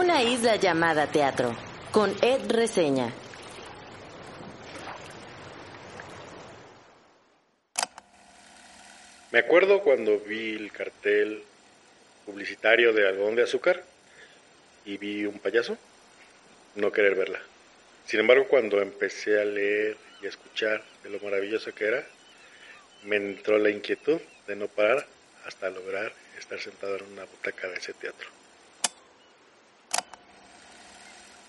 Una isla llamada teatro, con Ed Reseña. Me acuerdo cuando vi el cartel publicitario de algodón de azúcar y vi un payaso, no querer verla. Sin embargo, cuando empecé a leer y a escuchar de lo maravilloso que era, me entró la inquietud de no parar hasta lograr estar sentado en una butaca de ese teatro.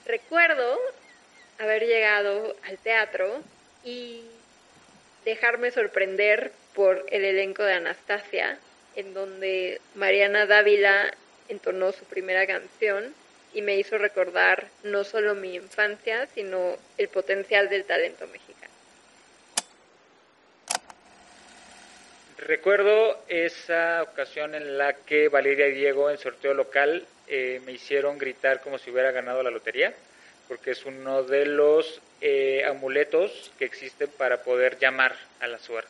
Recuerdo haber llegado al teatro y dejarme sorprender por el elenco de Anastasia, en donde Mariana Dávila entonó su primera canción y me hizo recordar no solo mi infancia, sino el potencial del talento mexicano. Recuerdo esa ocasión en la que Valeria y Diego en sorteo local eh, me hicieron gritar como si hubiera ganado la lotería, porque es uno de los eh, amuletos que existen para poder llamar a la suerte.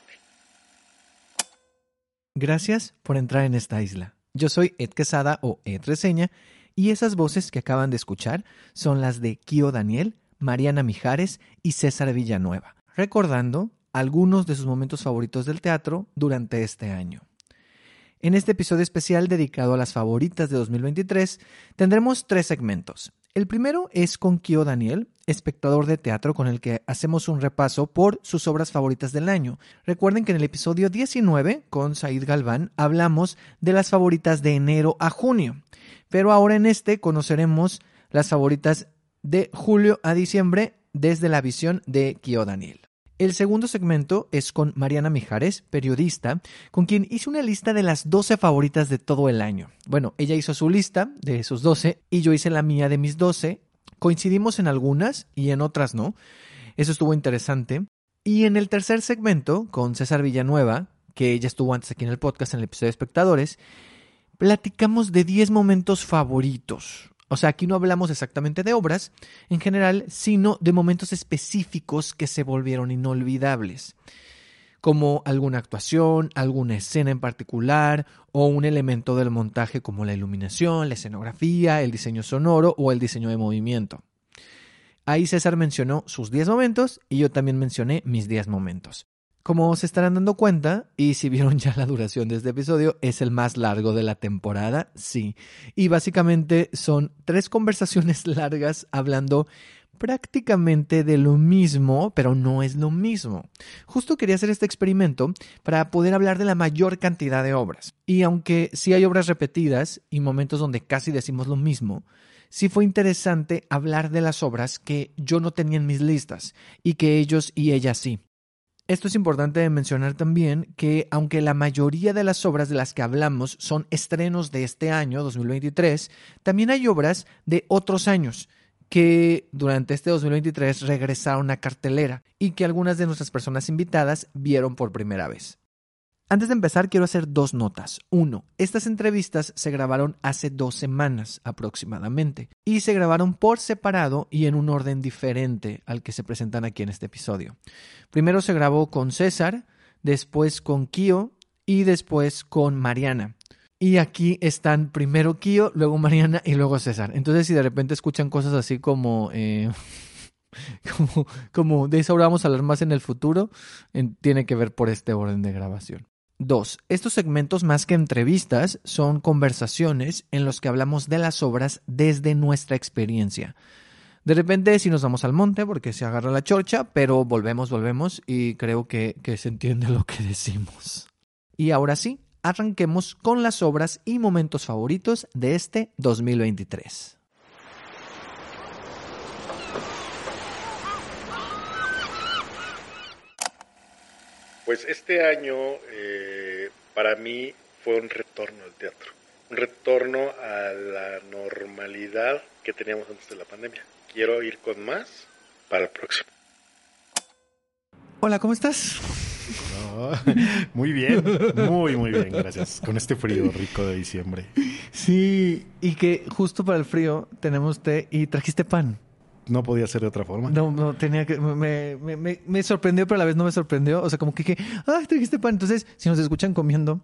Gracias por entrar en esta isla. Yo soy Ed Quesada o Ed Reseña y esas voces que acaban de escuchar son las de Kio Daniel, Mariana Mijares y César Villanueva, recordando algunos de sus momentos favoritos del teatro durante este año. En este episodio especial dedicado a las favoritas de 2023 tendremos tres segmentos. El primero es con Kio Daniel, espectador de teatro con el que hacemos un repaso por sus obras favoritas del año. Recuerden que en el episodio 19 con Said Galván hablamos de las favoritas de enero a junio, pero ahora en este conoceremos las favoritas de julio a diciembre desde la visión de Kio Daniel. El segundo segmento es con Mariana Mijares, periodista, con quien hice una lista de las 12 favoritas de todo el año. Bueno, ella hizo su lista de esos 12 y yo hice la mía de mis 12. Coincidimos en algunas y en otras no. Eso estuvo interesante. Y en el tercer segmento, con César Villanueva, que ella estuvo antes aquí en el podcast en el episodio de espectadores, platicamos de 10 momentos favoritos. O sea, aquí no hablamos exactamente de obras en general, sino de momentos específicos que se volvieron inolvidables, como alguna actuación, alguna escena en particular o un elemento del montaje como la iluminación, la escenografía, el diseño sonoro o el diseño de movimiento. Ahí César mencionó sus 10 momentos y yo también mencioné mis 10 momentos. Como se estarán dando cuenta, y si vieron ya la duración de este episodio, es el más largo de la temporada, sí. Y básicamente son tres conversaciones largas hablando prácticamente de lo mismo, pero no es lo mismo. Justo quería hacer este experimento para poder hablar de la mayor cantidad de obras. Y aunque sí hay obras repetidas y momentos donde casi decimos lo mismo, sí fue interesante hablar de las obras que yo no tenía en mis listas y que ellos y ellas sí. Esto es importante mencionar también que aunque la mayoría de las obras de las que hablamos son estrenos de este año, 2023, también hay obras de otros años que durante este 2023 regresaron a cartelera y que algunas de nuestras personas invitadas vieron por primera vez. Antes de empezar, quiero hacer dos notas. Uno, estas entrevistas se grabaron hace dos semanas aproximadamente y se grabaron por separado y en un orden diferente al que se presentan aquí en este episodio. Primero se grabó con César, después con Kio y después con Mariana. Y aquí están primero Kio, luego Mariana y luego César. Entonces, si de repente escuchan cosas así como... Eh, como, de eso ahora vamos a hablar más en el futuro, tiene que ver por este orden de grabación. Dos, estos segmentos más que entrevistas son conversaciones en los que hablamos de las obras desde nuestra experiencia. De repente si nos vamos al monte porque se agarra la chorcha, pero volvemos, volvemos y creo que, que se entiende lo que decimos. Y ahora sí, arranquemos con las obras y momentos favoritos de este 2023. Pues este año eh, para mí fue un retorno al teatro, un retorno a la normalidad que teníamos antes de la pandemia. Quiero ir con más para el próximo. Hola, ¿cómo estás? muy bien, muy, muy bien, gracias. Con este frío rico de diciembre. Sí, y que justo para el frío tenemos té y trajiste pan no podía ser de otra forma. No, no, tenía que. Me, me, me, sorprendió, pero a la vez no me sorprendió. O sea, como que dije, ¡ay, trajiste pan! Entonces, si nos escuchan comiendo,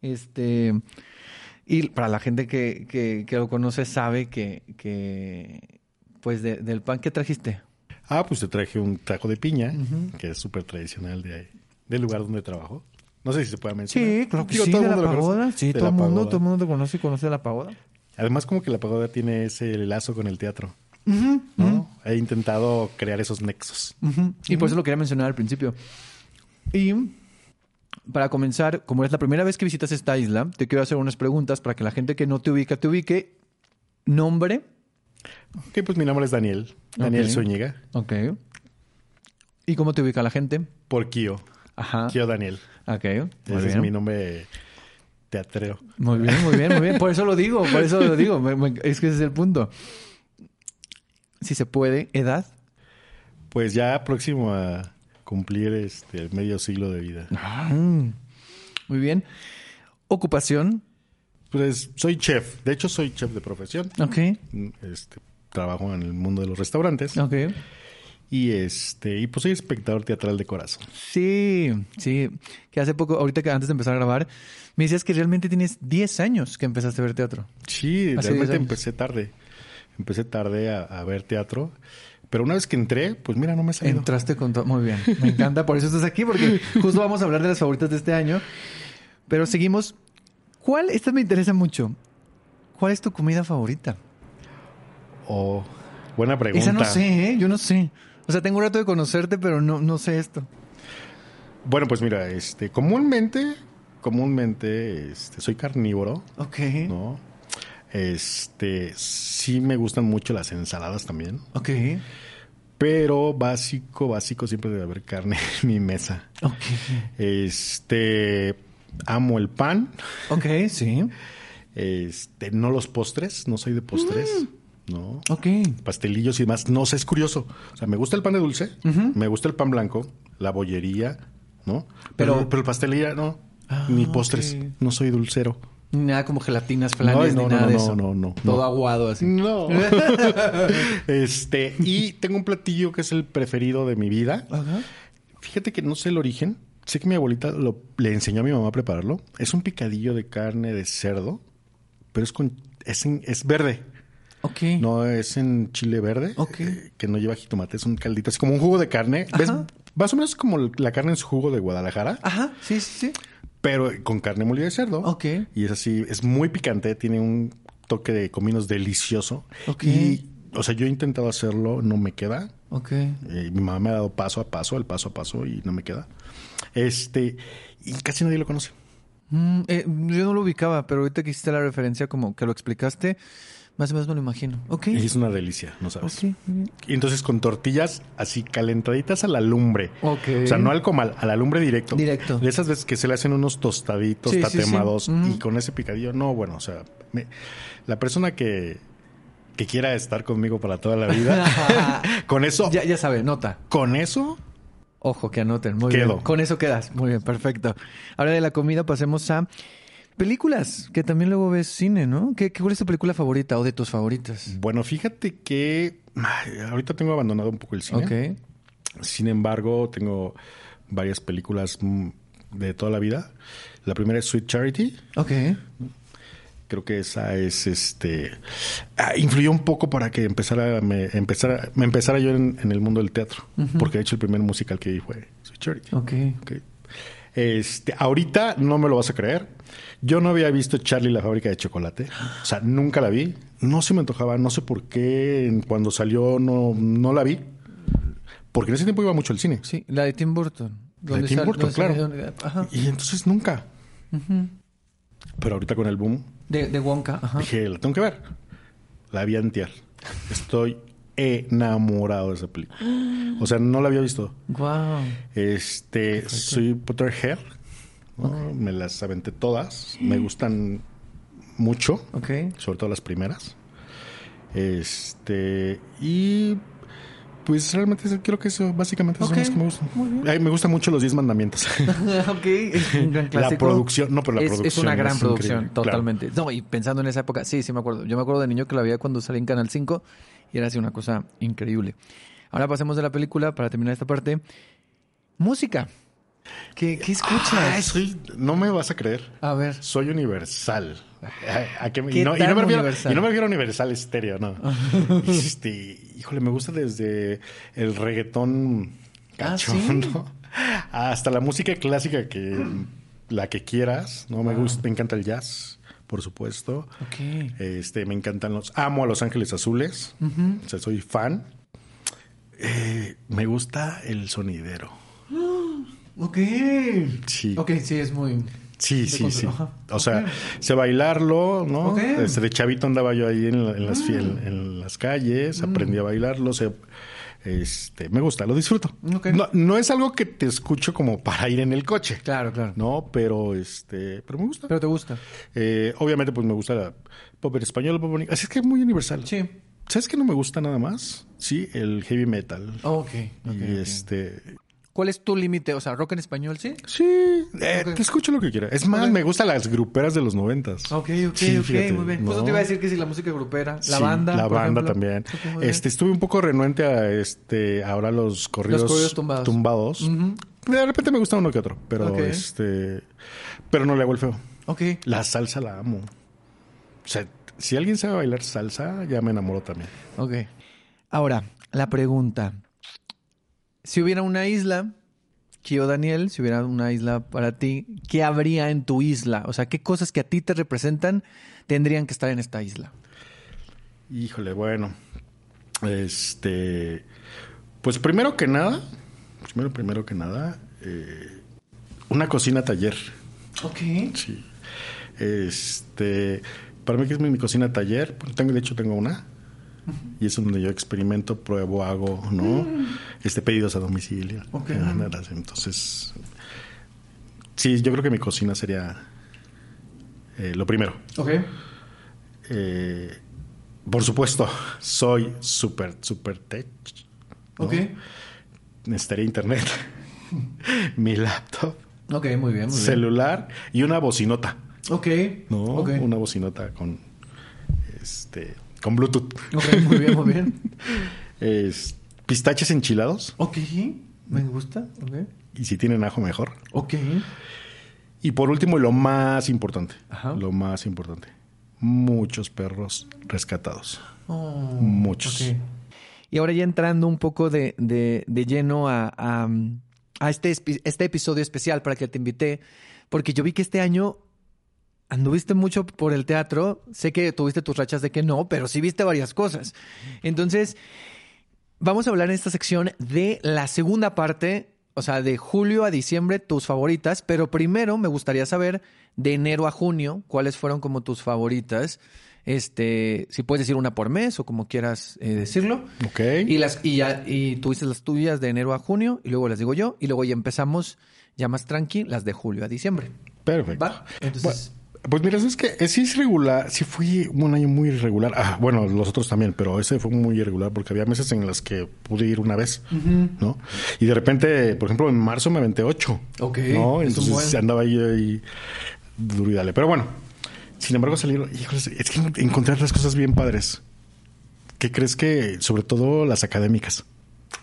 este. Y para la gente que, que, que lo conoce sabe que, que pues de- del pan que trajiste. Ah, pues te traje un taco de piña, que es súper tradicional de ahí, del lugar donde trabajo. No sé si se puede mencionar. Sí, claro que Digo, sí, todo de la pagoda. Sí, todo el mundo, todo el mundo te conoce y conoce la pagoda. Además, como que la pagoda tiene ese lazo con el teatro. ¿No? He intentado crear esos nexos. Y por eso lo quería mencionar al principio. Y para comenzar, como es la primera vez que visitas esta isla, te quiero hacer unas preguntas para que la gente que no te ubica te ubique. Nombre. Ok, pues mi nombre es Daniel. Daniel Ok. Zúñiga. Ok. ¿Y cómo te ubica la gente? Por Kio. Ajá. Kio Daniel. Ok. Muy Ese es mi nombre teatrero. Muy bien, muy bien, muy bien. Por eso lo digo, por eso lo digo. Es que ese es el punto. Si se puede, edad. Pues ya próximo a cumplir este el medio siglo de vida. Mm, Muy bien. Ocupación. Pues soy chef. De hecho, soy chef de profesión. Ok. Este, trabajo en el mundo de los restaurantes. Ok. Y este, y pues soy espectador teatral de corazón. Sí, sí. Que hace poco, ahorita que antes de empezar a grabar, me decías que realmente tienes 10 años que empezaste a ver teatro. Sí, Hace 10 realmente empecé tarde. Empecé tarde a, a ver teatro. Pero una vez que entré, pues mira, no me he salido. Entraste con todo. Muy bien. Me encanta, por eso estás aquí, porque justo vamos a hablar de las favoritas de este año. Pero seguimos. ¿Cuál? Esta me interesa mucho. ¿Cuál es tu comida favorita? Oh, buena pregunta. Esa no sé, ¿eh? Yo no sé. O sea, tengo un rato de conocerte, pero no, no sé esto. Bueno, pues mira, este, comúnmente, comúnmente, este, soy carnívoro, Ok. ¿no? Este, sí me gustan mucho las ensaladas también, Ok. pero básico, básico siempre debe haber carne en mi mesa. Ok. Este, amo el pan, Ok, sí. este, no los postres, no soy de postres, ¿no? Ok. pastelillos y demás. No sé, es curioso. O sea, me gusta el pan de dulce, me gusta el pan blanco, la bollería, ¿no? Pero- Pero, pero el pastelilla, no. Ah, ni postres. No soy dulcero. Nada como gelatinas, flanes, No, ni no, nada no, de eso. no, no, Todo no. aguado así. No. este, y tengo un platillo que es el preferido de mi vida. Ajá. Fíjate que no sé el origen. Sé que mi abuelita lo- le enseñó a mi mamá a prepararlo. Es un picadillo de carne de cerdo, pero es con es, en- es verde. Ok. No es en chile verde, Ok. eh, que no lleva jitomate, es un caldito, así como un jugo de carne. ¿Ves? Más o menos como la carne en su jugo de Guadalajara, Ajá, sí, sí, sí. Pero con carne molida de cerdo. Ok. Y es así, es muy picante, tiene un toque de cominos delicioso. Ok. Y, o sea, yo he intentado hacerlo, no me queda. Ok. Eh, mi mamá me ha dado paso a paso, el paso a paso, y no me queda. Este, y casi nadie lo conoce. Mm, eh, yo no lo ubicaba, pero ahorita que hiciste la referencia, como que lo explicaste, más o menos me lo imagino. Ok. Y es una delicia, ¿no sabes? Ok. muy bien. Y entonces con tortillas así calentaditas a la lumbre. Ok. O sea, no al comal, a la lumbre directo. Directo. De esas veces que se le hacen unos tostaditos Sí, sí, sí. tatemados y con ese picadillo, no, bueno, o sea, me- la persona que, que quiera estar conmigo para toda la vida, con eso, Ya, ya sabe, nota. con eso, Ojo, que anoten. Muy Quedo. bien. Con eso quedas. Muy bien, perfecto. Ahora de la comida pasemos a películas, que también luego ves cine, ¿no? ¿Qué, cuál es tu película favorita o de tus favoritas? bueno, fíjate que ahorita tengo abandonado un poco el cine. Ok. Sin embargo, tengo varias películas mm, de toda la vida. La primera es Sweet Charity. Ok. Creo que esa es este ah, influyó un poco para que empezara me empezara me empezara yo en, en el mundo del teatro, porque de hecho el primer musical que vi fue Sweet Charity. Ok. Ok. Este, ahorita no me lo vas a creer. Yo no había visto Charlie la fábrica de chocolate. O sea, nunca la vi. No se me antojaba, no sé por qué cuando salió no, no la vi. Porque en ese tiempo iba mucho al cine. Sí, la de Tim Burton. La de ¿Dónde Tim sal- Burton, claro. Ajá. Y entonces nunca. Pero ahorita con el boom, De, de Wonka. Ajá. dije, la tengo que ver. La vi antier. Estoy enamorado de esa película. O sea, no la había visto. Wow. Este, soy Potterhead. ¿no? Me las aventé todas. Me gustan mucho, Ok. sobre todo las primeras. Este, y pues realmente creo que eso básicamente son Ok, las que me gustan. muy bien. Ay, me gustan mucho los 10 mandamientos. ok, es un gran clásico. La producción- no, pero la es, producción Es una gran es producción, increíble, claro. totalmente. No, y pensando en esa época, sí, sí me acuerdo. Yo me acuerdo de niño que la veía cuando salía en Canal 5 y era así una cosa increíble. Ahora pasemos de la película para terminar esta parte. Música. ¿Qué, qué escuchas? Soy- no me vas a creer. A ver. Soy universal. ¿A, a qué ¿Qué y, no, y tan no me refiero, universal? y no me refiero a Universal Estéreo, no. este, híjole, me gusta desde el reggaetón Ah, ¿sí? cachondo hasta la música clásica que la que quieras, ¿no? Me gusta, me encanta el jazz, por supuesto. Ok. Este, me encantan los. Amo a Los Ángeles Azules. O sea, soy fan. Eh, me gusta el sonidero. Ok. Sí. Ok, sí, es muy... Sí, sí, sí. O sea, sé bailarlo, ¿no? Ok. Mm. Este, chavito andaba yo ahí en, la- en las, fie- en, en las calles, aprendí a bailarlo, sé- este, me gusta, lo disfruto. No, no es algo que te escucho como para ir en el coche, Claro, claro. ¿no? Pero, este, pero me gusta. Pero te gusta. Eh, obviamente, pues me gusta la pop en español, pop en- Así es que es muy universal. Sí. ¿Sabes qué no me gusta nada más? Sí, el heavy metal. Ok. ok, y este, ¿Cuál es tu límite? O sea, rock en español, ¿sí? sí, eh, te escucho lo que quieras. Es más, me gustan las gruperas de los noventas. Ok, ok, Sí, ok, fíjate, muy bien. ¿no? Justo te iba a decir que sí, la música grupera, la Sí, banda. La banda ejemplo. también. Este, estuve un poco renuente a este ahora los corridos, corridos tumbados. De repente me gusta uno que otro, pero este pero no le hago el feo. Ok. La salsa la amo. O sea, si alguien sabe bailar salsa, ya me enamoro también. Ok. Ahora, la pregunta. Si hubiera una isla, Kio Daniel, si hubiera una isla para ti, ¿qué habría en tu isla? O sea, ¿qué cosas que a ti te representan tendrían que estar en esta isla? Híjole, bueno. Este pues primero que nada, primero primero que nada, eh, una cocina taller. Ok. Sí. Este, para mí que es mi, mi cocina taller, tengo, de hecho tengo una. Y es donde yo experimento, pruebo, hago, ¿no? Este pedidos a domicilio. Ok. Entonces, sí, yo creo que mi cocina sería eh, lo primero. Ok. Eh, por supuesto, soy súper, súper tech. ¿no? Ok. Necesitaría internet, mi laptop, Ok, muy bien, muy bien. celular y una bocinota. Ok. ¿no? Ok. Una bocinota con este con Bluetooth. Ok, muy bien, muy bien. Es- pistaches enchilados Ok. Me gusta. Ok. y si tienen ajo mejor. Ok. Y por último, y lo más importante, Ajá. lo más importante, muchos perros rescatados. Oh, Muchos. Y ahora ya entrando un poco de, de- de lleno a, a- a este, este episodio especial para que te invité, porque yo vi que este año anduviste mucho por el teatro, sé que tuviste tus rachas de que no, pero sí viste varias cosas. Entonces, vamos a hablar en esta sección de la segunda parte, o sea, de julio a diciembre, tus favoritas, pero primero me gustaría saber de enero a junio, cuáles fueron como tus favoritas. Este, si puedes decir una por mes o como quieras eh, decirlo. Ok. Y las y ya y dices las tuyas de enero a junio y luego las digo yo y luego ya empezamos ya más tranqui las de julio a diciembre. Perfecto. ¿Va? Entonces, Bueno, pues mira, es que eh, sí es regular, sí fui un año muy irregular. Ah, bueno, los otros también, pero ese fue muy irregular porque había meses en los que pude ir una vez, ¿no? Y de repente, por ejemplo, en marzo me aventé ocho. Ok, ¿no? Entonces buen. andaba ahí, ahí duro y dale. Pero bueno, sin embargo salieron, híjoles, es que encontré otras cosas bien padres. ¿Qué crees que, sobre todo las académicas?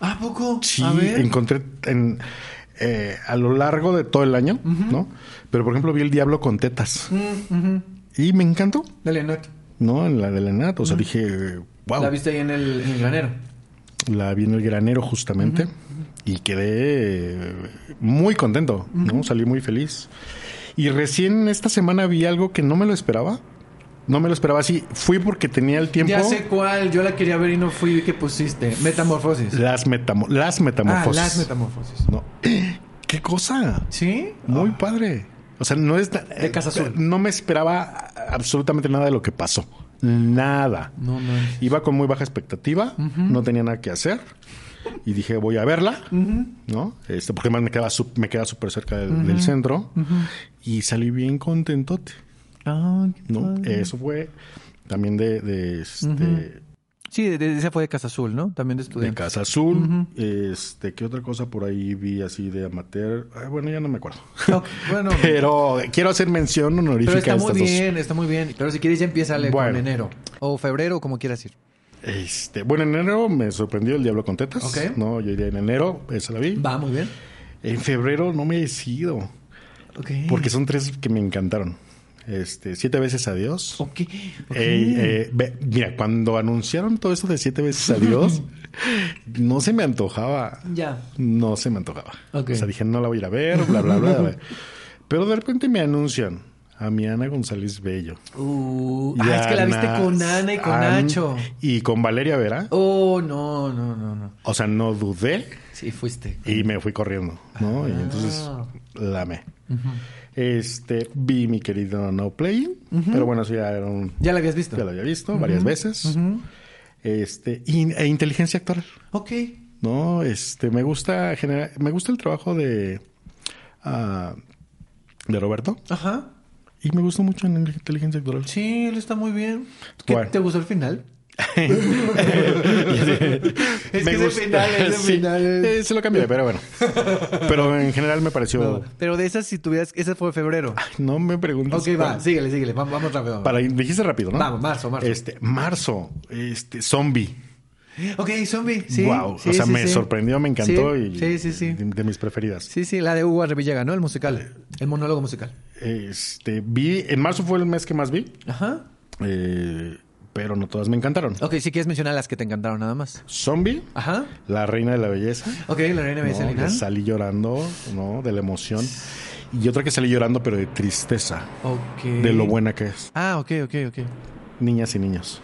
¿a poco? Sí, a ver. encontré en, eh, a lo largo de todo el año, ¿no? Pero por ejemplo vi El Diablo con tetas Mm, y me encantó, Dale, Nat. ¿no? En la de la Nat, o sea, dije, wow. La viste ahí en el, en el granero. La vi en el granero justamente y quedé muy contento, ¿no? Salí muy feliz. Y recién esta semana vi algo que no me lo esperaba. No me lo esperaba así. Fui porque tenía el tiempo. Ya sé cuál, yo la quería ver y no fui vi que pusiste. Metamorfosis. Las, metamo- las ah, metamorfosis. las metamorfosis. No. ¿Qué cosa? ¿Sí? Muy Ah. padre. O sea, no es... De Casa Azul. No me esperaba absolutamente nada de lo que pasó. Nada. No, no. Iba con muy baja expectativa, no tenía nada que hacer y dije voy a verla, ¿no? Este, porque además me quedaba sup- me queda súper cerca del, del centro y salí bien contentote, Ah, qué ¿no? padre. Eso fue también de, de, este, Sí, de, de- esa fue de Casa Azul, ¿no? También de de estudiante. Casa Azul, este, ¿qué otra cosa por ahí vi así de amateur? Ay, bueno, ya no me acuerdo. Bueno, Pero quiero hacer mención honorífica pero está muy dos. bien, está muy bien. Pero si quieres ya empieza con Bueno. enero. O febrero, como quieras ir. Este, bueno, en enero me sorprendió el Diablo con Tetas. No, yo iría en enero, esa la vi. Va, muy bien. En febrero no me he decidido. Ok. Porque son tres que me encantaron. Este, siete veces adiós. Ok. ok. Ey, eh, ve- mira, cuando anunciaron todo esto de siete veces adiós, no se me antojaba. Ya. No se me antojaba. Ok. O sea, dije, no la voy a ir a ver, bla, bla, bla. bla. Pero de repente me anuncian a mi Ana González Bello. Uh, ah, es que la viste con Ana y con An- Nacho. Y con Valeria Vera. Oh, no, no, no, no. O sea, no dudé Sí, fuiste. y me fui corriendo, ¿no? Y entonces Ah. la amé. Este, vi mi querido No Playing, pero bueno, eso ya era un... ¿Ya la habías visto? Ya lo había visto varias veces. Este, y- e inteligencia actoral. Ok. No, este, me gusta me gusta el trabajo de ah, de Roberto Ajá. y me gusta mucho en inteligencia actoral. Sí, él está muy bien. ¿Qué, Bueno. ¿Te gustó el final? es que ese final, ese final es- se lo cambié, pero bueno. Pero en general me pareció. Pero de esas, si tuvieras... Ese fue febrero. No me preguntes. Ok, va. Síguele, síguele. Vamos, vamos rápido. Para dijiste rápido, ¿no? Vamos, marzo, marzo. Este, marzo, este, zombie. Ok, zombie. Sí. wow, sí, o sea, sí, me sí. sorprendió, me encantó Sí, y Sí, sí, sí. De, de mis preferidas. Sí, sí, la de Hugo Revillaga, ¿no? El musical. El monólogo musical. Este, vi, en marzo fue el mes que más vi, Ajá. eh, pero no todas me encantaron. Ok, si quieres mencionar las que te encantaron nada más. Zombie, Ajá. La Reina de la Belleza. Ok, la reina ¿no? Belleza que Linán. salí llorando, ¿no? De la emoción. Y otra que salí llorando, pero de tristeza, Ok. de lo buena que es. Ah, ok, ok, ok. Niñas y niños.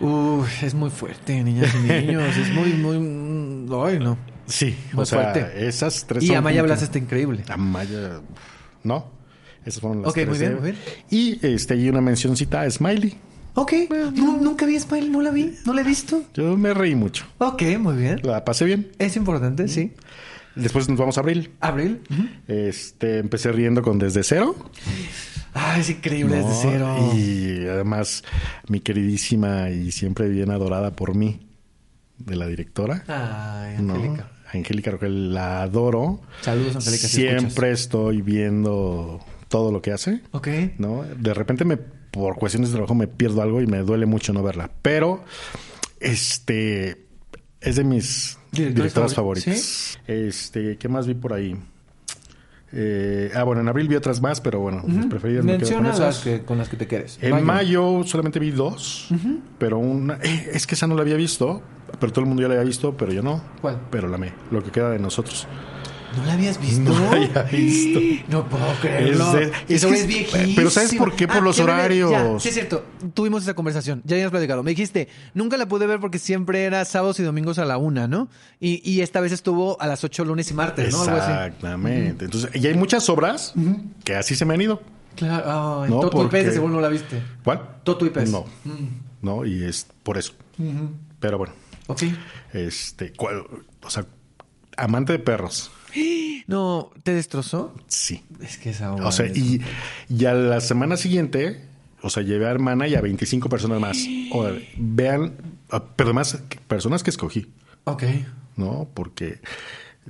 Uf, es muy fuerte, niñas y niños. es muy, muy... mm, Ay, no. Sí, Muy o sea, fuerte. esas tres Y son Amaya que- Blas está increíble. Amaya, no. Esas fueron las Ok, tres. muy bien, muy bien. Y este, hay una mencioncita a Smiley. Ok. No, nunca vi Smile, no la vi. No la he visto. Yo me reí mucho. Ok, muy bien. La pasé bien. Es importante, sí. Después nos vamos a abril. Abril. Este, empecé riendo con Desde Cero. Ay, es increíble ¿no? desde cero. Y además, mi queridísima y siempre bien adorada por mí, de la directora. Ay, ¿no? Angélica. Angélica Rogel, la adoro. Saludos, Angélica, si Siempre estoy viendo todo lo que hace. Ok. ¿no? De repente me, por cuestiones de trabajo me pierdo algo y me duele mucho no verla. Pero, este, es de mis ¿Directores directoras favori- favoritas. Este, ¿qué más vi por ahí? Eh, ah, bueno, en abril vi otras más, pero bueno, mis preferidas me quedo con Menciona las esas. que, con las que te quedes. En mayo. solamente vi dos, pero una... eh, es que esa no la había visto, pero todo el mundo ya la había visto, pero yo no. ¿Cuál? Pero la amé, lo que queda de nosotros. ¿No la habías visto? No la había visto. No puedo creerlo. Es Eso es es- viejísimo. pero ¿sabes por qué? Por los me- ya, horarios. sí, es cierto. Tuvimos esa conversación. Ya habíamos platicado. Me dijiste, nunca la pude ver porque siempre era sábados y domingos a la una, ¿no? Y, y esta vez estuvo a las ocho lunes y martes, ¿no? Algo así. Exactamente. Entonces, y hay muchas obras que así se me han ido. Claro. Ay, No, Toto y Pez, seguro no la viste. ¿Cuál? Toto y Pez. No. No, y es por eso. Pero bueno, Ok. este, ¿cuál? o sea, amante de perros. No, ¿te destrozó? Sí. Es que esa O sea, y, y a la semana siguiente, o sea, llevé a hermana y a 25 personas más. O, vean, ah, pero más personas que escogí, Ok. ¿no? Porque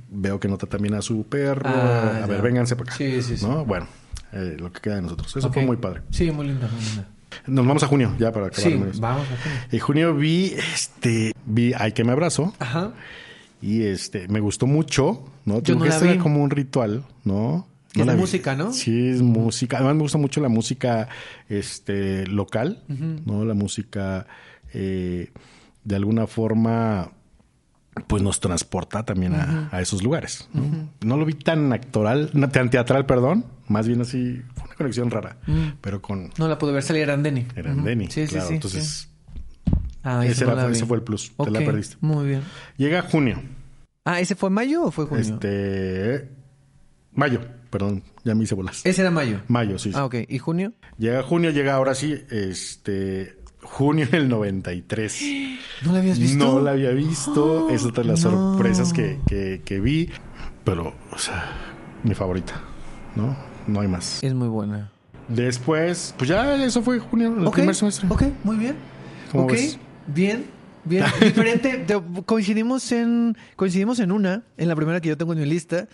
veo que nota también a su perro. Ah, a ya. ver, vénganse para acá. Sí, sí, sí. ¿no? Bueno, eh, lo que queda de nosotros. Eso fue muy padre. Sí, muy linda, muy linda. Nos vamos a junio, ya para acabar. Sí, vamos a junio. En junio vi, este, vi Ay que me abrazo Ajá. y este, me gustó mucho, ¿no? Yo no que la vi. como un ritual, ¿no? No es la vi. música, ¿no? Sí, es música. Además me gusta mucho la música, este, local, ¿no? La música, eh, de alguna forma, pues nos transporta también a, a esos lugares. ¿no? No lo vi tan actoral, tan teatral, perdón, más bien así, fue una conexión rara, pero con No la pude ver, salía Arandeni. Erandeni. Sí, sí, claro. sí. Entonces, sí. Ah, ese, no era- ese fue el plus, te la perdiste. Muy bien. Llega junio, Ah, ¿ese fue mayo o fue junio? este, mayo, perdón, ya me hice bolas. Ese era mayo. Mayo, sí. sí. Ah, ok. ¿Y junio? Llega junio, llega ahora sí, este, junio del 93. ¿No la habías visto? No la había visto, es otra de las no. sorpresas que, que, que vi, pero, o sea, mi favorita, ¿no? No hay más. Es muy buena. Después, pues ya eso fue junio, el primer semestre. ok, muy bien. ¿Cómo ok, ves? bien, bien. Diferente. Te- coincidimos en coincidimos en una, en la primera que yo tengo en mi lista,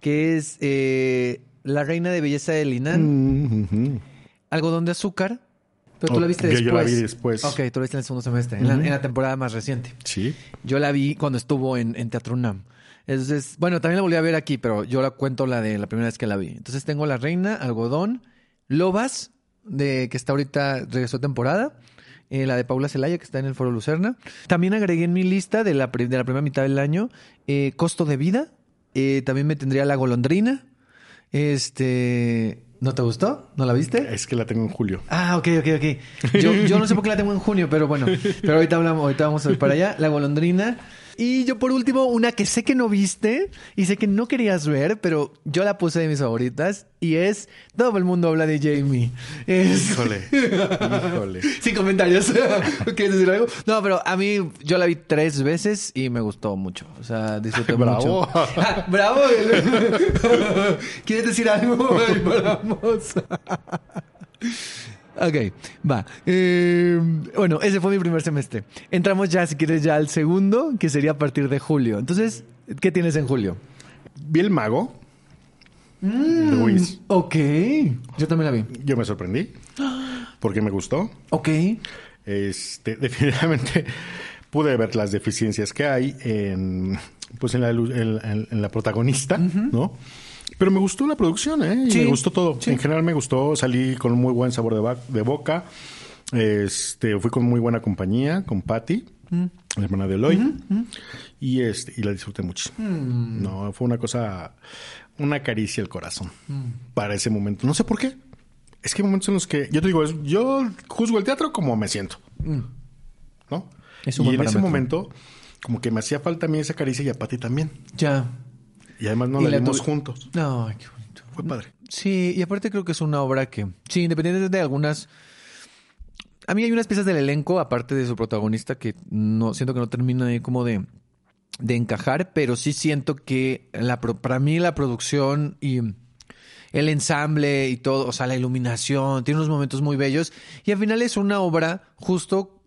que es eh, La Reina de Belleza de Linan, Mm. Algodón de Azúcar. Pero tú Oh, la viste yo- después. yo la vi después. Ok, tú la viste en el segundo semestre, en, la, Ujú. en la temporada más reciente. Sí. Yo la vi cuando estuvo en, en Teatro UNAM. Entonces, bueno, también la volví a ver aquí, pero yo la cuento la de la primera vez que la vi. Entonces tengo La Reina, Algodón, Lobas, de que está ahorita, regresó temporada. Eh, la de Paula Celaya, que está en el Foro Lucerna. También agregué en mi lista de la, de la primera mitad del año eh, Costo de Vida. Eh, también me tendría La Golondrina. Este. ¿No te gustó? ¿No la viste? Es que la tengo en julio. Ah, ok, ok, ok. Yo, yo no sé por qué la tengo en junio, pero bueno. Pero ahorita hablamos, ahorita vamos a ver para allá. La golondrina. Y yo por último, una que sé que no viste y sé que no querías ver, pero yo la puse de mis favoritas y es Todo el mundo habla de Jamie. Es... Híjole. Híjole. Sin comentarios. ¿Quieres decir algo? No, pero a mí yo la vi tres veces y me gustó mucho. O sea, disfruté Bravo. mucho. Ah, ¡Bravo! ¿Quieres decir algo? Ay. Ok, va. Eh, bueno, ese fue mi primer semestre. Entramos ya, si quieres, ya al segundo, que sería a partir de julio. Entonces, ¿qué tienes en julio? Vi el mago. Luis. Ok. Yo también la vi. Yo me sorprendí. Porque me gustó. Ok. Este, definitivamente pude ver las deficiencias que hay en, pues en la, lu- en, en- en la protagonista, ¿no? Pero me gustó la producción, ¿eh? Y Sí, me gustó todo. sí. En general me gustó, salí con un muy buen sabor de, boca. Este, fui con muy buena compañía, con Patty, Mm. la hermana de Eloy. Y este, y la disfruté. Mm. No, fue una cosa, una caricia al corazón Mm. para ese momento. No sé por qué. Es que hay momentos en los que, yo te digo, yo juzgo el teatro como me siento. ¿No? Mm. Es un y en ese momento, como que me hacía falta a mí esa caricia y a Pati también. Ya. Y además no Y la la vimos juntos. No, qué bonito. Fue padre. Sí, y aparte creo que es una obra que, sí, independientemente de algunas... A mí hay unas piezas del elenco, aparte de su protagonista, que no siento que no termina ahí como de, de encajar, pero sí siento que la, para mí la producción y el ensamble y todo, o sea, la iluminación, tiene unos momentos muy bellos y al final es una obra justo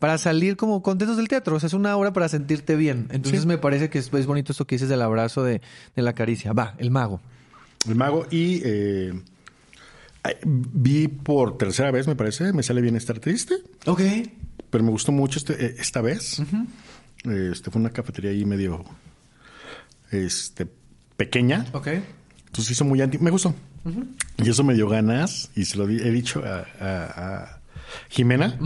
para salir como contentos del teatro, o sea, es una obra para sentirte bien. Entonces me parece que es, es bonito esto que dices del abrazo de, de la caricia. Va, el mago. El mago y eh, vi por tercera vez, me parece, me sale bien estar triste, Ok. pero me gustó mucho este, eh, esta vez. Este fue una cafetería ahí medio este pequeña. Ok. Entonces hizo muy anti... Me gustó. Y eso me dio ganas, y se lo he dicho a, a- a Jimena,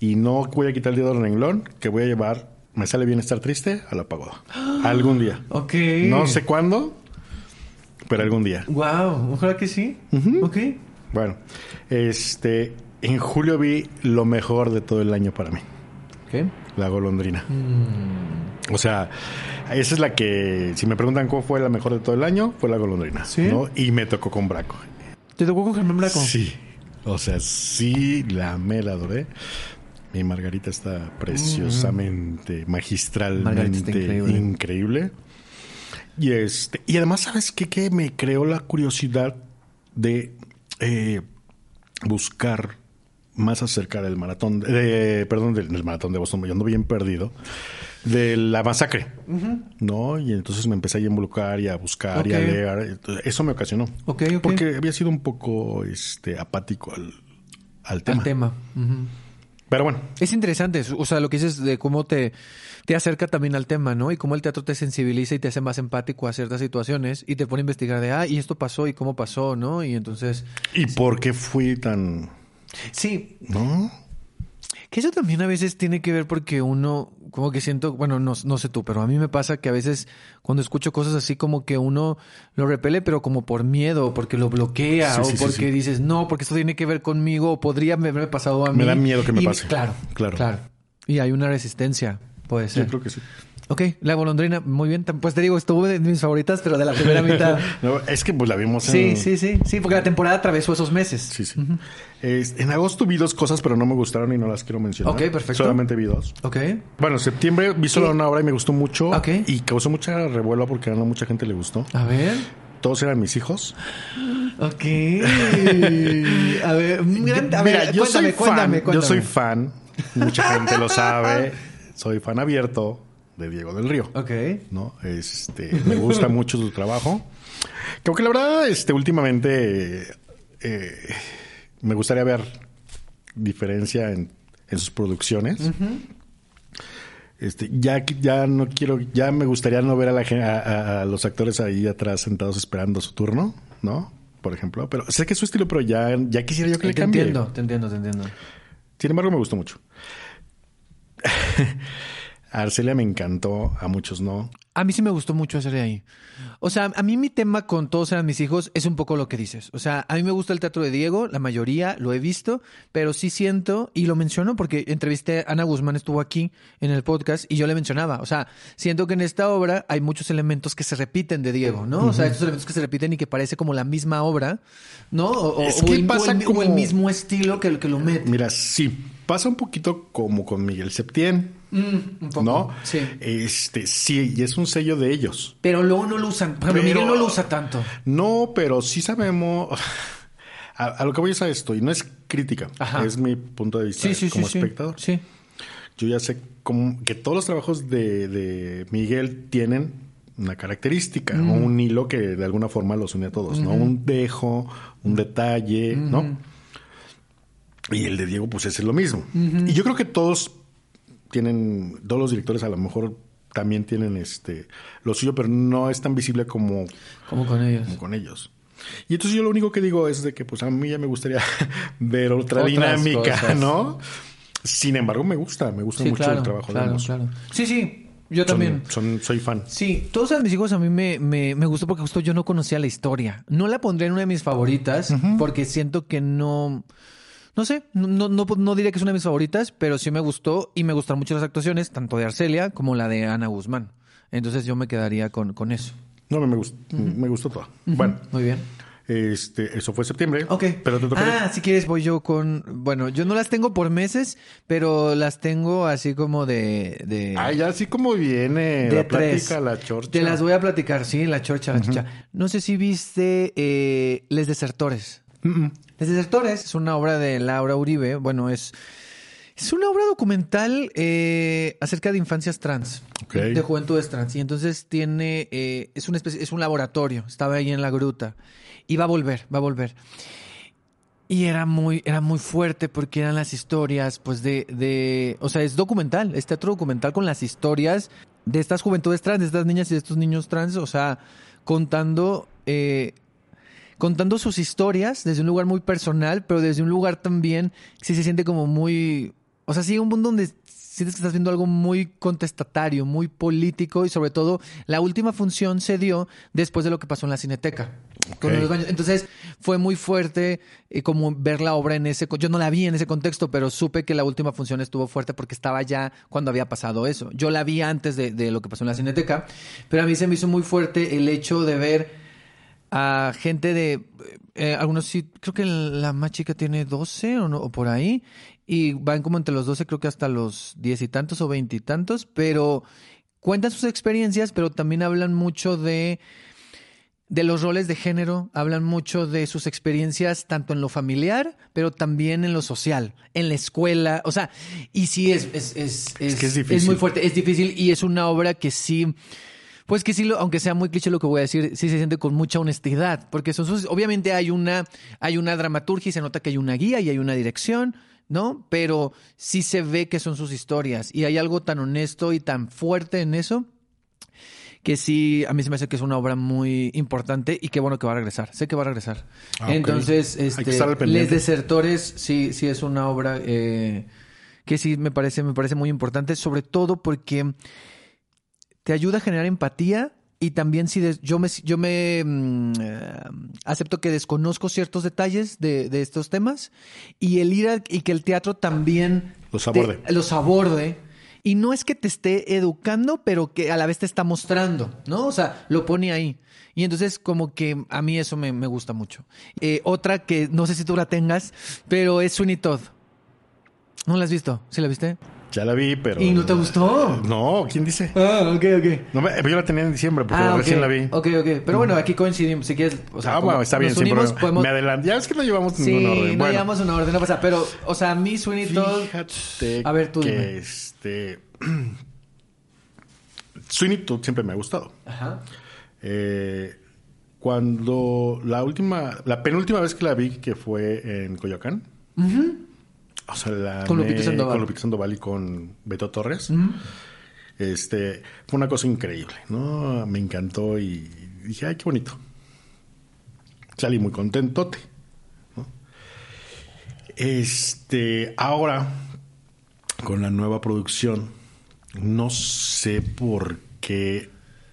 y no voy a quitar el dedo del renglón, que voy a llevar, me sale bien estar triste, a la pagoda. Algún día. Ok. No sé cuándo, pero algún día. Wow, ojalá que sí. Ok. Bueno, este, en julio vi lo mejor de todo el año para mí, Ok. la golondrina. Mm. O sea, esa es la que, si me preguntan cuál fue la mejor de todo el año, fue la golondrina. ¿Sí? ¿no? Y me tocó con Braco. ¿Te tocó con Germán Braco? Sí. O sea, sí la me la adoré. Mi Margarita está preciosamente, magistralmente Margarita está increíble. increíble. Y este, y además, ¿sabes qué? Que me creó la curiosidad de eh, buscar más acerca del maratón, de, perdón, del, del maratón de Boston, yo ando bien perdido, de la masacre, ¿no? Y entonces me empecé a involucrar y a buscar y a leer. Entonces, Eso me ocasionó. Ok, ok. Porque había sido un poco este, apático al, al tema. Al tema. Pero bueno, Es interesante, o sea, lo que dices de cómo te, te acerca también al tema, ¿no? Y cómo el teatro te sensibiliza y te hace más empático a ciertas situaciones y te pone a investigar de, ah, y esto pasó y cómo pasó, ¿no? Y entonces, ¿y por qué fui tan... sí, ¿No? Que eso también a veces tiene que ver porque uno, como que siento, bueno, no, no sé tú, pero a mí me pasa que a veces cuando escucho cosas así como que uno lo repele, pero como por miedo, porque lo bloquea, Sí, o sí, porque sí. dices, no, porque esto tiene que ver conmigo, o podría haberme pasado a mí. Me da miedo que me Y- pase. Claro, Claro. claro. Y hay una resistencia, puede ser. Yo creo que sí. Ok, la golondrina, muy bien. Pues te digo, estuvo de mis favoritas, pero de la primera mitad. No, es que pues la vimos sí, en... sí, sí, sí, porque la temporada atravesó esos meses. Sí, sí. En agosto vi dos cosas, pero no me gustaron y no las quiero mencionar. Ok, perfecto. Solamente vi dos. Ok. Bueno, en septiembre vi solo ¿Qué? una obra y me gustó mucho. Ok. Y causó mucha revuelo porque a no mucha gente le gustó. A ver. Todos eran mis hijos. Ok. A ver, un gran- a ver, Mira, yo cuéntame, soy fan. cuéntame, Yo soy fan. Mucha gente lo sabe. Soy fan abierto de Diego del Río. Ok. ¿no? Este, me gusta mucho su trabajo. Creo que la verdad, este, últimamente eh, me gustaría ver diferencia en, en sus producciones. Este, ya, ya no quiero, ya me gustaría no ver a, la, a, los actores ahí atrás sentados esperando su turno, ¿no? por ejemplo. Pero sé que es su estilo, pero ya, ya quisiera yo que le te cambie. entiendo, te entiendo, te entiendo. Sin embargo, me gustó mucho. a Arcelia me encantó, a muchos no. A mí sí me gustó mucho hacer de ahí. O sea, a mí mi tema con todos eran mis hijos es un poco lo que dices. O sea, a mí me gusta el teatro de Diego, la mayoría lo he visto, pero sí siento, y lo menciono porque entrevisté a Ana Guzmán, estuvo aquí en el podcast, y yo le mencionaba. O sea, siento que en esta obra hay muchos elementos que se repiten de Diego, ¿no? O sea, estos elementos que se repiten y que parece como la misma obra, ¿no? O, Es o que el, o pasa el- como- el mismo estilo que, que lo mete. Mira, sí, pasa un poquito como con Miguel Septién, Mm, un poco. ¿no? Sí. Este, sí, y es un sello de ellos. Pero luego no lo usan. Pero- Miguel no lo usa tanto. No, pero sí sabemos. A, a lo que voy es a esto, y no es crítica, Ajá. es mi punto de vista Sí, como sí. espectador. Sí. Yo ya sé cómo- que todos los trabajos de, de Miguel tienen una característica Mm. un hilo que de alguna forma los une a todos, ¿no? Un dejo, un detalle, ¿no? Y el de Diego, pues ese es lo mismo. Y yo creo que todos tienen, todos los directores a lo mejor también tienen este lo suyo, pero no es tan visible como, Como con ellos. como con ellos. Y entonces yo lo único que digo es de que pues a mí ya me gustaría ver otra Otras dinámica, cosas. ¿no? Sin embargo, me gusta, me gusta Sí, mucho claro, el trabajo de claro, ambos. claro. Sí, sí, yo también. Son, soy fan. Sí, todos mis hijos a mí me, me, me gustó porque justo yo no conocía la historia. No la pondré en una de mis favoritas porque siento que no... No sé, no, no, no, diría que es una de mis favoritas, pero sí me gustó y me gustaron mucho las actuaciones, tanto de Arcelia como la de Ana Guzmán. Entonces yo me quedaría con, con eso. No, me, gustó, me gustó todo. Bueno, Muy bien. este, eso fue septiembre. Ok. Pero te toca. Ah, si quieres voy yo con... Bueno, yo no las tengo por meses, pero las tengo así como de... de... Ah, ya así como viene de la tres. plática, la chorcha. Te las voy a platicar, sí, la chorcha, la chorcha. No sé si viste eh, Les Desertores. Les Desertores es una obra de Laura Uribe. Bueno, es, es una obra documental eh, acerca de infancias trans, Ok. de juventudes trans. Y entonces tiene, eh, es una especie, es un laboratorio. Estaba ahí en la gruta y va a volver, va a volver. Y era muy, era muy fuerte porque eran las historias, pues, de, de, o sea, es documental, es teatro documental con las historias de estas juventudes trans, de estas niñas y de estos niños trans, o sea, contando, eh, contando sus historias desde un lugar muy personal, pero desde un lugar también sí se siente como muy, o sea, sí, un mundo donde sientes que estás viendo algo muy contestatario, muy político y sobre todo la última función se dio después de lo que pasó en la Cineteca. con los baños. Entonces fue muy fuerte eh, como ver la obra en ese... Yo no la vi en ese contexto, pero supe que la última función estuvo fuerte porque estaba ya cuando había pasado eso. Yo la vi antes de, de lo que pasó en la Cineteca, pero a mí se me hizo muy fuerte el hecho de ver a gente de eh, algunos sí, creo que la más chica tiene 12 o, no, o por ahí, y van como entre los 12, creo que hasta los 10 y tantos o 20 y tantos, pero cuentan sus experiencias, pero también hablan mucho de de los roles de género, hablan mucho de sus experiencias tanto en lo familiar, pero también en lo social, en la escuela, o sea, y sí es es es, es, que es difícil. muy fuerte, es difícil y es una obra que sí pues que sí, lo- aunque sea muy cliché lo que voy a decir, sí se siente con mucha honestidad, porque son sus- obviamente hay una, hay una dramaturgia y se nota que hay una guía y hay una dirección, ¿no? Pero sí se ve que son sus historias y hay algo tan honesto y tan fuerte en eso que sí, a mí se me hace que es una obra muy importante y qué bueno que va a regresar. Sé que va a regresar. Ah. Entonces, este, Les. Desertores sí, sí es una obra eh, que sí me parece, me parece muy importante, sobre todo porque te ayuda a generar empatía y también si des- yo me, yo me mm, eh, acepto que desconozco ciertos detalles de, de estos temas y el ir a- y que el teatro también Los te- aborde. los aborde. Y no es que te esté educando, pero que a la vez te está mostrando, ¿no? O sea, lo pone ahí. Y entonces como que a mí eso me, me gusta mucho. Eh, otra que no sé si tú la tengas, pero es Sweeney Todd. ¿No la has visto? ¿Sí la viste? Ya la vi, pero. ¿Y no te gustó? No, ¿quién dice? Ah, ok, ok. No, yo la tenía en diciembre porque Ah, ok. recién la vi. Ok, ok. Pero bueno, aquí coincidimos. Si quieres, o sea, ah, bueno, está bien, problema. podemos... Me adelanté. Ya es que no llevamos Sí, ningún orden. no bueno, llevamos una orden, no pasa. Pero, o sea, a mí Sweeney Todd... fíjate A ver, tú que dime. este. Sweeney Todd siempre me ha gustado. Ajá. Eh, cuando la última, la penúltima vez que la vi, que fue en Coyoacán. O sea, la Con Lupita Sandoval. Con Lupita Sandoval y con Beto Torres. Este, fue una cosa increíble, ¿no? Me encantó y dije, ay, qué bonito. salí muy contentote. ¿no? Este, ahora, con la nueva producción, no sé por qué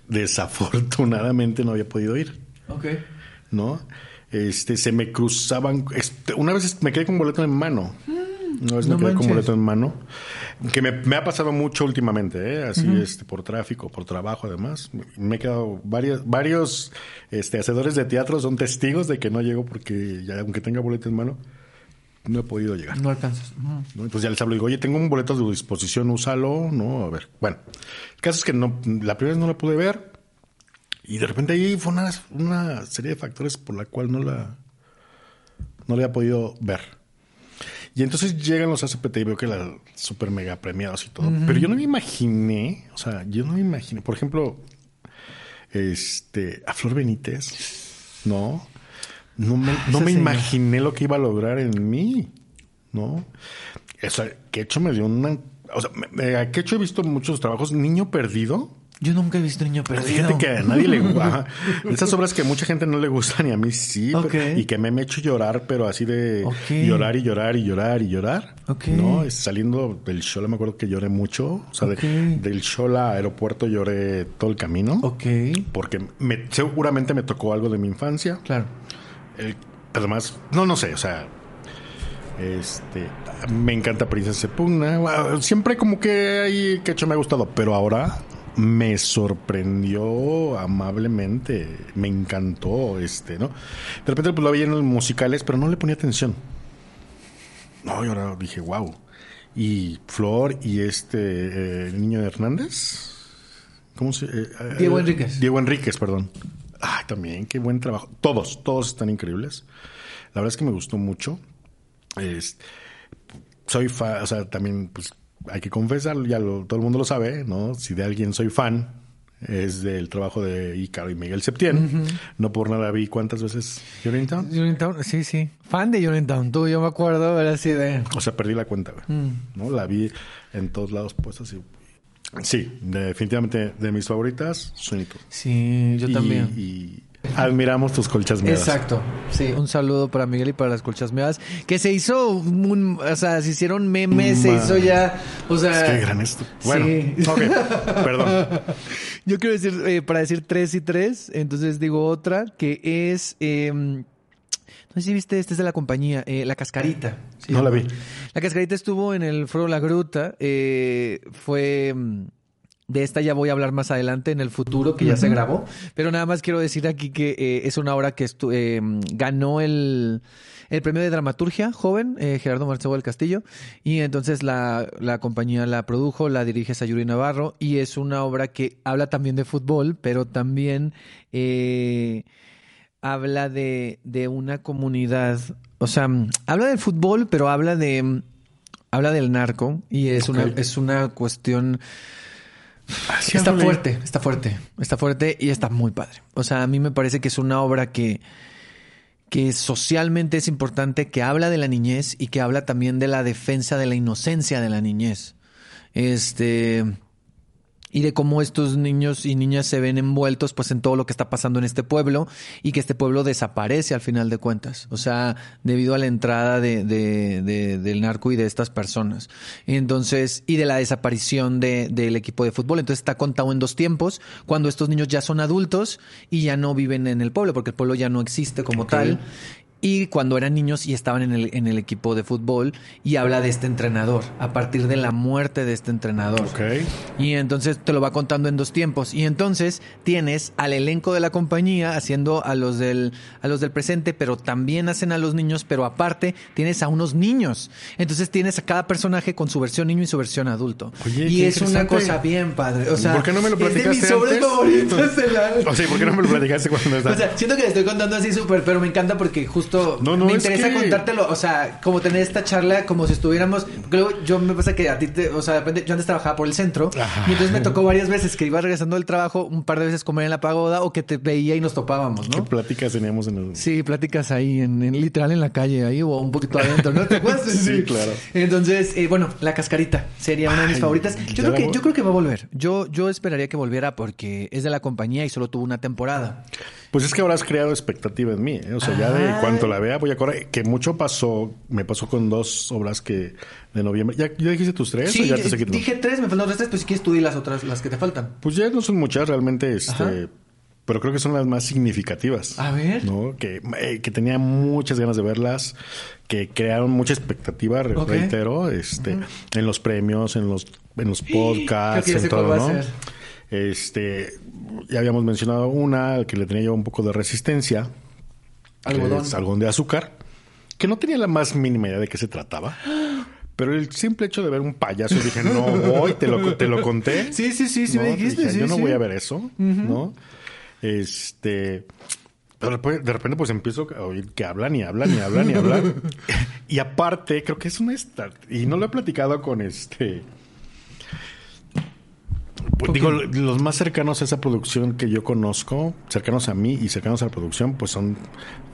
desafortunadamente no había podido ir, Ok. ¿no? Este, se me cruzaban, este, una vez me quedé con boleto en mano. Una vez no me quedé con boleto en mano. Que me, me ha pasado mucho últimamente, ¿eh? Así, este, por tráfico, por trabajo, además. Me he quedado varios, varios, este, hacedores de teatro son testigos de que no llego porque ya, aunque tenga boleto en mano, no he podido llegar. No alcanzas. Ujú. ¿no? Entonces ya les hablo, digo, oye, tengo un boleto a tu disposición, úsalo, ¿no? A ver, bueno. El caso es que no, la primera vez no la pude ver y de repente ahí fue una, una serie de factores por la cual no la, no la había podido ver. Y entonces llegan los ACPT y veo que la super mega premiados y todo. Pero yo no me imaginé, o sea, yo no me imaginé, por ejemplo, este, a Flor Benítez, ¿no? No me, no me imaginé lo que iba a lograr en mí, ¿no? O sea, Quecho me dio una... O sea, a Quecho he visto muchos trabajos. Niño Perdido. Yo nunca he visto niño perdido. Fíjate que a nadie le gusta. Esas obras que mucha gente no le gustan y a mí sí. Ok. pero- y que me, me he hecho llorar, pero así de Ok. llorar y llorar y llorar y llorar. Ok. ¿No? Saliendo del Shola me acuerdo que lloré mucho. O sea, de- del Shola a aeropuerto lloré todo el camino. Ok. Porque me, seguramente me tocó algo de mi infancia. Claro. Eh, además, no, no sé, o sea, este, me encanta Princesa se Pugna. Bueno, Siempre como que ahí que hecho me ha gustado, pero ahora me sorprendió amablemente, me encantó, este, ¿no? De repente pues lo veía en los musicales, pero no le ponía atención. No, y ahora dije, wow. Y Flor y este eh, niño de Hernández. ¿Cómo se eh, eh, Diego Enríquez. Diego Enríquez, perdón. Ay, también, qué buen trabajo. Todos, todos están increíbles. La verdad es que me gustó mucho. Es- soy fan, o sea, también, pues, hay que confesarlo, ya lo- todo el mundo lo sabe, ¿no? Si de alguien soy fan, es del trabajo de Ícaro y Miguel Septién. No por nada vi cuántas veces Town. Uniontown, sí, sí. Fan de Uniontown. Tú, yo me acuerdo, era así de... O sea, perdí la cuenta, güey. Mm. ¿no? La vi en todos lados puestas y... Sí, definitivamente de mis favoritas, Sueñito. Sí, yo Y- también. Y, admiramos tus colchas meadas. Exacto, sí. Un saludo para Miguel y para las colchas meadas. Que se hizo, un, o sea, se hicieron memes, se hizo ya, o sea... Es que gran esto. Bueno, Sí. ok, perdón. Yo quiero decir, eh, para decir tres y tres, entonces digo otra, que es... eh, no sé si viste, este es de la compañía, eh, La Cascarita. No la vi. La Cascarita estuvo en el Foro La Gruta, eh, fue... De esta ya voy a hablar más adelante en el futuro, que ya se grabó. Pero nada más quiero decir aquí que eh, es una obra que eh, ganó el, el premio de dramaturgia joven, eh, Gerardo Marcelo del Castillo. Y entonces la, la compañía la produjo, la dirige Sayuri Navarro. Y es una obra que habla también de fútbol, pero también eh, habla de, de una comunidad. O sea, habla del fútbol, pero habla de. Habla del narco y es, una, es una cuestión Así está fuerte, está fuerte, está fuerte y está muy padre. O sea, a mí me parece que es una obra que, que socialmente es importante, que habla de la niñez y que habla también de la defensa de la inocencia de la niñez. Este. Y de cómo estos niños y niñas se ven envueltos pues en todo lo que está pasando en este pueblo y que este pueblo desaparece al final de cuentas. O sea, debido a la entrada de, de- de- del narco y de estas personas. Entonces, y de la desaparición de- del equipo de fútbol. Entonces está contado en dos tiempos, cuando estos niños ya son adultos y ya no viven en el pueblo, porque el pueblo ya no existe como tal. Y cuando eran niños y estaban en el, en el equipo de fútbol y habla de este entrenador, a partir de la muerte de este entrenador. Ok. Y entonces te lo va contando en dos tiempos. Y entonces tienes al elenco de la compañía haciendo a los del, a los del presente, pero también hacen a los niños, pero aparte tienes a unos niños. Entonces tienes a cada personaje con su versión niño y su versión adulto. Oye, y es una cosa bien padre. O sea, ¿Por qué no me lo es de platicaste mis favoritas de la- O sea, ¿por qué no me lo platicaste cuando o estaba? sea, siento que le estoy contando así súper, pero me encanta porque justo justo No, no, me es interesa que- contártelo, o sea, como tener esta charla como si estuviéramos, porque luego yo me pasa que a ti te, o sea, de repente yo antes trabajaba por el centro Ajá. y entonces me tocó varias veces que iba regresando del trabajo, un par de veces comer en la pagoda o que te veía y nos topábamos, ¿Qué ¿no? pláticas teníamos en el... Sí, pláticas ahí, en, en- literal en la calle, ahí o un poquito adentro, ¿no? ¿Te acuerdas? Sí, claro. Entonces, eh, bueno, La Cascarita sería una de mis Ay, favoritas. Yo creo, que, yo creo que va a volver. Yo, yo esperaría que volviera porque es de la compañía y solo tuvo una temporada. Pues es que ahora has creado expectativa en mí. ¿eh? O sea, ya de Ay. cuanto la vea voy a correr. Que mucho pasó, me pasó con dos obras que de noviembre. ¿Ya, ya dijiste tus tres o Sí, ya te eh, seguí? dije tres, me faltan otras tres, pues si quieres tú di las otras, las que te faltan. Pues ya no son muchas realmente, Ajá. este, pero creo que son las más significativas. A ver. ¿no? Que, eh, que tenía muchas ganas de verlas, que crearon mucha expectativa, reitero, este, en los premios, en los, en los podcasts, en todo, ¿no? Este, ya habíamos mencionado una que le tenía yo un poco de resistencia. Algodón. es algodón de azúcar, que no tenía la más mínima idea de qué se trataba. Pero el simple hecho de ver un payaso, dije, no voy, te lo, te lo conté. Sí, sí, sí, sí ¿no? me dijiste. Dije, sí, yo no sí. voy a ver eso, ¿no? Este. Pero de repente, pues empiezo a oír que hablan y hablan y hablan y hablan. y aparte, creo que es una. Y no lo he platicado con este. Pues, ¿Con digo, los más cercanos a esa producción que yo conozco, cercanos a mí y cercanos a la producción, pues son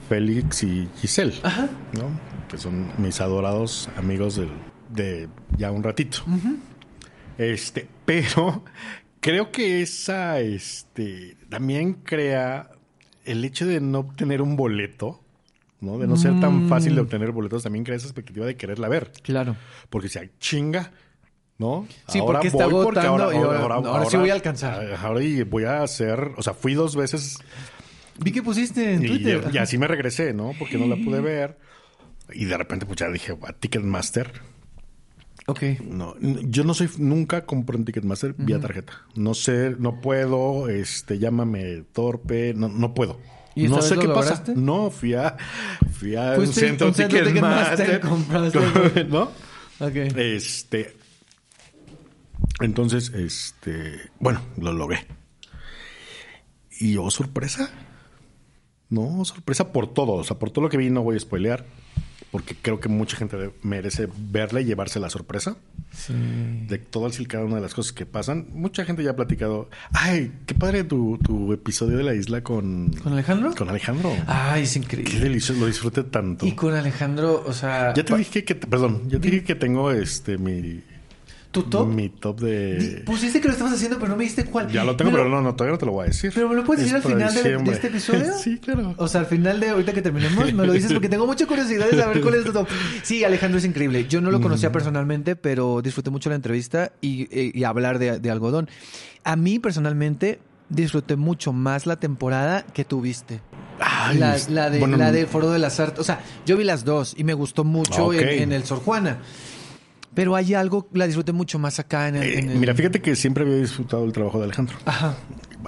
Félix y Giselle, Ajá. ¿no? Que son mis adorados amigos del, de ya un ratito. Este, pero creo que esa, este, también crea el hecho de no obtener un boleto, ¿no? De no ser tan fácil de obtener boletos, también crea esa expectativa de quererla ver. Claro. Porque si hay chinga, ¿no? Sí, porque está agotando y ahora- ahora sí voy a alcanzar. Ahora, y voy a hacer, o sea, fui dos veces Vi que pusiste en y, Twitter. y así me regresé, ¿no? Porque no la pude ver. Y de repente, pues ya dije, a Ticketmaster. Ok. No, yo no soy, nunca compro en Ticketmaster vía tarjeta. No sé, no puedo, este, llámame torpe, no, no puedo. ¿Y no sé qué lograste? pasa. No, fui a, fui a un centro a un centro Ticketmaster. Ticketmaster, compraste. ¿No? Ok. Este. Entonces, este. Bueno, lo logré. Y oh, sorpresa. No, sorpresa por todo. O sea, por todo lo que vi, no voy a spoilear. Porque creo que mucha gente merece verla y llevarse la sorpresa Sí. de todas y cada una de las cosas que pasan. Mucha gente ya ha platicado. Ay, qué padre tu, tu episodio de la isla con. ¿Con Alejandro? Con Alejandro. Ay, es Qué increíble. delicioso, lo disfruté tanto. Y con Alejandro, o sea. Ya te dije que, perdón, ya te dije que tengo este mi ¿Tu top? mi top de Pusiste que lo estabas haciendo, pero no me dijiste cuál. ya lo tengo, pero no, no, todavía no te lo voy a decir. ¿Pero me lo puedes Es decir al final de, este episodio? sí, claro. O sea, al final de ahorita que terminemos, me lo dices porque tengo mucha curiosidad de saber cuál es tu top. Sí, Alejandro es increíble. Yo no lo conocía personalmente, pero disfruté mucho la entrevista y, eh, y hablar de, de algodón. A mí personalmente disfruté mucho más la temporada que tuviste. Ay, la, la de, bueno, la del Foro de las Artes. O sea, yo vi las dos y me gustó mucho Ok. en, en el Sor Juana. Pero hay algo, la disfruté mucho más acá en el... eh, en el- Mira, fíjate que siempre había disfrutado el trabajo de Alejandro. Ajá.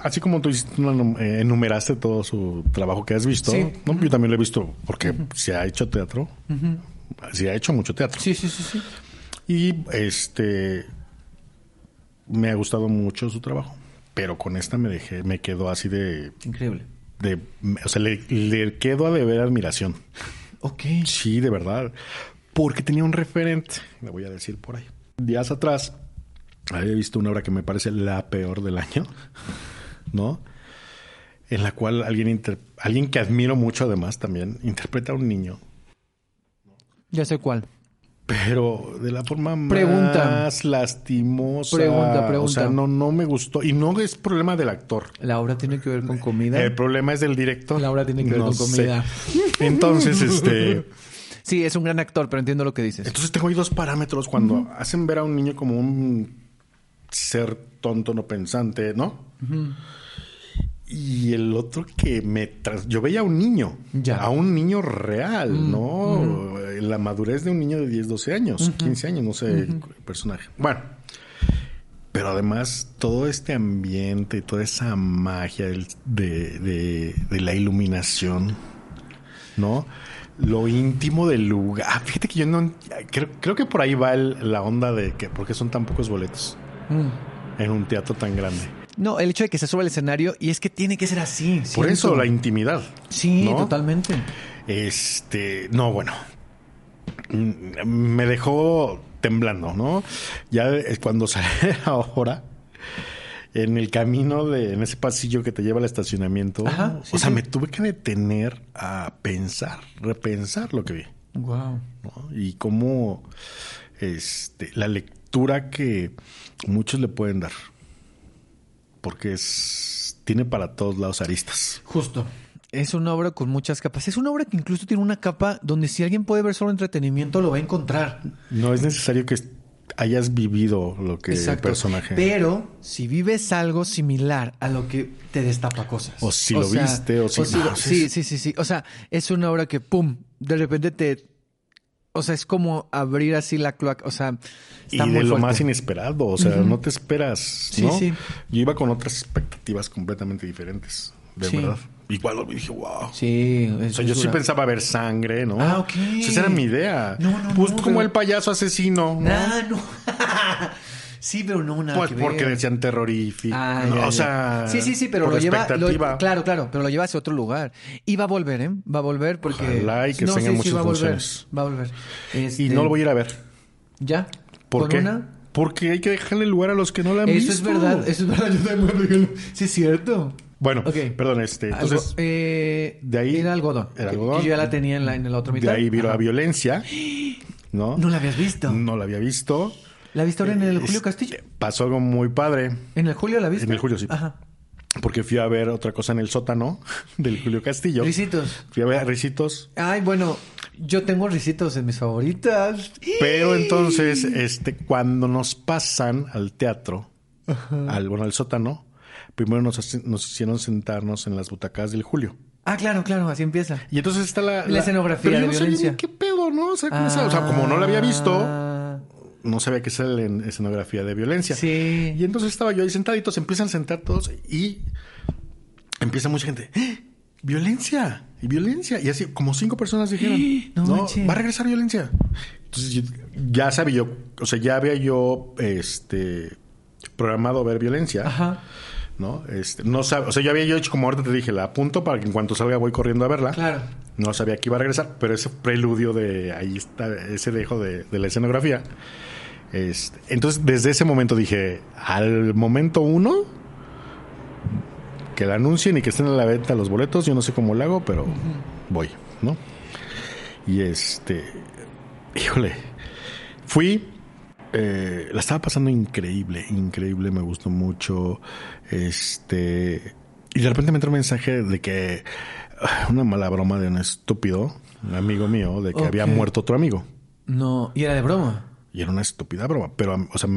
Así como tú eh, enumeraste todo su trabajo que has visto, Sí. ¿no? yo también lo he visto porque se ha hecho teatro. Se ha hecho mucho teatro. Sí, sí, sí, sí. Y este me ha gustado mucho su trabajo. Pero con esta me dejé, me quedó así de Increíble. de, o sea, le, le quedo a deber admiración. Ok. Sí, de verdad. Porque tenía un referente, le voy a decir por ahí. Días atrás había visto una obra que me parece la peor del año, ¿no? En la cual alguien, alguien que admiro mucho además también interpreta a un niño, Ya sé cuál. pero de la forma Pregunta. más lastimosa. Pregunta, pregunta. O sea, no, no me gustó. Y no es problema del actor. La obra tiene que ver con comida. El problema es del director. La obra tiene que ver No con sé. comida. Entonces, este... Sí, es un gran actor, pero entiendo lo que dices. Entonces tengo ahí dos parámetros cuando hacen ver a un niño como un ser tonto, no pensante, ¿no? Y el otro que me... trans- Yo veía a un niño, Ya. a un niño real, ¿no? La madurez de un niño de 10, 12 años, 15 años, no sé, el personaje. Bueno, pero además todo este ambiente, toda esa magia de- de la iluminación, ¿no? Lo íntimo del lugar. Ah, Fíjate que yo no... Creo, creo que por ahí va el- la onda de que... porque son tan pocos boletos Mm. en un teatro tan grande? No, el hecho de que se suba al escenario y es que tiene que ser así. Por siento. eso la intimidad. Sí, ¿no? totalmente. Este, no, bueno, mm, me dejó temblando, ¿no? Ya es cuando sale ahora en el camino de en ese pasillo que te lleva al estacionamiento, Ajá, sí, o sea, sí. me tuve que detener a pensar, repensar lo que vi. Wow. ¿no? Y cómo este, la lectura que muchos le pueden dar. Porque es, tiene para todos lados aristas. Justo. Es una obra con muchas capas. Es una obra que incluso tiene una capa donde si alguien puede ver solo entretenimiento lo va a encontrar. No es necesario que hayas vivido lo que el personaje. Pero si vives algo similar a lo que te destapa cosas. O si lo viste, o si- lo- no, sí, es- sí, sí, sí. O sea, es una obra que, pum, de repente te. O sea, es como abrir así la cloaca. O sea, y está de muy lo fuerte. más inesperado, o sea, no te esperas, Sí, ¿no? sí. Yo iba con otras expectativas completamente diferentes, de Sí. verdad. Igual lo vi y dije, wow. Sí, O sea, yo sí pensaba ver sangre, ¿no? Ah, ok. O sea, esa era mi idea. No, no, pues no, como pero- el payaso asesino, ¿no? Nah, no. sí, pero no, nada Pues que porque ver. decían terrorífico. Ah, ¿no? ya, o sea, sí, sí, sí, pero por lo lleva. lo- claro, claro, pero lo lleva hacia otro lugar. Y va a volver, ¿eh? Va a volver porque. Ojalá y que no, sí, sí, muchas va a volver. Va a volver. Y Este, no lo voy a ir a ver. ¿Ya? ¿Por ¿Con qué? una? Porque hay que dejarle lugar a los que no la han Eso visto. es verdad, eso es verdad. Yo también. Sí, es cierto. Bueno, perdón, este, entonces Algo- eh, de ahí- Era algodón. era algodón. Que yo ya la tenía en la, en la otra mitad. de ahí vino la violencia, ¿no? No la habías visto. No la había visto. ¿La viste ahora en el Julio Este, Castillo? Pasó algo muy padre, ¿En el Julio la viste? En el Julio, sí. Ajá. porque fui a ver otra cosa en el sótano del Julio Castillo. Risitos. Fui a ver a Ricitos, Ay, bueno, yo tengo risitos en mis favoritas. pero entonces, este, cuando nos pasan al teatro, al, bueno, al sótano, primero nos, nos hicieron sentarnos en las butacas del Julio. Ah, claro, claro, así empieza. Y entonces está la... La escenografía pero yo de no sabía violencia. ¿Qué pedo, no? O sea, como no la había visto, Ah, no sabía que es la en- escenografía de violencia. Sí. Y entonces estaba yo ahí sentadito, se empiezan a sentar todos y empieza mucha gente. ¡Eh! ¡Violencia! Y violencia. Y así, como cinco personas dijeron. No No, manches. va a regresar violencia. Entonces ya sabía yo, o sea, ya había yo este programado ver violencia. Ajá. ¿No? Este, no sab- o sea, yo había yo hecho como ahorita te dije, la apunto para que en cuanto salga voy corriendo a verla. Claro. No sabía que iba a regresar, pero ese preludio de ahí está, ese dejo de, de la escenografía. Este, entonces, desde ese momento dije, al momento uno, que la anuncien y que estén a la venta los boletos, yo no sé cómo lo hago, pero voy, ¿no? Y este, híjole, fui, eh, la estaba pasando increíble, increíble, me gustó mucho, este, y de repente me entró un mensaje de que, ah, una mala broma de un estúpido, un amigo mío, de que había muerto otro amigo. No, y era de broma. Y era una estúpida broma. Pero, o sea,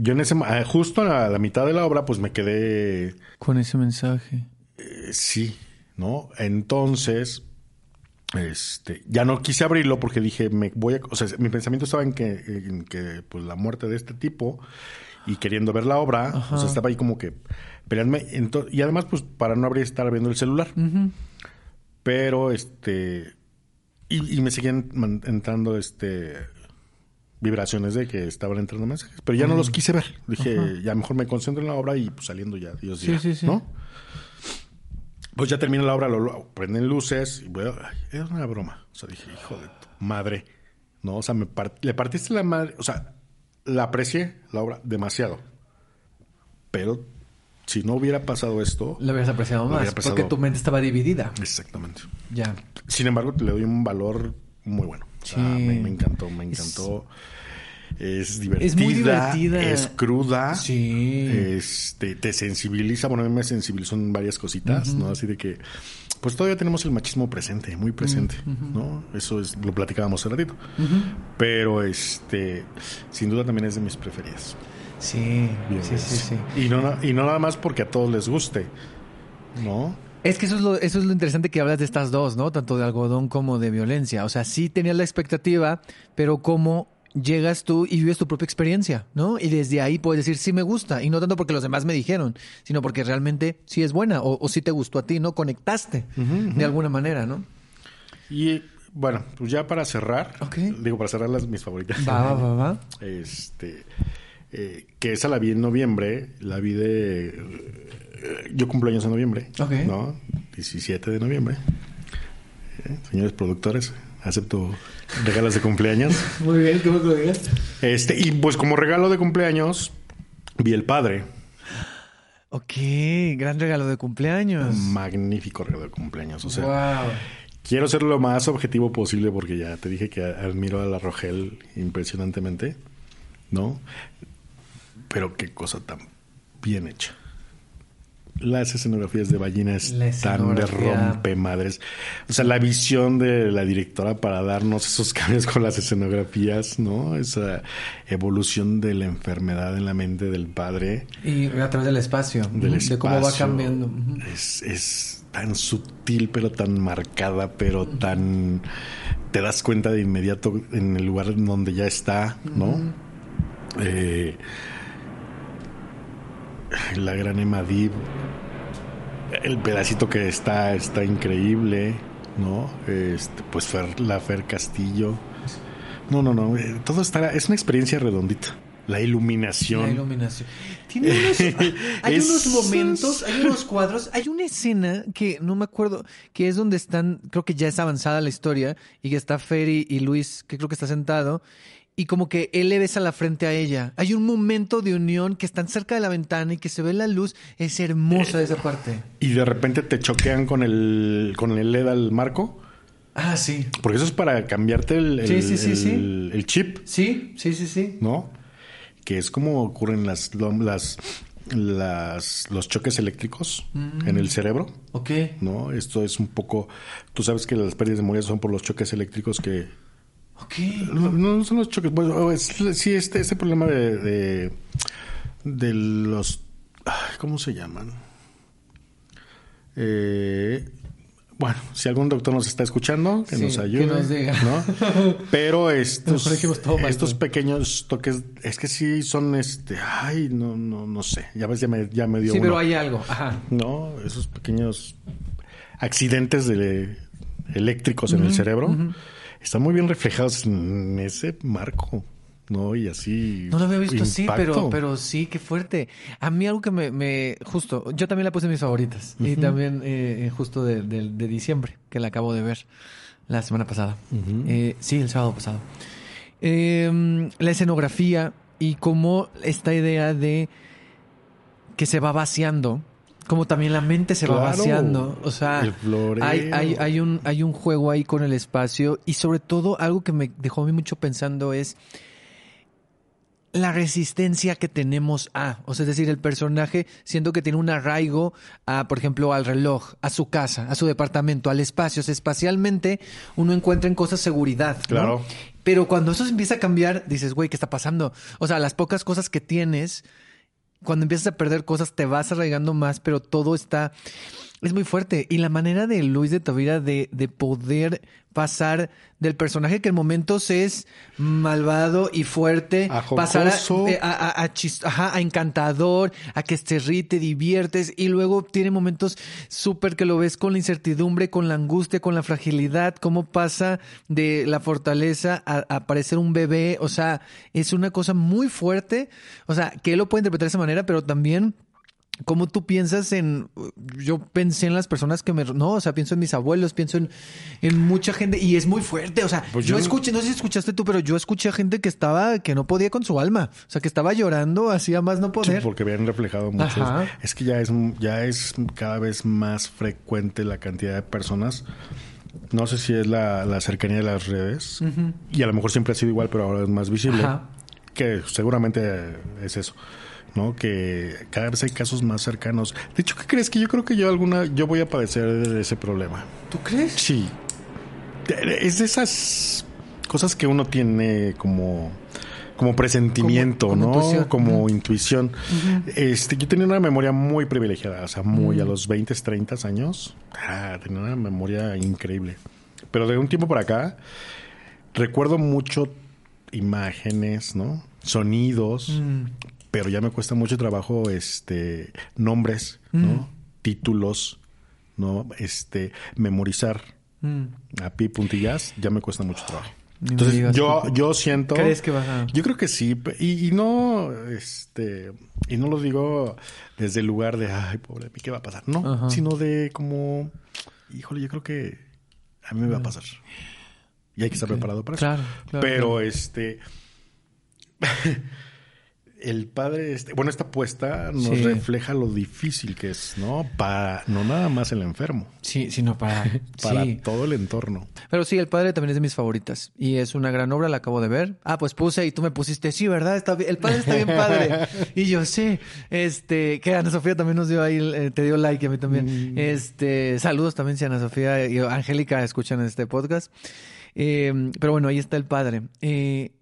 yo en ese, ah, justo a la, la mitad de la obra, pues me quedé, Con ese mensaje. eh, sí, ¿no? Entonces, este, ya no quise abrirlo porque dije, me voy a, o sea, mi pensamiento estaba en que, en que, pues, la muerte de este tipo y queriendo ver la obra, o sea, estaba ahí como que peleándome. Y además, pues, para no abrir, estar viendo el celular. Pero, este, y, y me seguían entrando, este, vibraciones de que estaban entrando mensajes, pero ya no los quise ver. Dije, ya mejor me concentro en la obra y pues saliendo ya, Dios Sí, dirá, sí, sí. ¿no? Pues ya termina la obra, lo, lo- prenden luces y a- ay, era una broma. O sea, dije, hijo de tu madre, ¿no? O sea, me part- le partiste la madre, o sea, la aprecié la obra demasiado. Pero si no hubiera pasado esto, Lo habrías apreciado más. apreciado. Porque tu mente estaba dividida. exactamente. Ya. Sin embargo, le doy un valor muy bueno. O sea, Sí. me, me encantó, me encantó. Es, divertida. Es muy divertida. Es cruda. Sí. Este, te sensibiliza. Bueno, a mí me sensibilizó en varias cositas, ¿no? Así de que, pues todavía tenemos el machismo presente, muy presente, ¿no? Eso es, lo platicábamos hace ratito. Pero, este, sin duda también es de mis preferidas. Sí, Bien, sí, sí, sí. Y no, y no nada más porque a todos les guste, ¿no? Es que eso es, lo, eso es lo interesante que hablas de estas dos, ¿no? Tanto de algodón como de violencia. O sea, sí tenías la expectativa, pero cómo llegas tú y vives tu propia experiencia, ¿no? Y desde ahí puedes decir, sí me gusta. Y no tanto porque los demás me dijeron, sino porque realmente sí es buena o, o sí te gustó a ti, ¿no? Conectaste de alguna manera, ¿no? Y bueno, pues ya para cerrar, digo, para cerrar las mis favoritas. Va, va, va. Este, eh, que esa la vi en noviembre, la vi de... eh, yo cumplo años en noviembre, Ok. ¿no? 17 de noviembre. ¿eh? señores productores, acepto regalos de cumpleaños. Muy bien, ¿cómo lo digas? Este, y pues como regalo de cumpleaños, vi El Padre. Ok, gran regalo de cumpleaños. Magnífico regalo de cumpleaños. O sea, wow. quiero ser lo más objetivo posible porque ya te dije que admiro a la Rogel impresionantemente, ¿no? Pero qué cosa tan bien hecha. Las escenografías de Ballina La están de escenografía. rompe madres. O sea, la visión de la directora para darnos esos cambios con las escenografías, ¿no? Esa evolución de la enfermedad en la mente del padre. Y a través del espacio, del de cómo va cambiando. Es, es tan sutil, pero tan marcada, pero tan... Te das cuenta de inmediato en el lugar donde ya está, ¿no? Eh, la gran Emma Dib. El pedacito que está, está increíble, ¿no? Este, pues Fer- la Fer Castillo. No, no, no. eh, Todo está... Es una experiencia redondita. La iluminación. La iluminación. Tiene unos, hay unos momentos, hay unos cuadros, hay una escena que no me acuerdo, que es donde están, creo que ya es avanzada la historia, y que está Ferry y Luis, que creo que está sentado, y como que él le besa la frente a ella. Hay un momento de unión que están cerca de la ventana y que se ve la luz. Es hermosa esa parte. y de repente te choquean con el con el LED al marco. Ah, sí. Porque eso es para cambiarte el, el- Sí, sí, sí, el- sí. el chip, Sí, sí, sí, sí. ¿no? Que es como ocurren las, las, las los choques eléctricos Mm. en el cerebro, Ok. ¿no? Esto es un poco... Tú sabes que las pérdidas de memoria son por los choques eléctricos que... Ok. No, no son los choques, bueno, es- sí, este, este problema de, de, de los... ¿Cómo se llaman? Eh, bueno, si algún doctor nos está escuchando, que Sí, nos que ayude. nos diga. ¿no? Pero estos, estos pequeños toques, es que sí son este... Ay, no, no, no sé. Ya ves, ya me, ya me dio Sí, uno. pero hay algo. Ajá. ¿no? Esos pequeños accidentes de, eléctricos en el cerebro están muy bien reflejados en ese marco, ¿no? Y así. No lo había visto así, pero, pero sí, qué fuerte. A mí algo que me, me- justo, yo también la puse en mis favoritas. Y también eh, justo de, de- de diciembre, que la acabo de ver la semana pasada. Eh, sí, el sábado pasado. Eh, la escenografía y cómo esta idea de que se va vaciando, como también la mente se va Claro. vaciando. O sea, hay, hay, hay, un, hay un juego ahí con el espacio y sobre todo algo que me dejó a mí mucho pensando es la resistencia que tenemos a, o sea, es decir, el personaje siento que tiene un arraigo a, por ejemplo, al reloj, a su casa, a su departamento, al espacio. O sea, espacialmente uno encuentra en cosas seguridad. ¿no? Claro. Pero cuando eso se empieza a cambiar, dices, güey, ¿qué está pasando? O sea, las pocas cosas que tienes, cuando empiezas a perder cosas, te vas arraigando más, pero todo está. Es muy fuerte. Y la manera de Luis de Tavira de, de poder pasar del personaje que en momentos es malvado y fuerte, A pasar a, eh, a, a- a chis- ajá, a encantador, a que te ríe, te diviertes, y luego tiene momentos súper que lo ves con la incertidumbre, con la angustia, con la fragilidad, cómo pasa de la fortaleza a, a parecer un bebé, o sea, es una cosa muy fuerte, o sea, que él lo puede interpretar de esa manera, pero también ¿Cómo tú piensas en.? Yo pensé en las personas que me. No, o sea, pienso en mis abuelos, pienso en, en mucha gente. Y es muy fuerte. O sea, Pues yo, yo- escuché, no sé si escuchaste tú, pero yo escuché a gente que estaba. que no podía con su alma. O sea, que estaba llorando, hacía más no Sí, poder. porque habían reflejado muchos. Ajá. Es que ya es, ya es cada vez más frecuente la cantidad de personas. No sé si es la, la cercanía de las redes. Y a lo mejor siempre ha sido igual, pero ahora es más visible. Ajá. Que seguramente es eso. ¿No? Que cada vez hay casos más cercanos. De hecho, ¿qué crees? Que yo creo que yo alguna, yo voy a padecer de ese problema. ¿Tú crees? Sí. Es de esas cosas que uno tiene como, como presentimiento, Como- como ¿no? intuición. Como intuición. Este, yo tenía una memoria muy privilegiada, o sea, muy a los 20, 30 años. Ah, tenía una memoria increíble. Pero de un tiempo para acá, recuerdo mucho imágenes, ¿no? Sonidos, Mm. Pero ya me cuesta mucho trabajo este nombres, ¿no? Mm. Títulos, ¿no? Este memorizar Mm. a pi puntillas ya me cuesta mucho trabajo. Ni Entonces yo yo siento ¿Crees que vas a.? yo creo que sí y, y no este y no lo digo desde el lugar de ay pobre mí qué va a pasar no Ajá. sino de como híjole yo creo que A mí me va a pasar. Y hay que estar preparado para Claro, eso. claro, Pero claro. este. El padre, este, bueno, esta apuesta nos Sí. refleja lo difícil que es, ¿no? Para, no nada más el enfermo, Sí, sino para... para sí. todo el entorno. Pero sí, El Padre también es de mis favoritas. Y es una gran obra, la acabo de ver. Ah, pues puse y tú me pusiste, sí, ¿verdad? Está bien- el Padre está bien padre. y yo, sí. Este, que Ana Sofía también nos dio ahí, eh, te dio like a mí también. Mm. Este, saludos también si Ana Sofía y Angélica escuchan este podcast. Eh, pero bueno, ahí está El Padre. Eh,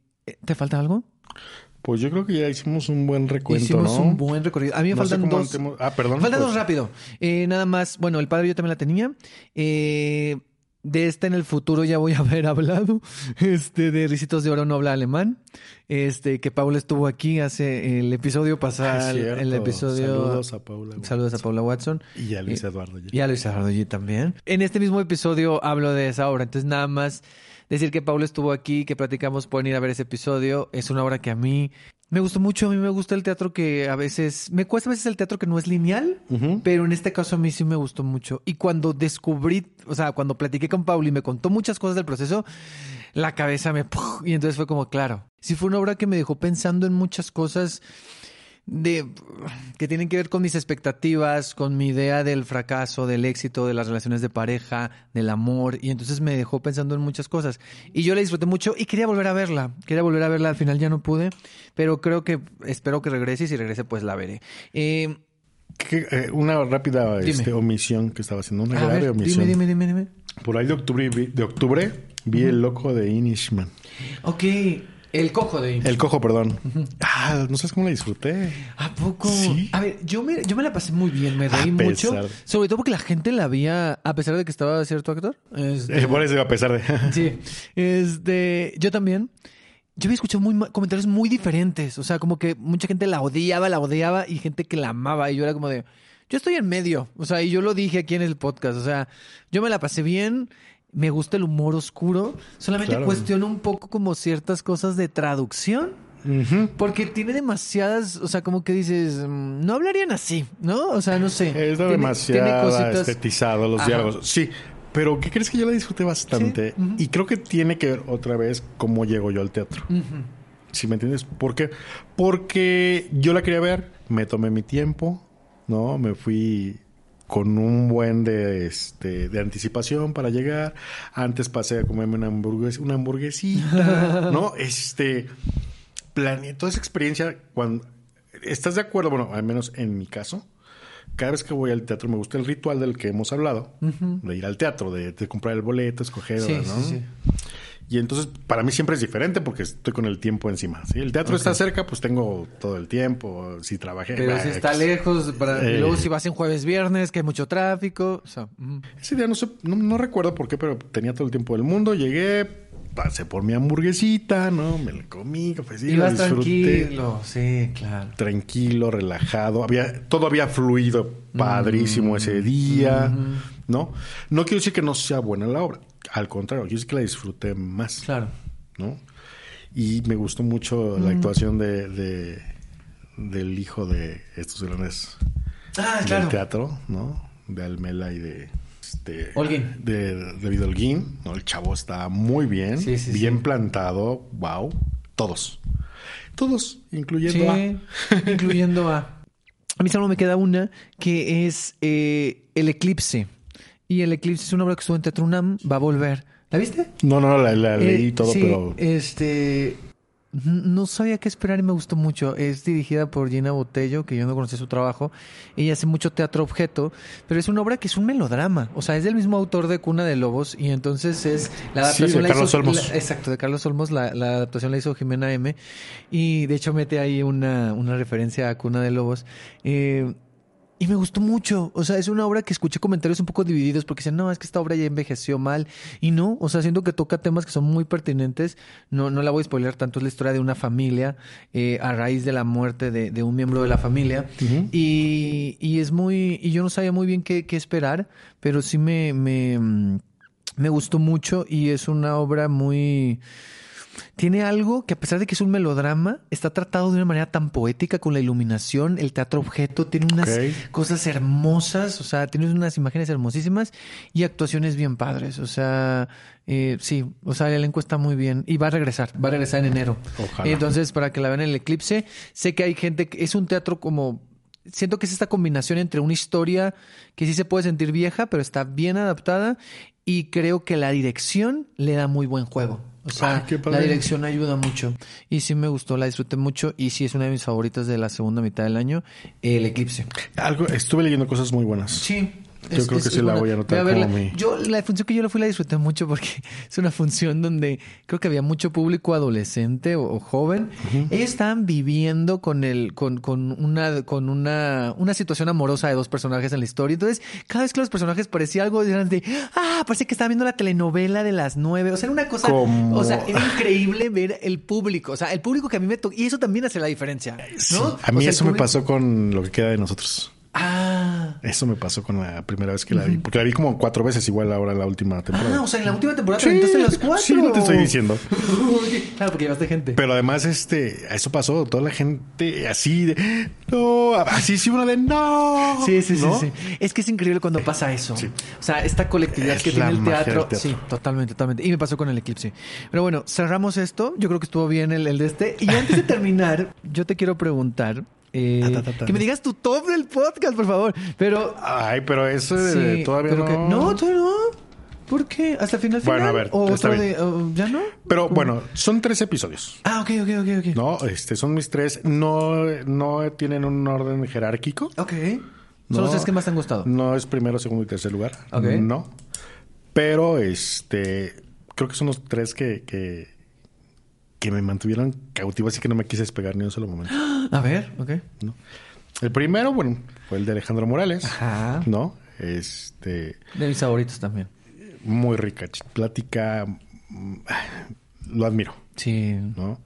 ¿Te falta algo? Pues yo creo que ya hicimos un buen recuento, Hicimos ¿no? un buen recorrido. A mí me No sé faltan dos. Ah, perdón. Faltan pues, dos rápido. Eh, nada más, bueno, el padre yo también la tenía. Eh, de esta en el futuro ya voy a haber hablado. Este, de Ricitos de Oro no habla alemán. Este, que Paula estuvo aquí hace el episodio Ah, pasado. cierto. el episodio. Saludos a Paula. Saludos a Paula Watson. Y a Luis Eh, Eduardo. ya. Y a Luis Eduardo G también. En este mismo episodio hablo de esa obra. Entonces, nada más decir que Paula estuvo aquí, que platicamos, pueden ir a ver ese episodio. Es una obra que a mí me gustó mucho. A mí me gusta el teatro que a veces. Me cuesta a veces el teatro que no es lineal. Pero en este caso a mí sí me gustó mucho. Y cuando descubrí, o sea, cuando platiqué con Pauli y me contó muchas cosas del proceso, la cabeza me... Y entonces fue como, claro. Sí fue una obra que me dejó pensando en muchas cosas de que tienen que ver con mis expectativas, con mi idea del fracaso, del éxito, de las relaciones de pareja, del amor, y entonces me dejó pensando en muchas cosas. Y yo la disfruté mucho y quería volver a verla, quería volver a verla, al final ya no pude, pero creo que espero que regrese y si regrese pues la veré. Eh, ¿Qué- eh, una rápida este, omisión que estaba haciendo. Una a grave ver, omisión. dime, dime, dime, dime. Por ahí de octubre, vi, de octubre vi El Loco de Inishman. Ok, el cojo de El Cojo, perdón. Ah, no sabes cómo la disfruté. ¿A poco? Sí. A ver, yo me, yo me la pasé muy bien, me reí mucho. Sobre todo porque la gente la veía, a pesar de que estaba cierto actor. Este, Eh, por eso, a pesar de. Sí. Este, yo también. Yo había escuchado muy, comentarios muy diferentes. O sea, como que mucha gente la odiaba, la odiaba y gente que la amaba. Y yo era como de, yo estoy en medio. O sea, y yo lo dije aquí en el podcast. O sea, yo me la pasé bien. Me gusta el humor oscuro. Solamente Claro. cuestiono un poco como ciertas cosas de traducción. Porque tiene demasiadas, o sea, como que dices, mm, no hablarían así, ¿no? O sea, no sé. Tiene- tiene demasiado cositas- estetizado los Ajá. diálogos. Sí, pero ¿qué crees que yo la disfruté bastante? Sí. Y creo que tiene que ver otra vez cómo llego yo al teatro. Ujú. ¿Sí me entiendes? ¿Por qué? Porque yo la quería ver, me tomé mi tiempo, ¿no? Me fui con un buen de, este, de anticipación para llegar. Antes pasé a comerme una, hamburgues, una hamburguesita, ¿no? Este, planeé toda esa experiencia cuando... ¿Estás de acuerdo? Bueno, al menos en mi caso, cada vez que voy al teatro me gusta el ritual del que hemos hablado, de ir al teatro, de, de comprar el boleto, escoger, Sí, ¿no? sí, sí. Y entonces para mí siempre es diferente porque estoy con el tiempo encima. Si el teatro está cerca, pues tengo todo el tiempo. Si trabajé. Pero bah, si está lejos, para, Eh. luego si vas en jueves, viernes, que hay mucho tráfico. O sea, ujú. Ese día no, sé, no, no recuerdo por qué, pero tenía todo el tiempo del mundo. Llegué, pasé por mi hamburguesita, ¿no? Me la comí, cafecito, ibas disfruté. tranquilo. Sí, claro. Tranquilo, relajado. Había, todo había fluido padrísimo Mm. ese día, ¿no? No quiero decir que no sea buena la obra. Al contrario, quiero decir que la disfruté más. Claro. ¿no? Y me gustó mucho la actuación de, de- del hijo de estos grandes Ah, del claro. teatro, ¿no? De Almela y de este Holguín. de David Holguín, ¿no? El chavo está muy bien, Sí, sí, bien sí. plantado, wow, todos. Todos, incluyendo Sí, a incluyendo a... A mí solo me queda una que es eh, El Eclipse. Y El Eclipse es una obra que estuvo en Teatro UNAM, va a volver. ¿La viste? No, no, la, la leí Eh, todo, sí, pero Este. No sabía qué esperar y me gustó mucho. Es dirigida por Gina Botello, que yo no conocía su trabajo. Ella hace mucho teatro objeto, pero es una obra que es un melodrama. O sea, es del mismo autor de Cuna de Lobos y entonces es la Sí, adaptación. de la Carlos hizo- Olmos. la- exacto, de Carlos Olmos. La, la adaptación la hizo Jimena M. Y de hecho mete ahí una, una referencia a Cuna de Lobos. Eh, y me gustó mucho. O sea, es una obra que escuché comentarios un poco divididos porque dicen, no, es que esta obra ya envejeció mal. Y no, o sea, siento que toca temas que son muy pertinentes. No, no la voy a spoiler tanto, es la historia de una familia eh, a raíz de la muerte de, de un miembro de la familia. y, y es muy, y yo no sabía muy bien qué, qué esperar, pero sí me, me, me gustó mucho y es una obra muy tiene algo que a pesar de que es un melodrama, está tratado de una manera tan poética con la iluminación, el teatro objeto, tiene unas cosas hermosas, o sea, tiene unas imágenes hermosísimas y actuaciones bien padres, o sea, eh, sí, o sea, el elenco está muy bien y va a regresar, va a regresar en enero. Ojalá. Entonces, para que la vean en el eclipse, sé que hay gente que es un teatro como siento que es esta combinación entre una historia que sí se puede sentir vieja, pero está bien adaptada y creo que la dirección le da muy buen juego. O sea, Ay, padre. la dirección ayuda mucho. Y sí me gustó, la disfruté mucho y sí es una de mis favoritas de la segunda mitad del año, El Eclipse. Algo, estuve leyendo cosas muy buenas. Sí. Yo creo que sí la voy a anotar como mi- Yo, la función que yo la fui la disfruté mucho porque es una función donde creo que había mucho público adolescente o, o joven. Ellos estaban viviendo con el, con, con una, con una, una situación amorosa de dos personajes en la historia. Entonces, cada vez que los personajes parecía algo, eran de, ah, parece que estaban viendo la telenovela de las nueve. O sea, era una cosa, o sea, era increíble ver el público. O sea, el público que a mí me tocó, y eso también hace la diferencia. ¿no? Sí, O a mí sea, eso me pasó con lo que queda de nosotros. Ah. Eso me pasó con la primera vez que la vi. Porque la vi como cuatro veces igual ahora en la última temporada. Ah, o sea, en la última temporada te aventaste las cuatro. sí, no te estoy diciendo. claro, porque llevaste gente. Pero además, este, eso pasó. Toda la gente así de no, así sí uno de no. Sí, sí, sí, ¿no? sí. Es que es increíble cuando pasa eso. Sí. O sea, esta colectividad Es que tiene el teatro. teatro. Sí, totalmente, totalmente. Y me pasó con el eclipse. Pero bueno, cerramos esto. Yo creo que estuvo bien el, el de este. Y antes de terminar, yo te quiero preguntar. Eh, que me digas tu top del podcast, por favor. Pero. Ay, pero eso sí, todavía pero no. que- no, todavía no. ¿Por qué? ¿Hasta el final? Bueno, final? a ver, ¿O está bien. de- ¿Ya no? Pero bueno, son tres episodios. Ah, ok, ok, ok, ok. No, este, son mis tres. No, no tienen un orden jerárquico. Ok. Son los tres que más te han gustado. No es primero, segundo y tercer lugar. Ok. No. Pero este creo que son los tres que, que, que me mantuvieron cautivo, así que no me quise despegar ni un solo momento. A ver, ok. ¿no? El primero, bueno, fue el de Alejandro Morales. Ajá. ¿No? Este. De mis favoritos también. Muy rica plática. mm, Lo admiro, Sí. ¿no?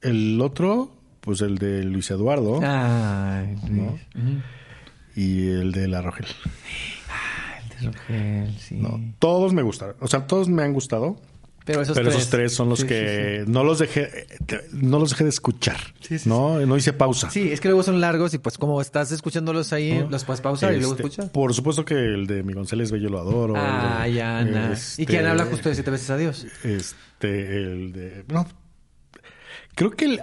El otro, pues el de Luis Eduardo Ay, ¿No? Luis. Y el de La Rogel. El de Rogel, sí. ¿no? Todos me gustaron. O sea, todos me han gustado. Pero esos pero tres. esos tres son los Sí, que no los dejé no los dejé de escuchar. No, no hice pausa. Sí. Es que luego son largos y pues como estás escuchándolos ahí, ¿no? los puedes pausar y luego Este, escuchar. Por supuesto que el de mi González Bello lo adoro. Ah, de- ya, Ana. este, ¿Y quién habla justo de siete veces a Dios? Este, el de. No. Creo que el-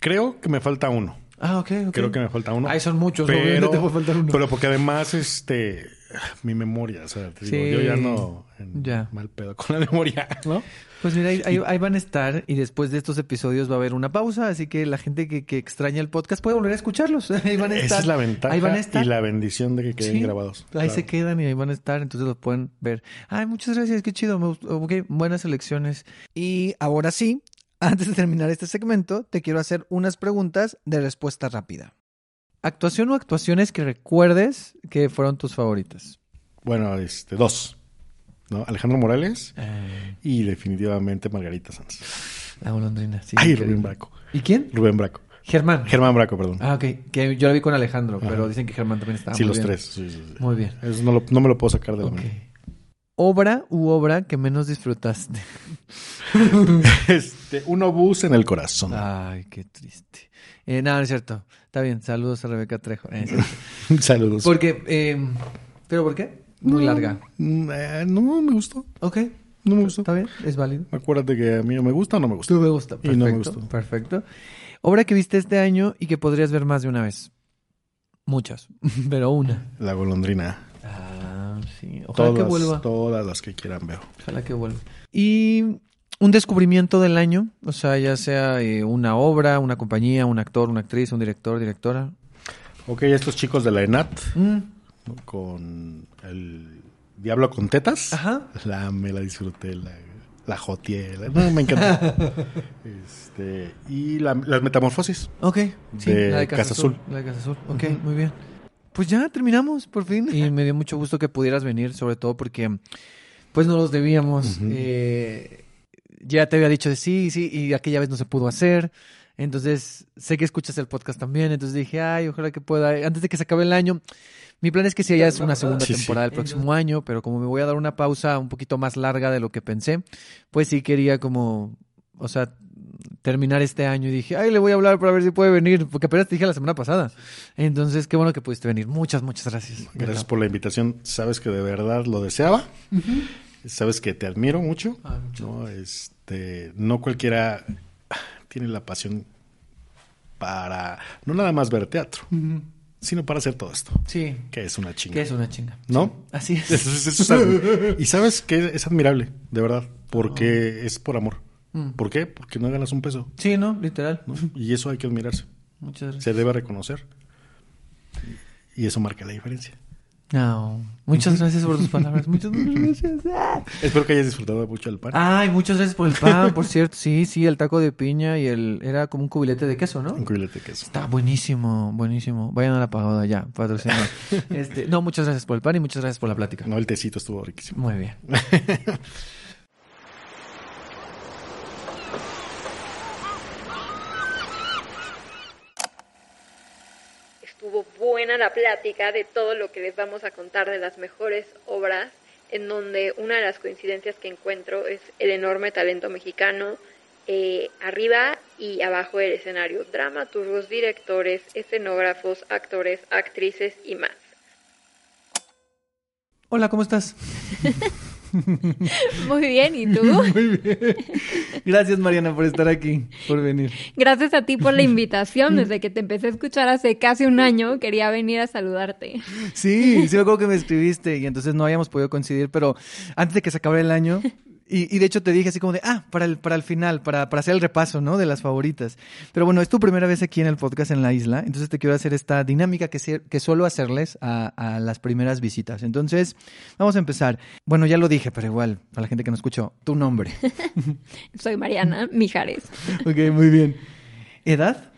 creo que me falta uno. Ah, ok, ok. Creo que me falta uno. Ay, son muchos, pero, te puede faltar uno. Pero porque además, este, mi memoria, o sea, te digo, yo ya no en Ya. mal pedo con la memoria, ¿no? Pues mira, ahí, ahí- ahí van a estar y después de estos episodios va a haber una pausa, así que la gente que, que extraña el podcast puede volver a escucharlos. Ahí van a estar. Esa es la ventaja Ahí van a estar. y la bendición de que queden Sí, grabados. Ahí Claro. se quedan y ahí van a estar, entonces los pueden ver. Ay, muchas gracias, qué chido. Ok, buenas elecciones. Y ahora sí, antes de terminar este segmento, te quiero hacer unas preguntas de respuesta rápida. ¿Actuación o actuaciones que recuerdes que fueron tus favoritas? Bueno, este, dos. ¿no? Alejandro Morales y definitivamente Margarita Sanz. La golondrina, sí. Ay. Rubén Braco. ¿Y quién? Rubén Braco. Germán. Germán Braco, perdón. Ah, ok. Que yo la vi con Alejandro, Ajá. pero dicen que Germán también estaba sí, muy los bien. tres. sí, sí, sí. Muy bien. Eso no, lo- no me lo puedo sacar de la. Obra u obra que menos disfrutaste. Este, un obús en el corazón. Ay, qué triste. Eh, no, no es cierto. Está bien. Saludos a Rebeca Trejo. Eh. Saludos. Porque, eh, ¿pero por qué? Muy No, larga. mm, eh, no me gustó. Ok. No me gustó. Está bien. Es válido. Acuérdate que a mí no me gusta o no me gusta. Tú me gusta. Y Perfecto. no me gustó. Perfecto. Obra que viste este año y que podrías ver más de una vez. Muchas, pero una. La golondrina. Ah, sí. Ojalá Todas, que vuelva. todas las que quieran veo. Ojalá que vuelva. Y un descubrimiento del año, o sea, ya sea eh, una obra, una compañía, un actor, una actriz, un director, directora. Ok, estos chicos de la ENAT Mm, con el Diablo con tetas. Ajá. La, me la disfruté, la, la joteé. la- no, me encanta. este, y la- las metamorfosis. Ok. Sí, De la de Casa, Casa Azul. Azul. La de Casa Azul. Ok, muy bien. Pues ya terminamos, por fin. Y me dio mucho gusto que pudieras venir, sobre todo porque pues no los debíamos. Eh, ya te había dicho de sí, sí, y aquella vez no se pudo hacer. Entonces, sé que escuchas el podcast también. Entonces dije, ay, ojalá que pueda. Antes de que se acabe el año, mi plan es que si haya es una segunda Sí, sí. temporada el próximo año, pero como me voy a dar una pausa un poquito más larga de lo que pensé, pues sí quería como, o sea, terminar este año y dije, ay, le voy a hablar para ver si puede venir, porque apenas te dije la semana pasada. Entonces, qué bueno que pudiste venir. Muchas, muchas gracias. Gracias por la invitación. Sabes que de verdad lo deseaba. Sabes que te admiro mucho. Ah, no, este, no cualquiera tiene la pasión para no nada más ver teatro, sino para hacer todo esto, Sí, que es una chinga. que es una chinga. ¿No? Así es. Eso es y sabes que es admirable, de verdad, porque es por amor. Mm. ¿Por qué? Porque no ganas un peso, Sí, ¿no? Literal. ¿no? Y eso hay que admirarse. Muchas gracias. Se debe reconocer. Y eso marca la diferencia. No, muchas gracias por tus palabras. Muchas, muchas gracias. Ah. Espero que hayas disfrutado mucho el pan. Ay, muchas gracias por el pan, por cierto. Sí, sí, el taco de piña y el... Era como un cubilete de queso, ¿no? Un cubilete de queso. Está buenísimo, buenísimo. Vayan a la pagoda ya, patrocinado. Este, no, muchas gracias por el pan y muchas gracias por la plática. No, el tecito estuvo riquísimo. Muy bien. Estuvo buena la plática de todo lo que les vamos a contar de las mejores obras, en donde una de las coincidencias que encuentro es el enorme talento mexicano eh, arriba y abajo del escenario, dramaturgos, directores, escenógrafos, actores, actrices y más. Hola, ¿cómo estás? Muy bien, ¿y tú? Muy bien. Gracias, Mariana, por estar aquí, por venir. Gracias a ti por la invitación. Desde que te empecé a escuchar hace casi un año, quería venir a saludarte. Sí, sí me acuerdo que me escribiste y entonces no habíamos podido coincidir, pero antes de que se acabara el año, y, y de hecho te dije así como de, ah, para el, para el final, para, para hacer el repaso, ¿no? De las favoritas. Pero bueno, es tu primera vez aquí en el podcast en la isla, entonces te quiero hacer esta dinámica que, se- que suelo hacerles a, a las primeras visitas. Entonces, vamos a empezar. Bueno, ya lo dije, pero igual, para la gente que no escuchó, tu nombre. Soy Mariana Mijares. ok, muy bien. ¿Edad?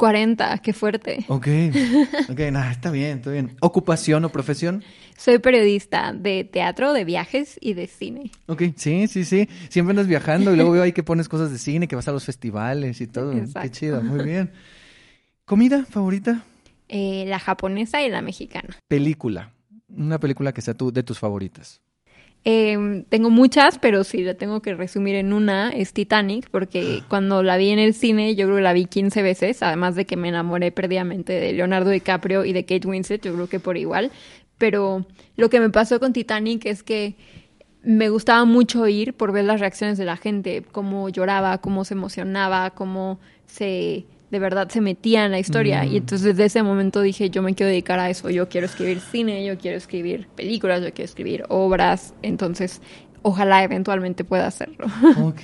40, qué fuerte. Ok, ok, nada, está bien, está bien. ¿Ocupación o profesión? Soy periodista de teatro, de viajes y de cine. Ok, sí, sí, sí. Siempre andas viajando y luego veo ahí que pones cosas de cine, que vas a los festivales y todo. Qué chido, muy bien. ¿Comida favorita? Eh, la japonesa y la mexicana. Película. Una película que sea tu, de tus favoritas. Eh, tengo muchas, pero si la tengo que resumir en una, es Titanic, porque cuando la vi en el cine, yo creo que la vi 15 veces, además de que me enamoré perdidamente de Leonardo DiCaprio y de Kate Winslet, yo creo que por igual. Pero lo que me pasó con Titanic es que me gustaba mucho ir por ver las reacciones de la gente, cómo lloraba, cómo se emocionaba, cómo se de verdad se metía en la historia. Y entonces desde ese momento dije, yo me quiero dedicar a eso, yo quiero escribir cine, yo quiero escribir películas, yo quiero escribir obras. Entonces, ojalá eventualmente pueda hacerlo. Ok.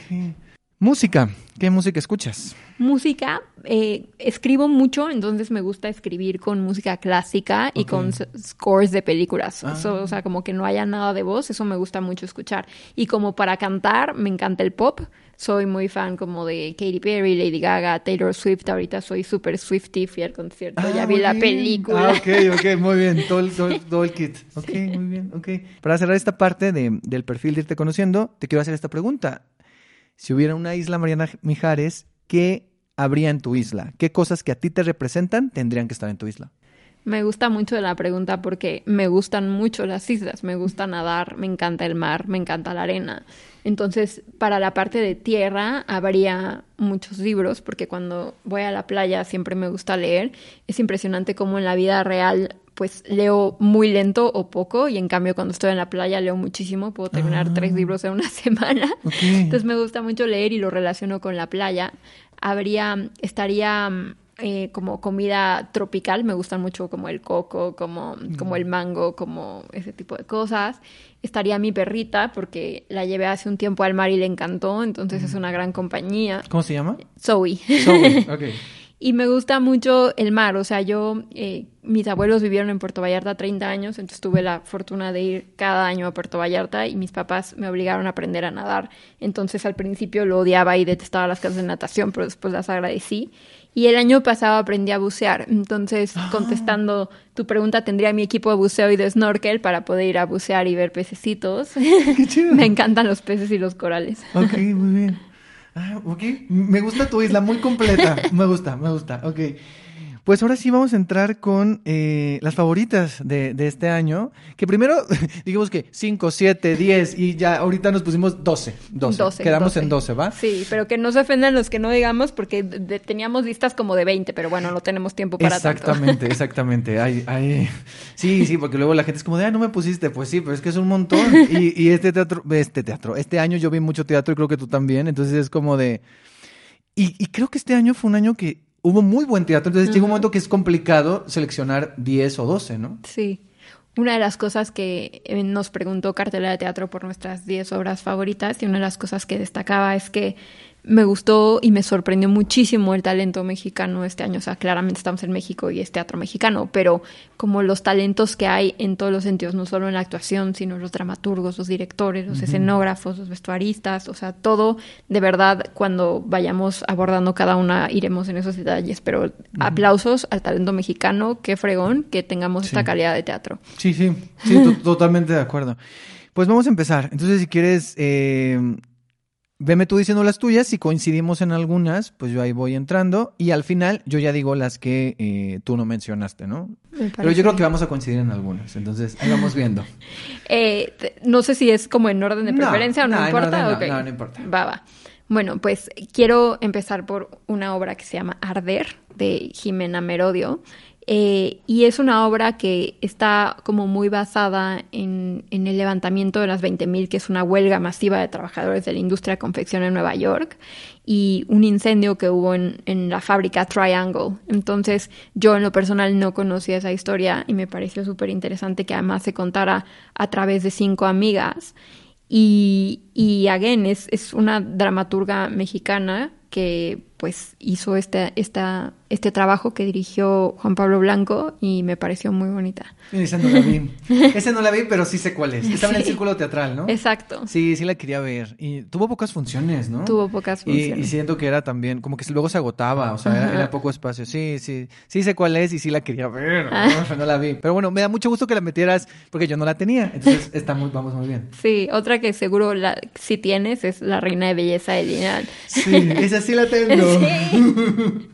Música. ¿Qué música escuchas? Música, eh, escribo mucho, entonces me gusta escribir con música clásica y con scores de películas. Ah. O sea, como que no haya nada de voz, eso me gusta mucho escuchar. Y como para cantar, me encanta el pop. Soy muy fan como de Katy Perry, Lady Gaga, Taylor Swift. Ahorita soy súper Swifty, fui al concierto, ya Ah, vi la bien. película. Ah, ok, ok, muy bien. Todo el, todo el- todo el kit. Ok, muy bien, ok. Para cerrar esta parte de- del perfil de irte conociendo, te quiero hacer esta pregunta. Si hubiera una isla Mariana Mijares, ¿qué habría en tu isla? ¿Qué cosas que a ti te representan tendrían que estar en tu isla? Me gusta mucho la pregunta porque me gustan mucho las islas, me gusta nadar, me encanta el mar, me encanta la arena. Entonces, para la parte de tierra habría muchos libros porque cuando voy a la playa siempre me gusta leer. Es impresionante cómo en la vida real pues leo muy lento o poco y en cambio cuando estoy en la playa leo muchísimo, puedo terminar tres libros en una semana. Entonces me gusta mucho leer y lo relaciono con la playa. Habría, estaría mm, eh, como comida tropical, me gustan mucho como el coco, como, como el mango, como ese tipo de cosas. Estaría mi perrita porque la llevé hace un tiempo al mar y le encantó, entonces es una gran compañía. ¿Cómo se llama? Zoe. Zoe. Ok. Y me gusta mucho el mar, o sea, yo, eh, mis abuelos vivieron en Puerto Vallarta 30 años, entonces tuve la fortuna de ir cada año a Puerto Vallarta y mis papás me obligaron a aprender a nadar. Entonces al principio lo odiaba y detestaba las clases de natación, pero después las agradecí. Y el año pasado aprendí a bucear, entonces contestando tu pregunta, tendría mi equipo de buceo y de snorkel para poder ir a bucear y ver pececitos. me encantan los peces y los corales. Ok, muy bien. Ah, ok. Me gusta tu isla, muy completa. Me gusta, me gusta. Ok. Pues ahora sí vamos a entrar con eh, las favoritas de, de este año. Que primero, digamos que 5, 7, 10 y ya ahorita nos pusimos 12. 12. 12, Quedamos 12. en 12, ¿va? Sí, pero que no se ofendan los que no digamos porque de- de- teníamos listas como de 20, pero bueno, no tenemos tiempo para tanto. Exactamente, exactamente. Ay, ay. Sí, sí, porque luego la gente es como de, ah, no me pusiste. Pues sí, pero es que es un montón. Y, y este teatro, este teatro, este año yo vi mucho teatro y creo que tú también. Entonces es como de. Y, y creo que este año fue un año que hubo muy buen teatro. Entonces llega un momento que es complicado seleccionar 10 o 12, ¿no? Sí. Una de las cosas que eh, nos preguntó Cartela de Teatro por nuestras 10 obras favoritas y una de las cosas que destacaba es que me gustó y me sorprendió muchísimo el talento mexicano este año. O sea, claramente estamos en México y es teatro mexicano, pero como los talentos que hay en todos los sentidos, no solo en la actuación, sino los dramaturgos, los directores, los escenógrafos, los vestuaristas, o sea, todo de verdad, cuando vayamos abordando cada una, iremos en esos detalles. Pero aplausos al talento mexicano, qué fregón que tengamos esta calidad de teatro. Sí, sí, sí, to- totalmente de acuerdo. Pues vamos a empezar. Entonces, si quieres, eh, veme tú diciendo las tuyas. Si coincidimos en algunas, pues yo ahí voy entrando. Y al final, yo ya digo las que eh, tú no mencionaste, ¿no? Pero yo creo que vamos a coincidir en algunas. Entonces, ahí vamos viendo. Eh, no sé si es como en orden de No, preferencia o no, no, en importa. orden no, no, no importa. Va, va. Bueno, pues quiero empezar por una obra que se llama Arder, de Jimena Merodio. Eh, y es una obra que está como muy basada en, en el levantamiento de las 20.000, que es una huelga masiva de trabajadores de la industria de confección en Nueva York, y un incendio que hubo en, en la fábrica Triangle. Entonces, yo en lo personal no conocía esa historia y me pareció súper interesante que además se contara a través de cinco amigas. Y, y again, es, es una dramaturga mexicana que pues hizo este, esta, este trabajo que dirigió Juan Pablo Blanco y me pareció muy bonita. Esa no la vi. Esa no la vi, pero sí sé cuál es. Estaba en el Sí. círculo teatral, ¿no? Exacto. Sí, sí la quería ver. Y tuvo pocas funciones, ¿no? Tuvo pocas Y, funciones. y siento que era también, como que luego se agotaba, o sea, era, poco espacio. Sí, sí, sí sé cuál es y sí la quería ver, Ah. ¿no? Pero no la vi. Pero bueno, me da mucho gusto que la metieras porque yo no la tenía. Entonces, está muy, vamos muy bien. Sí, otra que seguro la, si tienes es La Reina de Belleza de Lina. Sí, esa sí la tengo.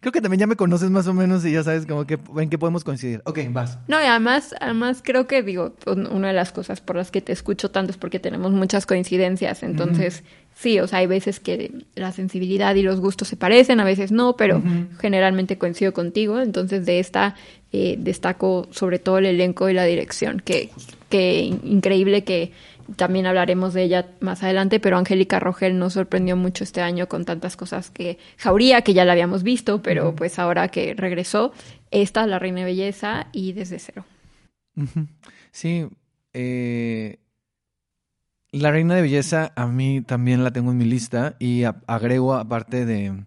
Creo que también ya me conoces más o menos y ya sabes como que en qué podemos coincidir. Ok, vas. No, y además, además creo que digo, un- una de las cosas por las que te escucho tanto es porque tenemos muchas coincidencias. Entonces, sí, o sea, hay veces que la sensibilidad y los gustos se parecen, a veces no, pero generalmente coincido contigo. Entonces, de esta eh, destaco sobre todo el elenco y la dirección, que, que increíble que también hablaremos de ella más adelante, pero Angélica Rogel nos sorprendió mucho este año con tantas cosas que Jauría, que ya la habíamos visto, pero pues ahora que regresó, esta, La Reina de Belleza y Desde Cero. Sí, eh, la reina de belleza a mí también la tengo en mi lista y a- agrego aparte de,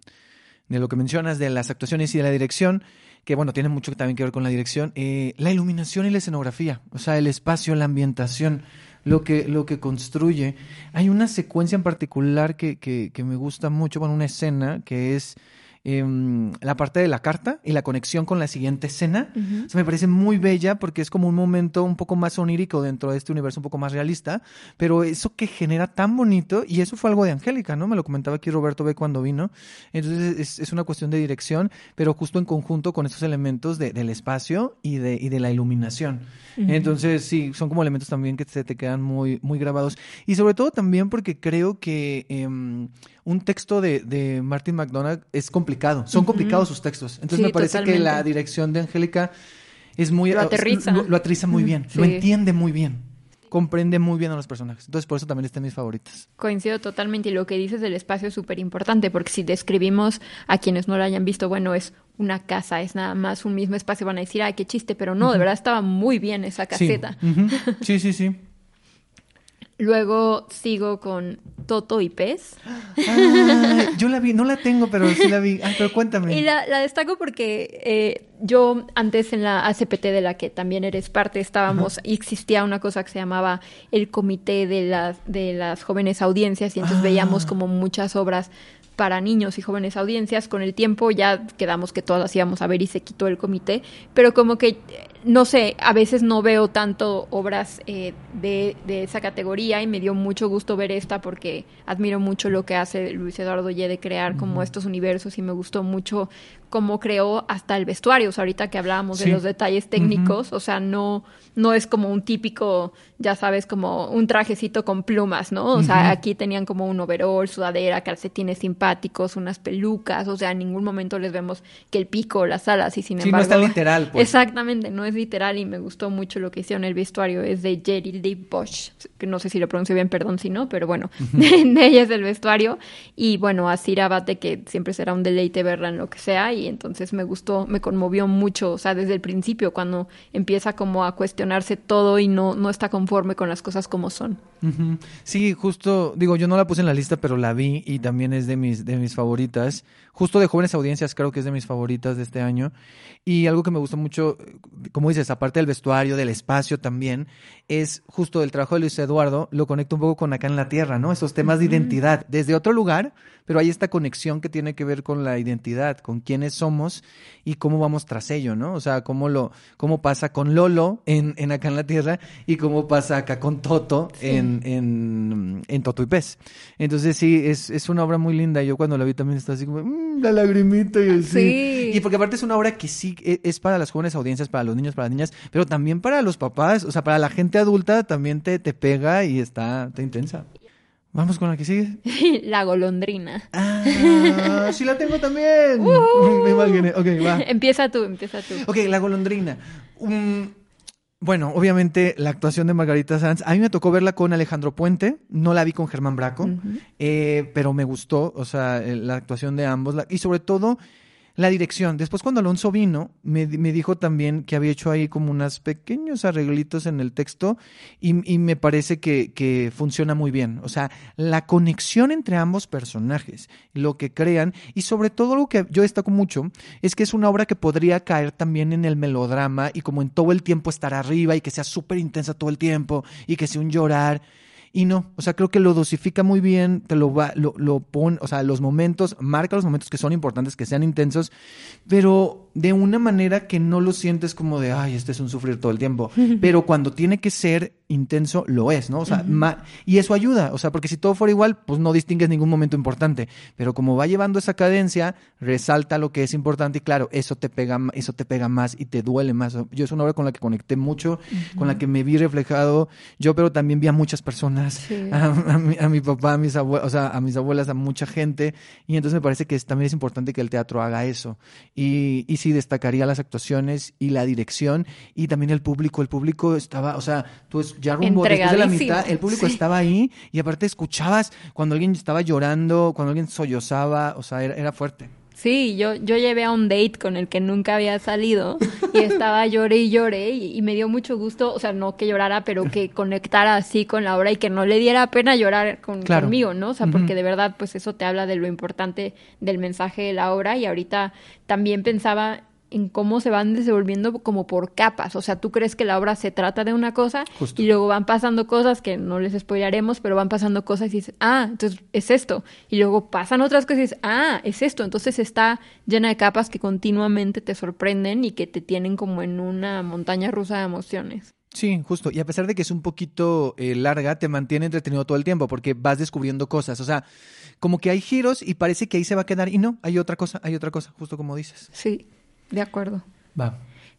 de lo que mencionas de las actuaciones y de la dirección, que bueno, tiene mucho también que ver con la dirección, eh, la iluminación y la escenografía, o sea, el espacio, la ambientación, lo que, lo que construye. Hay una secuencia en particular que, que, que me gusta mucho, bueno, una escena que es em, la parte de la carta y la conexión con la siguiente escena. Me parece muy bella porque es como un momento un poco más onírico dentro de este universo un poco más realista, pero eso que genera tan bonito, y eso fue algo de Angélica, ¿no? Me lo comentaba aquí Roberto B cuando vino. Entonces es, es una cuestión de dirección, pero justo en conjunto con estos elementos de- del espacio y de, y de la iluminación. Entonces sí, son como elementos también que se te quedan muy, muy grabados. Y sobre todo también porque creo que em, un texto de, de Martin McDonagh es complicado. Son complicados sus textos. Entonces Sí, me parece que la dirección de Angélica es muy... Lo aterriza. Lo, lo aterriza muy bien. Lo entiende muy bien. Comprende muy bien a los personajes. Entonces por eso también está en mis favoritas. Coincido totalmente y lo que dices del espacio es súper importante porque si describimos a quienes no lo hayan visto, bueno, es una casa, es nada más un mismo espacio, van a decir, ay, qué chiste, pero no, de verdad estaba muy bien esa caseta. Sí, sí, sí. Luego sigo con Toto y Pez. Ay, yo la vi, no la tengo, pero sí la vi. Ay, pero cuéntame. Y la, la destaco porque eh, yo antes en la ACPT de la que también eres parte estábamos y existía una cosa que se llamaba el comité de las de las jóvenes audiencias y entonces Ah. veíamos como muchas obras para niños y jóvenes audiencias. Con el tiempo ya quedamos que todas las íbamos a ver y se quitó el comité, pero como que, no sé, a veces no veo tanto obras eh, de, de esa categoría y me dio mucho gusto ver esta porque admiro mucho lo que hace Luis Eduardo Ye de crear como estos universos y me gustó mucho cómo creó hasta el vestuario. O sea, ahorita que hablábamos Sí. de los detalles técnicos, o sea, no, no es como un típico, ya sabes, como un trajecito con plumas, ¿no? O sea, aquí tenían como un overall, sudadera, calcetines simpáticos, unas pelucas, o sea, en ningún momento les vemos que el pico, las alas, y sin Sí, no embargo... es tan literal, pues. Exactamente, no es literal y me gustó mucho lo que hicieron el vestuario. Es de Jerry Lee Bosch, que no sé si lo pronuncio bien, perdón si no, pero bueno, de ella es el vestuario. Y bueno, a Cira Abate, que siempre será un deleite verla en lo que sea, y entonces me gustó, me conmovió mucho, o sea, desde el principio, cuando empieza como a cuestionarse todo y no, no está conforme con las cosas como son. Sí, justo, digo, yo no la puse en la lista, pero la vi y también es de mis, de mis favoritas. Justo de jóvenes audiencias creo que es de mis favoritas de este año. Y algo que me gustó mucho, como dices, aparte del vestuario, del espacio también, es justo el trabajo de Luis Eduardo, lo conecto un poco con acá en la Tierra, ¿no? Esos temas de identidad, desde otro lugar, pero hay esta conexión que tiene que ver con la identidad, con quiénes somos y cómo vamos tras ello, ¿no? O sea, cómo lo, cómo pasa con Lolo en, en acá en la Tierra y cómo pasa acá con Toto en, en, en Toto y Pez. Entonces sí, es, es una obra muy linda. Yo cuando la vi también estaba así como, "Mm, la lagrimita y así. Sí. Y porque aparte es una obra que sí e- es para las jóvenes audiencias, para los niños, para las niñas, pero también para los papás, o sea, para la gente adulta también te, te pega y está, está intensa. Vamos con la que sigue. la golondrina. Ah, sí la tengo también. Me imaginé. Ok, va. empieza tú, empieza tú. Ok, la golondrina. Um, bueno, obviamente la actuación de Margarita Sanz, a mí me tocó verla con Alejandro Puente, no la vi con Germán Braco, eh, pero me gustó, o sea, eh, la actuación de ambos la- y sobre todo la dirección. Después cuando Alonso vino, me, me dijo también que había hecho ahí como unos pequeños arreglitos en el texto y, y me parece que, que funciona muy bien. O sea, la conexión entre ambos personajes, lo que crean y sobre todo lo que yo destaco mucho es que es una obra que podría caer también en el melodrama y como en todo el tiempo estar arriba y que sea súper intensa todo el tiempo y que sea un llorar. Y no, o sea, creo que lo dosifica muy bien, te lo va, lo, lo pone, o sea, los momentos, marca los momentos que son importantes, que sean intensos, pero de una manera que no lo sientes como de, ay, este es un sufrir todo el tiempo. Pero cuando tiene que ser intenso, lo es, ¿no? O sea, ma- y eso ayuda, o sea, porque si todo fuera igual, pues no distingues ningún momento importante. Pero como va llevando esa cadencia, resalta lo que es importante y claro, eso te pega, eso te pega más y te duele más. Yo es una obra con la que conecté mucho, con la que me vi reflejado yo, pero también vi a muchas personas, Sí. a, a mi, a mi papá, a mis abuelas, o sea, a mis abuelas, a mucha gente, y entonces me parece que es- también es importante que el teatro haga eso. Y, y sí destacaría las actuaciones y la dirección y también el público. El público estaba, o sea, tú es- ya rumbo después de la mitad, el público sí. estaba ahí y aparte escuchabas cuando alguien estaba llorando, cuando alguien sollozaba, o sea, era, era fuerte. Sí, yo, yo llevé a un date con el que nunca había salido y estaba lloré y lloré y, y me dio mucho gusto, o sea, no que llorara, pero que conectara así con la obra y que no le diera pena llorar con, Claro. conmigo, ¿no? O sea, porque de verdad, pues eso te habla de lo importante del mensaje de la obra y ahorita también pensaba en cómo se van desenvolviendo como por capas, o sea, tú crees que la obra se trata de una cosa Justo. y luego van pasando cosas que no les spoilaremos, pero van pasando cosas y dices, ah, entonces es esto. Y luego pasan otras cosas y dices, ah, es esto. Entonces está llena de capas que continuamente te sorprenden y que te tienen como en una montaña rusa de emociones. Sí, justo. Y a pesar de que es un poquito eh, larga, te mantiene entretenido todo el tiempo porque vas descubriendo cosas. O sea, como que hay giros y parece que ahí se va a quedar y no, hay otra cosa, hay otra cosa, justo como dices. Sí, de acuerdo. Va.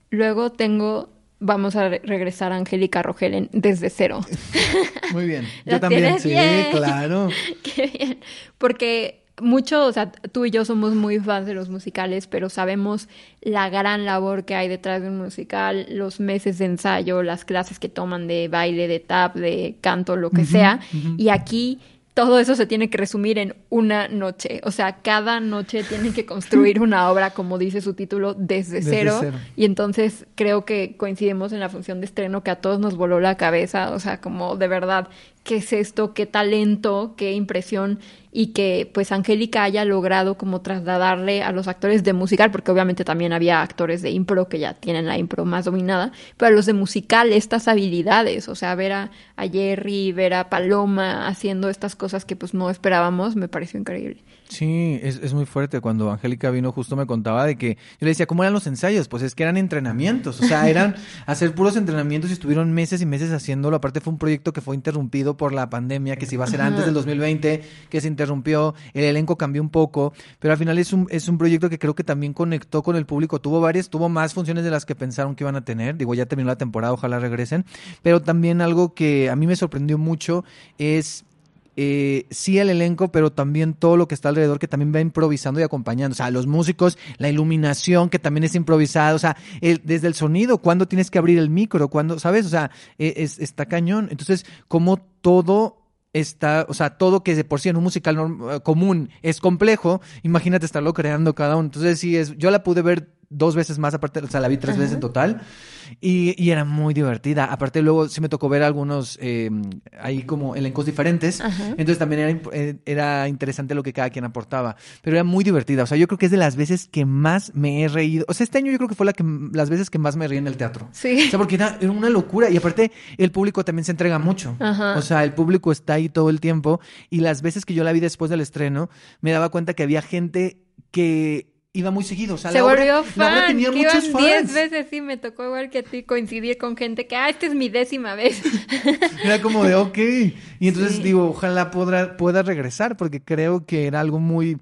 Luego tengo, vamos a re- regresar a Angélica Rogel Desde Cero. Muy bien. Yo también, sí, bien. claro. Qué bien. Porque mucho, o sea, tú y yo somos muy fans de los musicales, pero sabemos la gran labor que hay detrás de un musical, los meses de ensayo, las clases que toman de baile, de tap, de canto, lo que sea. Y aquí todo eso se tiene que resumir en una noche. O sea, cada noche tienen que construir una obra, como dice su título, desde, Desde cero. cero. Y entonces creo que coincidimos en la función de estreno que a todos nos voló la cabeza. O sea, como de verdad, ¿qué es esto? ¿Qué talento? ¿Qué impresión? Y que pues Angélica haya logrado como trasladarle a los actores de musical, porque obviamente también había actores de impro que ya tienen la impro más dominada, pero a los de musical estas habilidades, o sea, ver a, a Jerry, ver a Paloma haciendo estas cosas que pues no esperábamos, me pareció increíble. Sí, es, es muy fuerte. Cuando Angélica vino, justo me contaba de que yo le decía, ¿cómo eran los ensayos? Pues es que eran entrenamientos, o sea, eran hacer puros entrenamientos y estuvieron meses y meses haciéndolo. Aparte, fue un proyecto que fue interrumpido por la pandemia, que si iba a ser antes del 2020, que se interrumpió, el elenco cambió un poco, pero al final es un, es un proyecto que creo que también conectó con el público, tuvo varias, tuvo más funciones de las que pensaron que iban a tener, digo, ya terminó la temporada, ojalá regresen, pero también algo que a mí me sorprendió mucho es eh, sí el elenco, pero también todo lo que está alrededor que también va improvisando y acompañando. O sea, los músicos, la iluminación que también es improvisada, o sea, desde el sonido, cuando tienes que abrir el micro, cuando, ¿sabes? O sea, e- es, está cañón. Entonces, como todo está, o sea, todo que de por sí en un musical eh, común es complejo, imagínate estarlo creando cada uno. Entonces, sí, es, yo la pude ver dos veces más, aparte, o sea, la vi tres veces en total, y, y era muy divertida. Aparte, luego sí me tocó ver algunos, eh, ahí como elencos diferentes, Ajá. entonces también era, eh, era interesante lo que cada quien aportaba, pero era muy divertida. O sea, yo creo que es de las veces que más me he reído. O sea, este año yo creo que fue la que, las veces que más me reí en el teatro. Sí. O sea, porque era, era una locura. Y aparte, el público también se entrega mucho. Ajá. O sea, el público está ahí todo el tiempo. Y las veces que yo la vi después del estreno, me daba cuenta que había gente que iba muy seguido. O sea, Se la obra- volvió la obra fan, tenía que muchos iban 10 fans. veces, sí, me tocó igual que a ti coincidir con gente que, ah, esta es mi décima vez. Era como de, ok. Y entonces Sí. digo, ojalá podrá, pueda regresar, porque creo que era algo muy,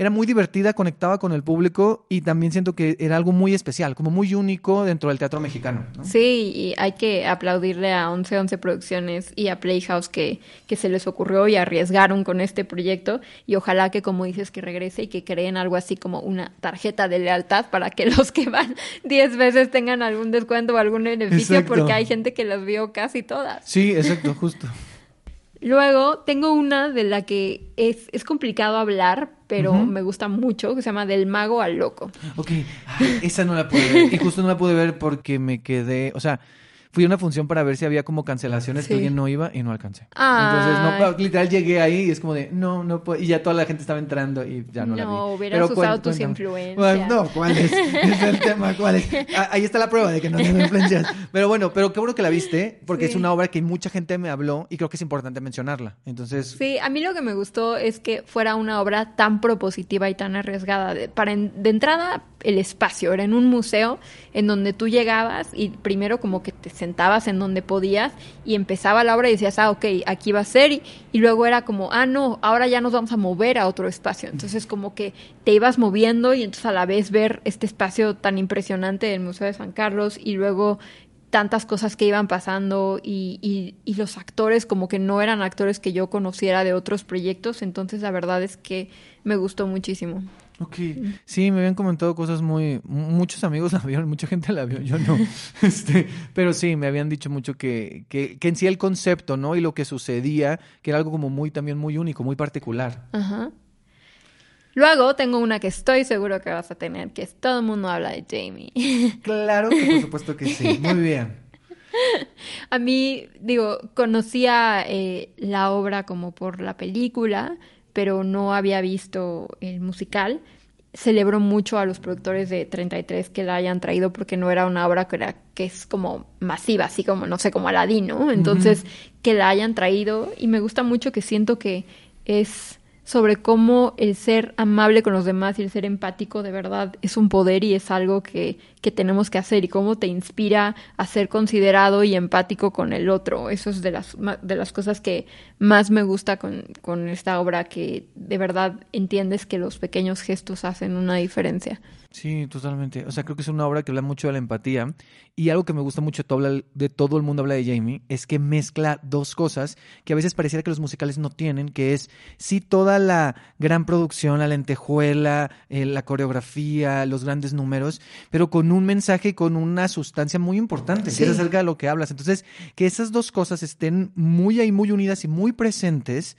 era muy divertida, conectaba con el público y también siento que era algo muy especial, como muy único dentro del teatro mexicano. ¿no? Sí, y hay que aplaudirle a 1111 Producciones y a Playhouse que, que se les ocurrió y arriesgaron con este proyecto y ojalá que como dices que regrese y que creen algo así como una tarjeta de lealtad para que los que van 10 veces tengan algún descuento o algún beneficio Exacto. porque hay gente que las vio casi todas. Sí, exacto, justo. Luego tengo una de la que es, es complicado hablar, pero me gusta mucho, que se llama Del Mago al Loco. Ok, Ay, esa no la pude ver. Y justo no la pude ver porque me quedé, o sea, fui a una función para ver si había como cancelaciones Sí. que alguien no iba y no alcancé. Ay. Entonces, no, literal llegué ahí y es como de, no, no puedo. Y ya toda la gente estaba entrando y ya no, la vi. No, hubieras Pero usado tus influencias. Bueno, no, ¿cuál es? Es el tema, ¿cuál es? Ah, Ahí está la prueba de que no tengo influencias. Pero bueno, pero qué bueno que la viste, porque Sí. es una obra que mucha gente me habló y creo que es importante mencionarla. Entonces, Sí, a mí lo que me gustó es que fuera una obra tan propositiva y tan arriesgada. De, para en- de entrada, el espacio. Era en un museo en donde tú llegabas y primero como que te sentabas en donde podías y empezaba la obra y decías, ah, ok, aquí va a ser. Y, y luego era como, ah, no, ahora ya nos vamos a mover a otro espacio. Entonces como que te ibas moviendo y entonces a la vez ver este espacio tan impresionante del Museo de San Carlos y luego tantas cosas que iban pasando y, y- y los actores como que no eran actores que yo conociera de otros proyectos, entonces la verdad es que me gustó muchísimo. Ok, sí, me habían comentado cosas muy, muchos amigos la vieron, mucha gente la vio, yo no, este, pero sí, me habían dicho mucho que, que, que en sí el concepto, ¿no? Y lo que sucedía, que era algo como muy, también muy único, muy particular. Ajá. Luego tengo una que estoy seguro que vas a tener, que es todo el mundo habla de Jamie. Claro que por supuesto que sí, muy bien. A mí, digo, conocía eh, la obra como por la película, pero no había visto el musical. Celebro mucho a los productores de 33 que la hayan traído porque no era una obra que, era, que es como masiva, así como, no sé, como Aladdin, ¿no? Entonces, que la hayan traído y me gusta mucho que siento que es sobre cómo el ser amable con los demás y el ser empático de verdad es un poder y es algo que, que tenemos que hacer y cómo te inspira a ser considerado y empático con el otro. Eso es de las, de las cosas que más me gusta con, con esta obra, que de verdad entiendes que los pequeños gestos hacen una diferencia. Sí, totalmente. O sea, creo que es una obra que habla mucho de la empatía. Y algo que me gusta mucho de todo el mundo habla de Jamie es que mezcla dos cosas que a veces pareciera que los musicales no tienen, que es sí toda la gran producción, la lentejuela, eh, la coreografía, los grandes números, pero con un mensaje y con una sustancia muy importante, Sí. que es acerca de lo que hablas. Entonces, que esas dos cosas estén muy ahí, muy unidas y muy presentes,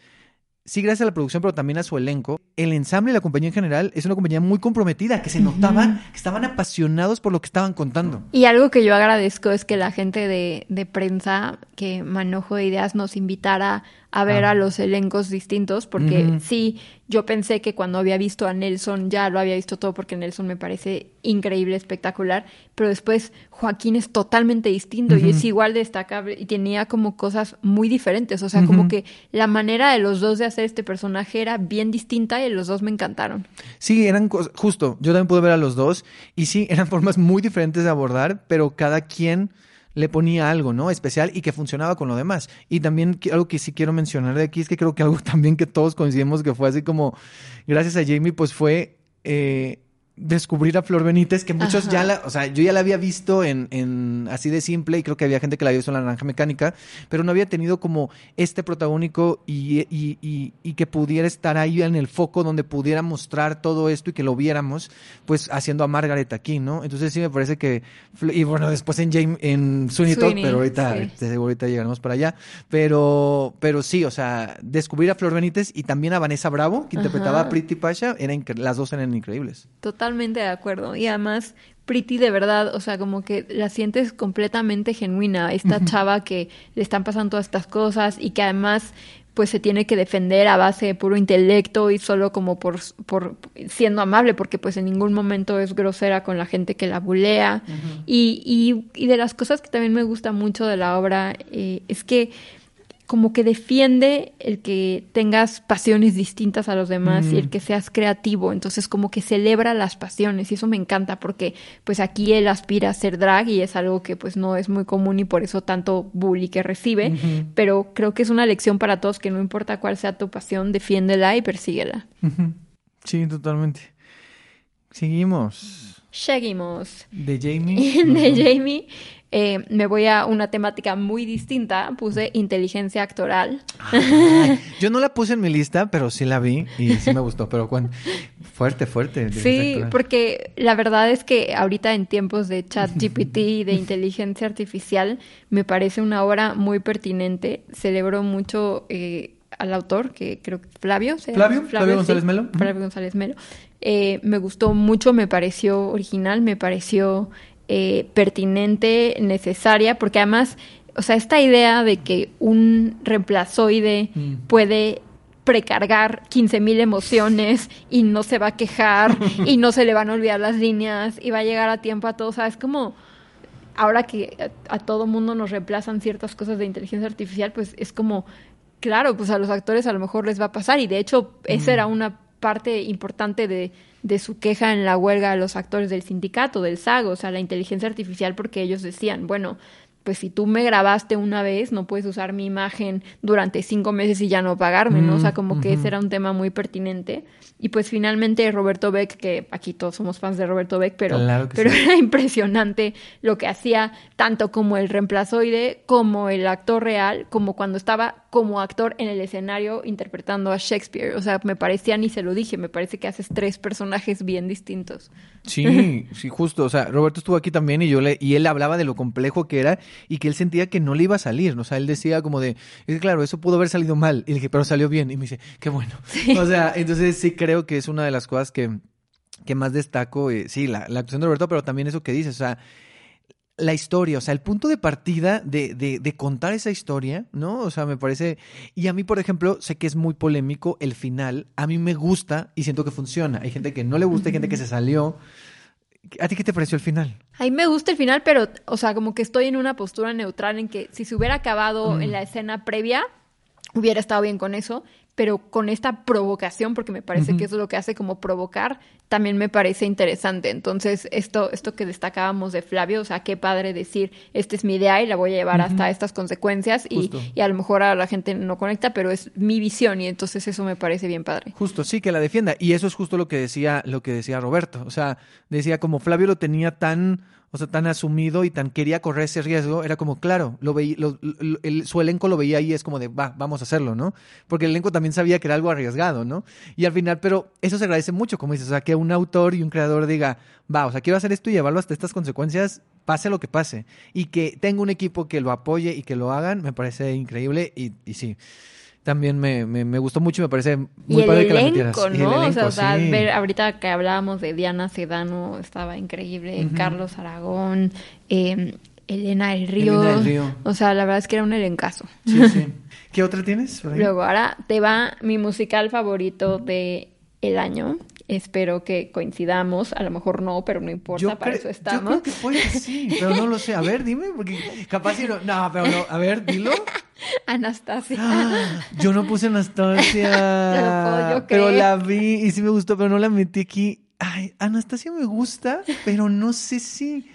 sí gracias a la producción, pero también a su elenco, el ensamble y la compañía en general es una compañía muy comprometida, que se notaba que estaban apasionados por lo que estaban contando. Y algo que yo agradezco es que la gente de, de prensa, que Manojo de Ideas, nos invitara a ver Ah. a los elencos distintos, porque sí, yo pensé que cuando había visto a Nelson ya lo había visto todo, porque Nelson me parece increíble, espectacular, pero después Joaquín es totalmente distinto y es igual de destacable y tenía como cosas muy diferentes, o sea, como que la manera de los dos de hacer este personaje era bien distinta y los dos me encantaron. Sí, eran justo, yo también pude ver a los dos y sí, eran formas muy diferentes de abordar, pero cada quien le ponía algo, ¿no? Especial y que funcionaba con lo demás. Y también algo que sí quiero mencionar de aquí es que creo que algo también que todos coincidimos que fue así como, gracias a Jamie, pues fue eh, descubrir a Flor Benítez, que muchos Ajá. ya la, o sea, yo ya la había visto en, en así de simple y creo que había gente que la había visto en La Naranja Mecánica, pero no había tenido como este protagónico y, y, y, y que pudiera estar ahí en el foco donde pudiera mostrar todo esto y que lo viéramos, pues haciendo a Margaret aquí, ¿no? Entonces sí me parece que, y bueno, después en James, en Sweeney Sweeney, pero ahorita, sí. seguro ahorita llegaremos para allá, pero, pero sí, o sea, descubrir a Flor Benítez y también a Vanessa Bravo, que interpretaba a Pretty Pasha, era incre- las dos eran increíbles. Totalmente de acuerdo. Y además, Pretty de verdad, o sea, como que la sientes completamente genuina. Esta chava que le están pasando todas estas cosas y que además pues se tiene que defender a base de puro intelecto y solo como por, por siendo amable, porque pues en ningún momento es grosera con la gente que la bulea. y, y, y de las cosas que también me gusta mucho de la obra eh, es que como que defiende el que tengas pasiones distintas a los demás y el que seas creativo, entonces como que celebra las pasiones y eso me encanta porque pues aquí él aspira a ser drag y es algo que pues no es muy común y por eso tanto bully que recibe, pero creo que es una lección para todos que no importa cuál sea tu pasión, defiéndela y persíguela. Sí, totalmente. Seguimos. Seguimos. De Jamie. de Jamie, eh, me voy a una temática muy distinta. Puse inteligencia actoral. Ay, yo no la puse en mi lista, pero sí la vi y sí me gustó. Pero cuando... fuerte, fuerte. Sí, porque la verdad es que ahorita en tiempos de chat GPT y de inteligencia artificial me parece una obra muy pertinente. Celebro mucho eh, al autor, que creo que Flavio. Flavio, Flavio González Melo. Flavio González Melo. Eh, me gustó mucho, me pareció original, me pareció eh, pertinente, necesaria, porque además, o sea, esta idea de que un reemplazoide Mm. puede precargar 15.000 emociones y no se va a quejar y no se le van a olvidar las líneas y va a llegar a tiempo a todo, o sea, es como ahora que a, a todo mundo nos reemplazan ciertas cosas de inteligencia artificial, pues es como, claro, pues a los actores a lo mejor les va a pasar y de hecho esa era una parte importante de, de su queja en la huelga de los actores del sindicato, del SAG, o sea, la inteligencia artificial, porque ellos decían, bueno, pues si tú me grabaste una vez, no puedes usar mi imagen durante cinco meses y ya no pagarme, ¿no? O sea, como que ese era un tema muy pertinente. Y pues finalmente Roberto Beck, que aquí todos somos fans de Roberto Beck, pero, Claro pero sí. era impresionante lo que hacía, tanto como el reemplazoide, como el actor real, como cuando estaba como actor en el escenario interpretando a Shakespeare. O sea, me parecía, ni se lo dije, me parece que haces tres personajes bien distintos. Sí, sí, justo. O sea, Roberto estuvo aquí también y yo le, y él hablaba de lo complejo que era y que él sentía que no le iba a salir. O sea, él decía como de, es que claro, eso pudo haber salido mal. Y le dije, pero salió bien. Y me dice, qué bueno. O sea, entonces sí creo que es una de las cosas que, que más destaco. eh, sí, la, la actuación de Roberto, pero también eso que dices. O sea, la historia, o sea, el punto de partida de, de, de contar esa historia, ¿no? O sea, me parece... Y a mí, por ejemplo, sé que es muy polémico el final. A mí me gusta y siento que funciona. Hay gente que no le gusta, hay gente que se salió. ¿A ti qué te pareció el final? A mí me gusta el final, pero, o sea, como que estoy en una postura neutral en que si se hubiera acabado en la escena previa, hubiera estado bien con eso, pero con esta provocación, porque me parece que eso es lo que hace como provocar, también me parece interesante. Entonces, esto, esto que destacábamos de Flavio, o sea, qué padre decir, esta es mi idea y la voy a llevar hasta estas consecuencias y, y a lo mejor a la gente no conecta, pero es mi visión y entonces eso me parece bien padre. Justo, sí, que la defienda. Y eso es justo lo que decía, lo que decía Roberto. O sea, decía como Flavio lo tenía tan, o sea, tan asumido y tan quería correr ese riesgo, era como, claro, lo veía, lo- lo- el- su elenco lo veía ahí, es como de, va, vamos a hacerlo, ¿no? Porque el elenco también sabía que era algo arriesgado, ¿no? Y al final, pero eso se agradece mucho, como dices, o sea, que un autor y un creador diga, va, o sea, quiero hacer esto y llevarlo hasta estas consecuencias, pase lo que pase. Y que tenga un equipo que lo apoye y que lo hagan, me parece increíble y, y sí. También me, me, me gustó mucho y me parece muy y el padre que la metieras. elenco, Y ¿no? el o sea, elenco, o sea, sí. ver ahorita que hablábamos de Diana Sedano, estaba increíble, Carlos Aragón, eh, Elena del Río. Elena del Río. O sea, la verdad es que era un elencazo. Sí, sí. ¿Qué otra tienes? por ahí? Luego, ahora te va mi musical favorito de el año. Espero que coincidamos, a lo mejor no, pero no importa, para cre- eso yo estamos. creo que puede que sí, pero no lo sé. A ver, dime, porque capaz si no. No, pero no. A ver, dilo. Anastasia. Ah, Yo no puse Anastasia. No yo pero la vi y sí me gustó, pero no la metí aquí. Ay, Anastasia me gusta, pero no sé si.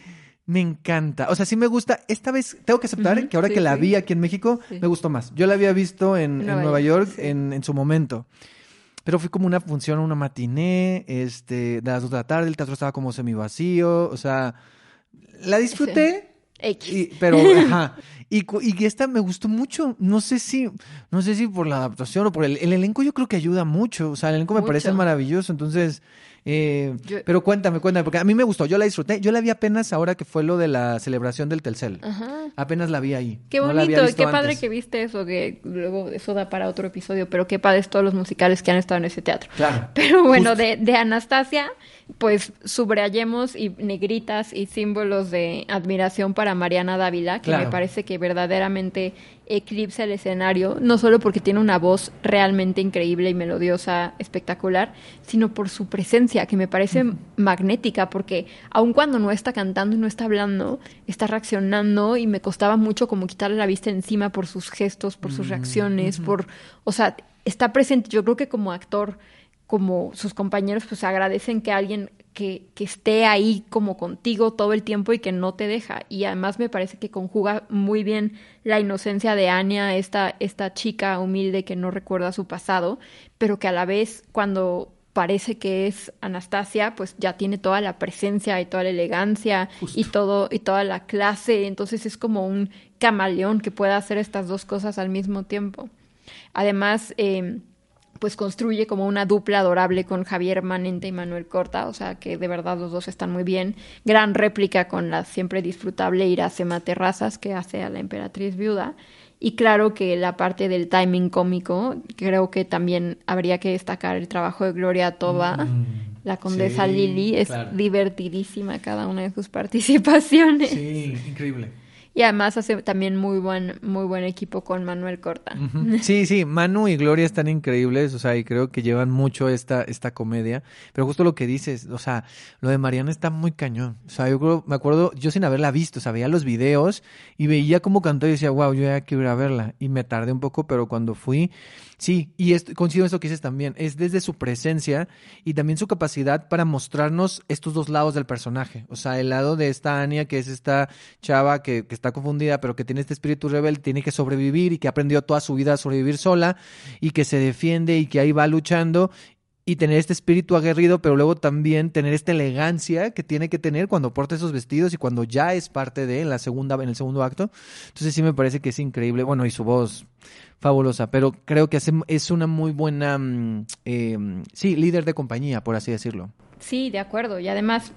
me encanta. O sea, sí me gusta. Esta vez tengo que aceptar que ahora sí, que la sí. vi aquí en México, Sí. me gustó más. Yo la había visto en, en Nueva York, en, en su momento. Pero fui como una función, una matiné, este, de las dos de la tarde, el teatro estaba como semi vacío, o sea, la disfruté, X. y- pero, ajá. Y, y esta me gustó mucho. No sé si, no sé si por la adaptación o por el, el elenco, yo creo que ayuda mucho. O sea, el elenco me Mucho. parece maravilloso. Entonces, eh, Yo- pero cuéntame, cuéntame, porque a mí me gustó. Yo la disfruté. Yo la vi apenas ahora que fue lo de la celebración del Telcel. Ajá. Apenas la vi ahí. Qué No la había bonito, visto qué padre antes. que viste eso, que luego eso da para otro episodio, pero qué padres todos los musicales que han estado en ese teatro. Claro. Pero bueno, de, de Anastasia, pues subrayemos y negritas y símbolos de admiración para Mariana Dávila, que Claro. me parece que verdaderamente eclipsa el escenario, no solo porque tiene una voz realmente increíble y melodiosa, espectacular, sino por su presencia, que me parece magnética, porque aun cuando no está cantando y no está hablando, está reaccionando y me costaba mucho como quitarle la vista encima por sus gestos, por sus reacciones, por, o sea, está presente. Yo creo que como actor, como sus compañeros, pues agradecen que alguien que, que esté ahí como contigo todo el tiempo y que no te deja. Y además me parece que conjuga muy bien la inocencia de Anya, esta, esta chica humilde que no recuerda su pasado, pero que a la vez cuando parece que es Anastasia, pues ya tiene toda la presencia y toda la elegancia y todo y toda la clase, entonces es como un camaleón que puede hacer estas dos cosas al mismo tiempo. Además, eh, pues construye como una dupla adorable con Javier Manente y Manuel Corta, o sea que de verdad los dos están muy bien. Gran réplica con la siempre disfrutable Iracema Terrazas que hace a la emperatriz viuda. Y claro que la parte del timing cómico, creo que también habría que destacar el trabajo de Gloria Toba, la condesa sí, Lili, es claro. divertidísima cada una de sus participaciones. Sí, increíble. Y además hace también muy buen, muy buen equipo con Manuel Corta. Sí, sí, Manu y Gloria están increíbles, o sea, y creo que llevan mucho esta, esta comedia, pero justo lo que dices, o sea, lo de Mariana está muy cañón, o sea, yo creo, me acuerdo, yo sin haberla visto, o sea, veía los videos y veía cómo cantó y decía, wow, yo ya quiero ir a verla, y me tardé un poco, pero cuando fui, sí, y esto, coincido esto que dices también, es desde su presencia y también su capacidad para mostrarnos estos dos lados del personaje, o sea, el lado de esta Ania, que es esta chava que, que está confundida, pero que tiene este espíritu rebelde, tiene que sobrevivir y que aprendió toda su vida a sobrevivir sola y que se defiende y que ahí va luchando y tener este espíritu aguerrido, pero luego también tener esta elegancia que tiene que tener cuando porta esos vestidos y cuando ya es parte de en la segunda en el segundo acto. Entonces sí me parece que es increíble. Bueno, y su voz fabulosa, pero creo que hace- es una muy buena mm, eh, sí, líder de compañía, por así decirlo. Sí, de acuerdo. Y además,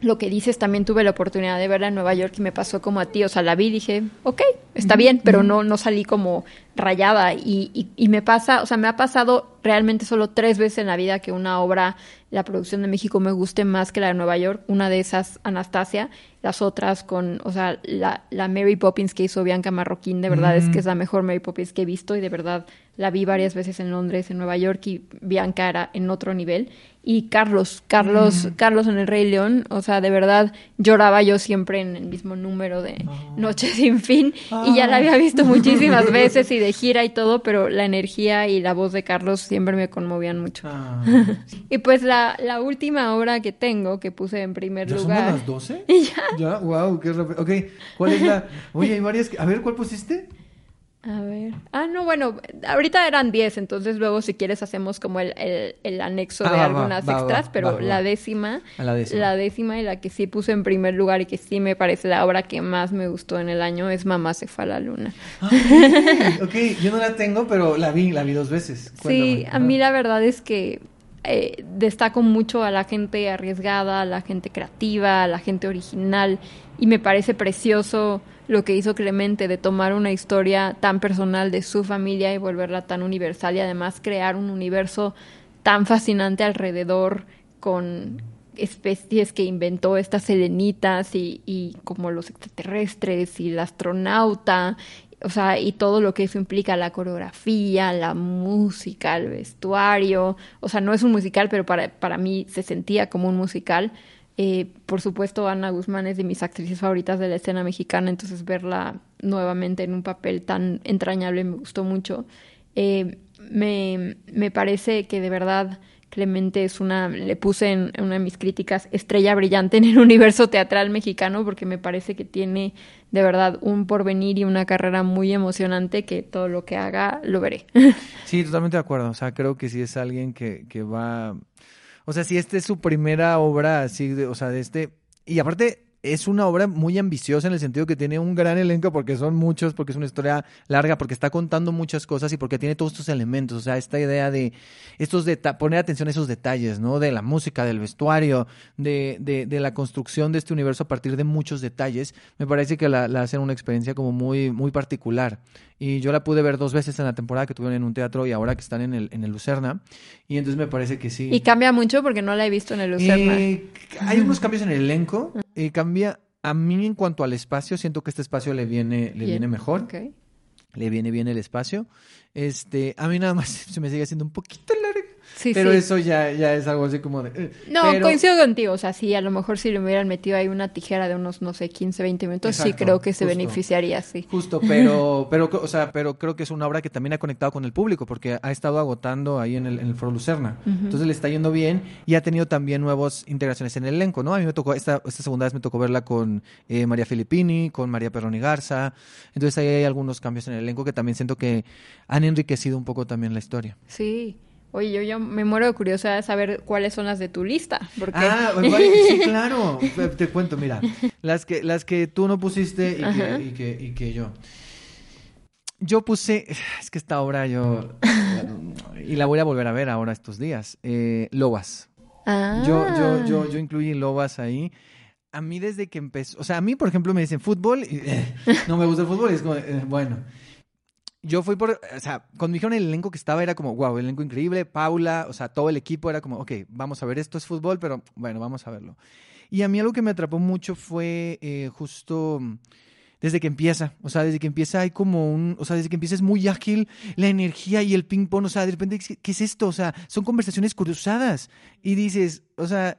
lo que dices, también tuve la oportunidad de verla en Nueva York y me pasó como a ti. O sea, la vi y dije, ok, está bien, pero no, no salí como rayada. Y, y, y me pasa, o sea, me ha pasado realmente solo tres veces en la vida que una obra, la producción de México, me guste más que la de Nueva York. Una de esas, Anastasia. Las otras con, o sea, la, la Mary Poppins que hizo Bianca Marroquín, de verdad es que es la mejor Mary Poppins que he visto y de verdad la vi varias veces en Londres, en Nueva York y Bianca era en otro nivel. Y Carlos, Carlos, Carlos en El Rey León, o sea, de verdad lloraba yo siempre en el mismo número de Noche sin fin y ya la había visto muchísimas veces y de gira y todo, pero la energía y la voz de Carlos siempre me conmovían mucho. Y pues la, la última obra que tengo, que puse en primer lugar. 12? Y ya. Ya, wow, qué rápido. Ok, ¿cuál es la...? Oye, hay varias... A ver, ¿cuál pusiste? A ver. Ah, no, bueno, ahorita eran 10, entonces luego si quieres hacemos como el, el, el anexo Ah, de va, algunas va, extras, va, pero la décima, A la décima. la décima y la que sí puse en primer lugar y que sí me parece la obra que más me gustó en el año es Mamá se fue a la luna. Ah, ok, ok, yo no la tengo, pero la vi, la vi dos veces. Sí, Cuéntame. a mí la verdad es que eh, destaco mucho a la gente arriesgada, a la gente creativa, a la gente original y me parece precioso lo que hizo Clemente de tomar una historia tan personal de su familia y volverla tan universal y además crear un universo tan fascinante alrededor con especies que inventó estas selenitas y, y como los extraterrestres y el astronauta o sea, y todo lo que eso implica, la coreografía, la música, el vestuario, o sea, no es un musical, pero para, para mí se sentía como un musical. Eh, por supuesto, Ana Guzmán es de mis actrices favoritas de la escena mexicana, entonces verla nuevamente en un papel tan entrañable me gustó mucho. Eh, me, me parece que de verdad Clemente es una, le puse en una de mis críticas estrella brillante en el universo teatral mexicano porque me parece que tiene de verdad un porvenir y una carrera muy emocionante que todo lo que haga lo veré. Sí, totalmente de acuerdo. O sea, creo que sí es alguien que, que va... O sea, si esta es su primera obra así, de, o sea, de este... Y aparte, es una obra muy ambiciosa en el sentido que tiene un gran elenco porque son muchos, porque es una historia larga, porque está contando muchas cosas y porque tiene todos estos elementos. O sea, esta idea de estos poner atención a esos detalles, ¿no? De la música, del vestuario, de, de, de, la construcción de este universo a partir de muchos detalles, me parece que la, la hacen una experiencia como muy, muy particular. Y yo la pude ver dos veces en la temporada que tuvieron en un teatro y ahora que están en el, en el Lucerna. Y entonces me parece que sí. Y cambia mucho porque no la he visto en el Lucerna. Eh, hay unos cambios en el elenco. Eh, cambia. A mí, en cuanto al espacio, siento que este espacio le viene, le viene mejor. Okay. Le viene bien el espacio. Este, a mí nada más se me sigue haciendo un poquito largo. Sí, pero sí. eso ya, ya es algo así como de... eh, No, pero- coincido contigo. O sea, sí, a lo mejor si le hubieran metido ahí una tijera de unos, no sé, 15, 20 minutos, sí creo que se beneficiaría, sí. Justo, pero, pero, o sea, pero creo que es una obra que también ha conectado con el público, porque ha estado agotando ahí en el, en el Foro Lucerna. Entonces le está yendo bien y ha tenido también nuevas integraciones en el elenco, ¿no? A mí me tocó, esta, esta segunda vez me tocó verla con eh, María Filippini, con María Perroni Garza. Entonces ahí hay algunos cambios en el elenco que también siento que han enriquecido un poco también la historia. Sí. Oye, yo, yo me muero de curiosidad de saber cuáles son las de tu lista. Porque... Ah, igual- sí, claro. Te- Te cuento, mira. Las que, las que tú no pusiste y que, y, que, y que yo. Yo puse. Es que esta obra yo. Y la voy a volver a ver ahora estos días. eh, Lobas. Ah. Yo, yo, yo, yo incluí Lobas ahí. A mí desde que empezó, o sea, a mí, por ejemplo, me dicen fútbol y eh, no me gusta el fútbol y es como, eh, bueno. Yo fui por, o sea, cuando dijeron el elenco que estaba era como, wow, el elenco increíble, Paula, o sea, todo el equipo era como, ok, vamos a ver, esto es fútbol, pero bueno, vamos a verlo. Y a mí algo que me atrapó mucho fue eh, justo desde que empieza, o sea, desde que empieza hay como un, o sea, desde que empieza es muy ágil la energía y el ping pong, o sea, de repente, ¿qué es esto? O sea, son conversaciones cruzadas y dices, o sea,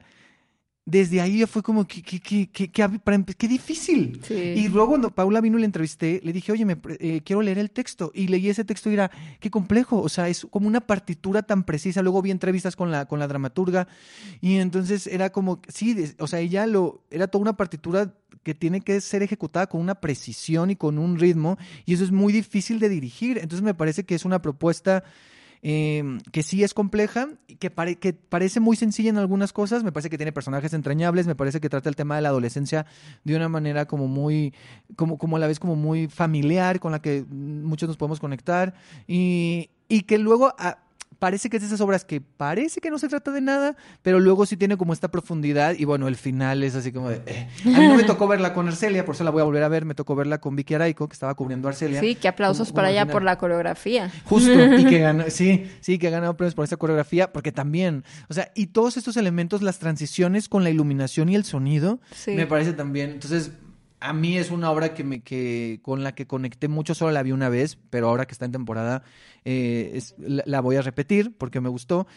desde ahí ya fue como, que, que, que, que, que- difícil. Sí. Y luego cuando Paula vino y la entrevisté, le dije, oye, me, eh, quiero leer el texto. Y leí ese texto y era, qué complejo. O sea, es como una partitura tan precisa. Luego vi entrevistas con la, con la dramaturga. Y entonces era como, sí, de- o sea, ella lo, era toda una partitura que tiene que ser ejecutada con una precisión y con un ritmo. Y eso es muy difícil de dirigir. Entonces me parece que es una propuesta eh, que sí es compleja, que, pare- que parece muy sencilla en algunas cosas, me parece que tiene personajes entrañables, me parece que trata el tema de la adolescencia de una manera como muy, como, como a la vez como muy familiar, con la que muchos nos podemos conectar, y, y que luego parece que es de esas obras que parece que no se trata de nada, pero luego sí tiene como esta profundidad, y bueno, el final es así como de... eh. A mí no me tocó verla con Arcelia, por eso la voy a volver a ver, me tocó verla con Vicky Araico, que estaba cubriendo a Arcelia. Sí, que aplausos como- para como ella por la coreografía. Justo, y que ganó, sí, sí, que ha ganado premios por esta coreografía, porque también, o sea, y todos estos elementos, las transiciones con la iluminación y el sonido, Sí. me parece también, entonces, a mí es una obra que me, que, con la que conecté mucho, solo la vi una vez, pero ahora que está en temporada, eh, la voy a repetir porque me gustó.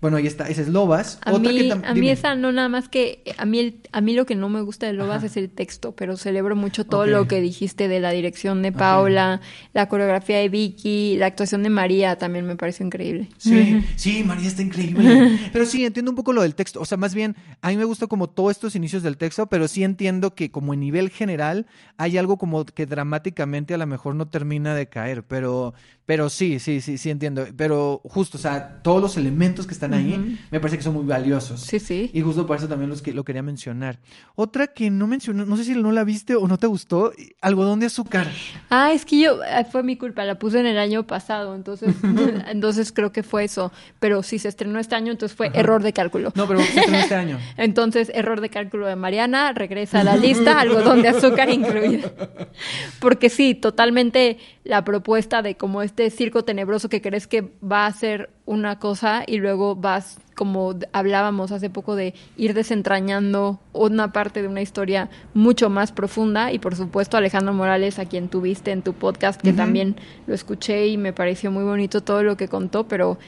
Bueno, ahí está, esa es Lobas. A Otra mí, que a mí dime. esa no nada más que a mí el- a mí lo que no me gusta de Lobas Ajá. es el texto, pero celebro mucho todo lo que dijiste de la dirección de Paula, la coreografía de Vicky, la actuación de María también me pareció increíble. Sí, sí, María está increíble. Pero sí, entiendo un poco lo del texto. O sea, más bien, a mí me gusta como todos estos inicios del texto, pero sí entiendo que como en nivel general hay algo como que dramáticamente a lo mejor no termina de caer. Pero, pero sí, sí, sí, sí entiendo. Pero justo, o sea, todos los elementos que están ahí me parece que son muy valiosos. Sí, sí. Y justo por eso también los que, lo quería mencionar. Otra que no mencionó, no sé si no la viste o no te gustó, algodón de azúcar. Ah, es que yo, ah, fue mi culpa, la puse en el año pasado, entonces, entonces creo que fue eso. Pero si se estrenó este año, entonces fue error de cálculo. No, pero se estrenó este año. Entonces, error de cálculo de Mariana, regresa a la lista, algodón de azúcar incluido. Porque sí, totalmente la propuesta de como este circo tenebroso que crees que va a ser una cosa y luego vas, como hablábamos hace poco, de ir desentrañando una parte de una historia mucho más profunda. Y por supuesto, Alejandro Morales, a quien tuviste en tu podcast, que también lo escuché y me pareció muy bonito todo lo que contó, pero,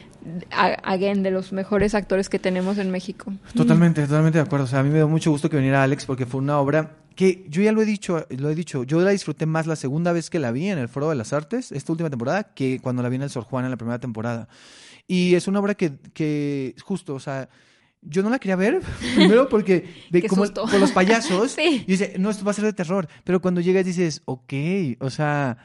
again, de los mejores actores que tenemos en México. Totalmente, totalmente de acuerdo. O sea, a mí me dio mucho gusto que viniera Alex porque fue una obra que yo ya lo he dicho, lo he dicho, yo la disfruté más la segunda vez que la vi en el Foro de las Artes, esta última temporada, que cuando la vi en el Sor Juan en la primera temporada. Y es una obra que, que justo, o sea, yo no la quería ver, primero porque de como con los payasos, Sí. y dice, no, esto va a ser de terror, pero cuando llegas dices, ok, o sea,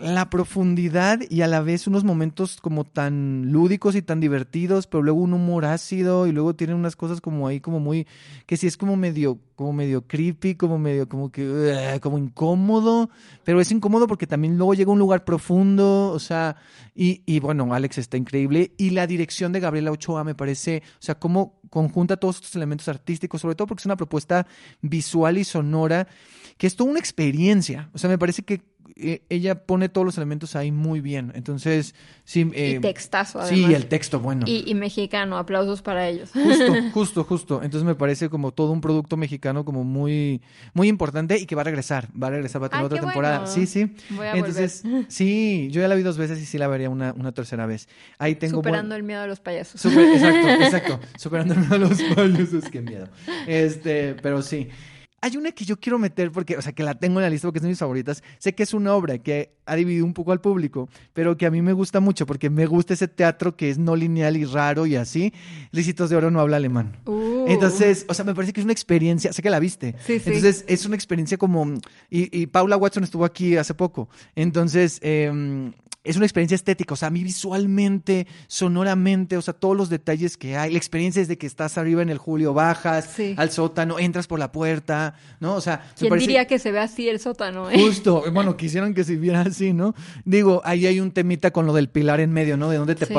la profundidad y a la vez unos momentos como tan lúdicos y tan divertidos, pero luego un humor ácido y luego tiene unas cosas como ahí como muy que sí es como medio como medio creepy, como medio como que uh, como incómodo, pero es incómodo porque también luego llega a un lugar profundo, o sea, y, y bueno, Alex está increíble. Y la dirección de Gabriela Ochoa me parece, o sea, cómo conjunta todos estos elementos artísticos, sobre todo porque es una propuesta visual y sonora que es toda una experiencia, o sea, me parece que eh, ella pone todos los elementos ahí muy bien. Entonces, sí. eh, y textazo, Sí, además. el texto, bueno. Y, y mexicano, aplausos para ellos. Justo, justo, justo. Entonces me parece como todo un producto mexicano como muy, muy importante y que va a regresar. Va a regresar, va a tener Ay, otra temporada. bueno. Sí, sí. Voy a Entonces, sí, yo ya la vi dos veces y sí la vería una, una tercera vez. Ahí tengo buen- Superando el miedo a los payasos. Super- exacto, exacto. Superando a los payasos, qué miedo. Este, pero sí. Hay una que yo quiero meter porque, o sea, que la tengo en la lista porque es de mis favoritas. Sé que es una obra que ha dividido un poco al público, pero que a mí me gusta mucho porque me gusta ese teatro que es no lineal y raro y así. Licitos de Oro no habla alemán. Uh. Entonces, o sea, me parece que es una experiencia, sé que la viste. Sí, sí. Entonces, es una experiencia como, y, y Paula Watson estuvo aquí hace poco. Entonces, eh, es una experiencia estética, o sea, a mí visualmente, sonoramente, o sea, todos los detalles que hay, la experiencia es de que estás arriba en el Julio, bajas Sí. al sótano, entras por la puerta, ¿no? O sea, ¿Quién parece- diría que se ve así el sótano? eh? Justo, bueno, quisieran que se viera así, ¿no? Digo, ahí hay un temita con lo del pilar en medio, ¿no? De dónde te Sí.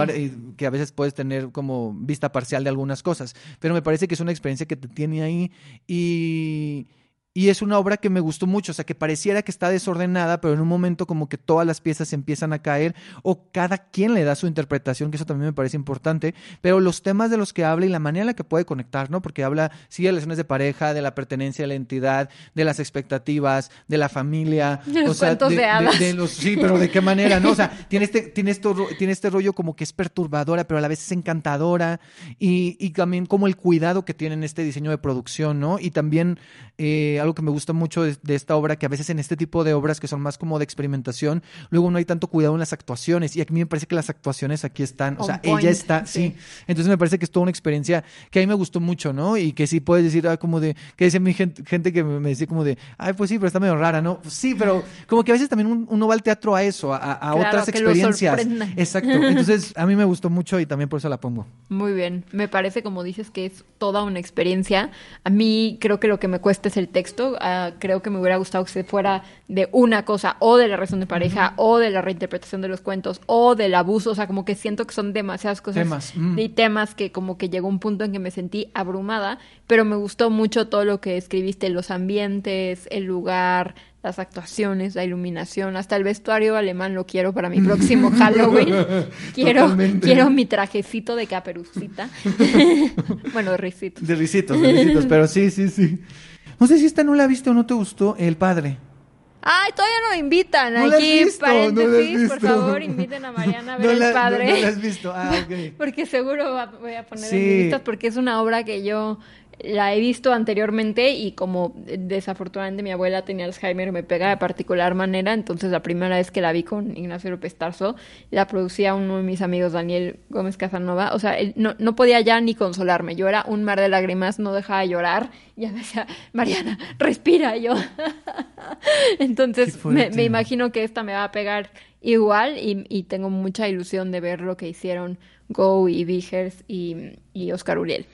que a veces puedes tener como vista parcial de algunas cosas, pero me parece que es una experiencia que te tiene ahí y, y es una obra que me gustó mucho, o sea, que pareciera que está desordenada, pero en un momento como que todas las piezas empiezan a caer o cada quien le da su interpretación, que eso también me parece importante, pero los temas de los que habla y la manera en la que puede conectar, ¿no? Porque habla, sí, de relaciones de pareja, de la pertenencia a la entidad, de las expectativas, de la familia, De los o sea, cuentos de hadas. de los, sí, pero ¿de qué manera, no? O sea, tiene este, tiene, esto, tiene este rollo como que es perturbadora, pero a la vez es encantadora y, y también como el cuidado que tiene en este diseño de producción, ¿no? Y también eh, algo que me gusta mucho de, de esta obra, que a veces en este tipo de obras que son más como de experimentación, luego no hay tanto cuidado en las actuaciones y a mí me parece que las actuaciones aquí están, o sea, point, ella está, sí. sí. Entonces me parece que es toda una experiencia que a mí me gustó mucho, ¿no? Y que sí puedes decir, ah, como de, que dice mi gente, gente que me decía como de, ay, pues sí, pero está medio rara, ¿no? Pues sí, pero como que a veces también un- uno va al teatro a eso, a, a Claro, otras que experiencias. Exacto. Entonces a mí me gustó mucho y también por eso la pongo. Muy bien, me parece como dices que es toda una experiencia. A mí creo que lo que me cuesta es el texto. Ah, creo que me hubiera gustado que se fuera de una cosa o de la relación de pareja o de la reinterpretación de los cuentos o del abuso. O sea, como que siento que son demasiadas cosas Temas, mm. y temas que como que llegó un punto en que me sentí abrumada, pero me gustó mucho todo lo que escribiste, los ambientes, el lugar, las actuaciones, la iluminación, hasta el vestuario alemán lo quiero para mi próximo Halloween. quiero, Totalmente. quiero mi trajecito de caperucita. bueno, de risito. De risitos, de risitos, pero sí, sí, sí. No sé si esta no la viste o no te gustó, El Padre. Ay, todavía no invitan. No Aquí, visto, no paréntesis, por favor, inviten a Mariana a ver No el padre. No, no la has visto. Ah, ok. Porque seguro voy a poner en Sí. listas porque es una obra que yo la he visto anteriormente y como eh, desafortunadamente mi abuela tenía Alzheimer me pega de particular manera, entonces la primera vez que la vi con Ignacio López Tarso, la producía uno de mis amigos, Daniel Gómez Casanova, o sea, él no, no podía ya ni consolarme, yo era un mar de lágrimas, no dejaba de llorar, y ya me decía, Mariana, respira, yo. entonces me, me imagino que esta me va a pegar igual y, y tengo mucha ilusión de ver lo que hicieron Go y Vigers y, y Oscar Uriel.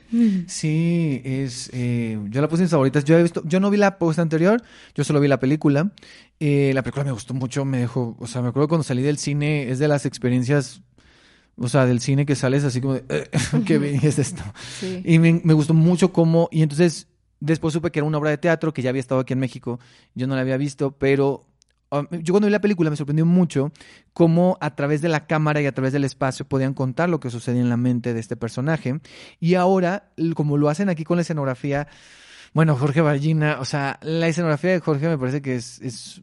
Sí, es. eh, yo la puse en mis favoritas. Yo he visto, yo no vi la post anterior, yo solo vi la película. Eh, la película me gustó mucho, me dejó. O sea, me acuerdo cuando salí del cine, es de las experiencias. O sea, del cine que sales así como de, "Eh, ¿qué es esto? Sí. Y me, me gustó mucho cómo. Y entonces, después supe que era una obra de teatro que ya había estado aquí en México. Yo no la había visto, pero. Um, yo cuando vi la película me sorprendió mucho cómo a través de la cámara y a través del espacio podían contar lo que sucedía en la mente de este personaje. Y ahora, como lo hacen aquí con la escenografía, bueno, Jorge Ballina, o sea, la escenografía de Jorge me parece que es... es-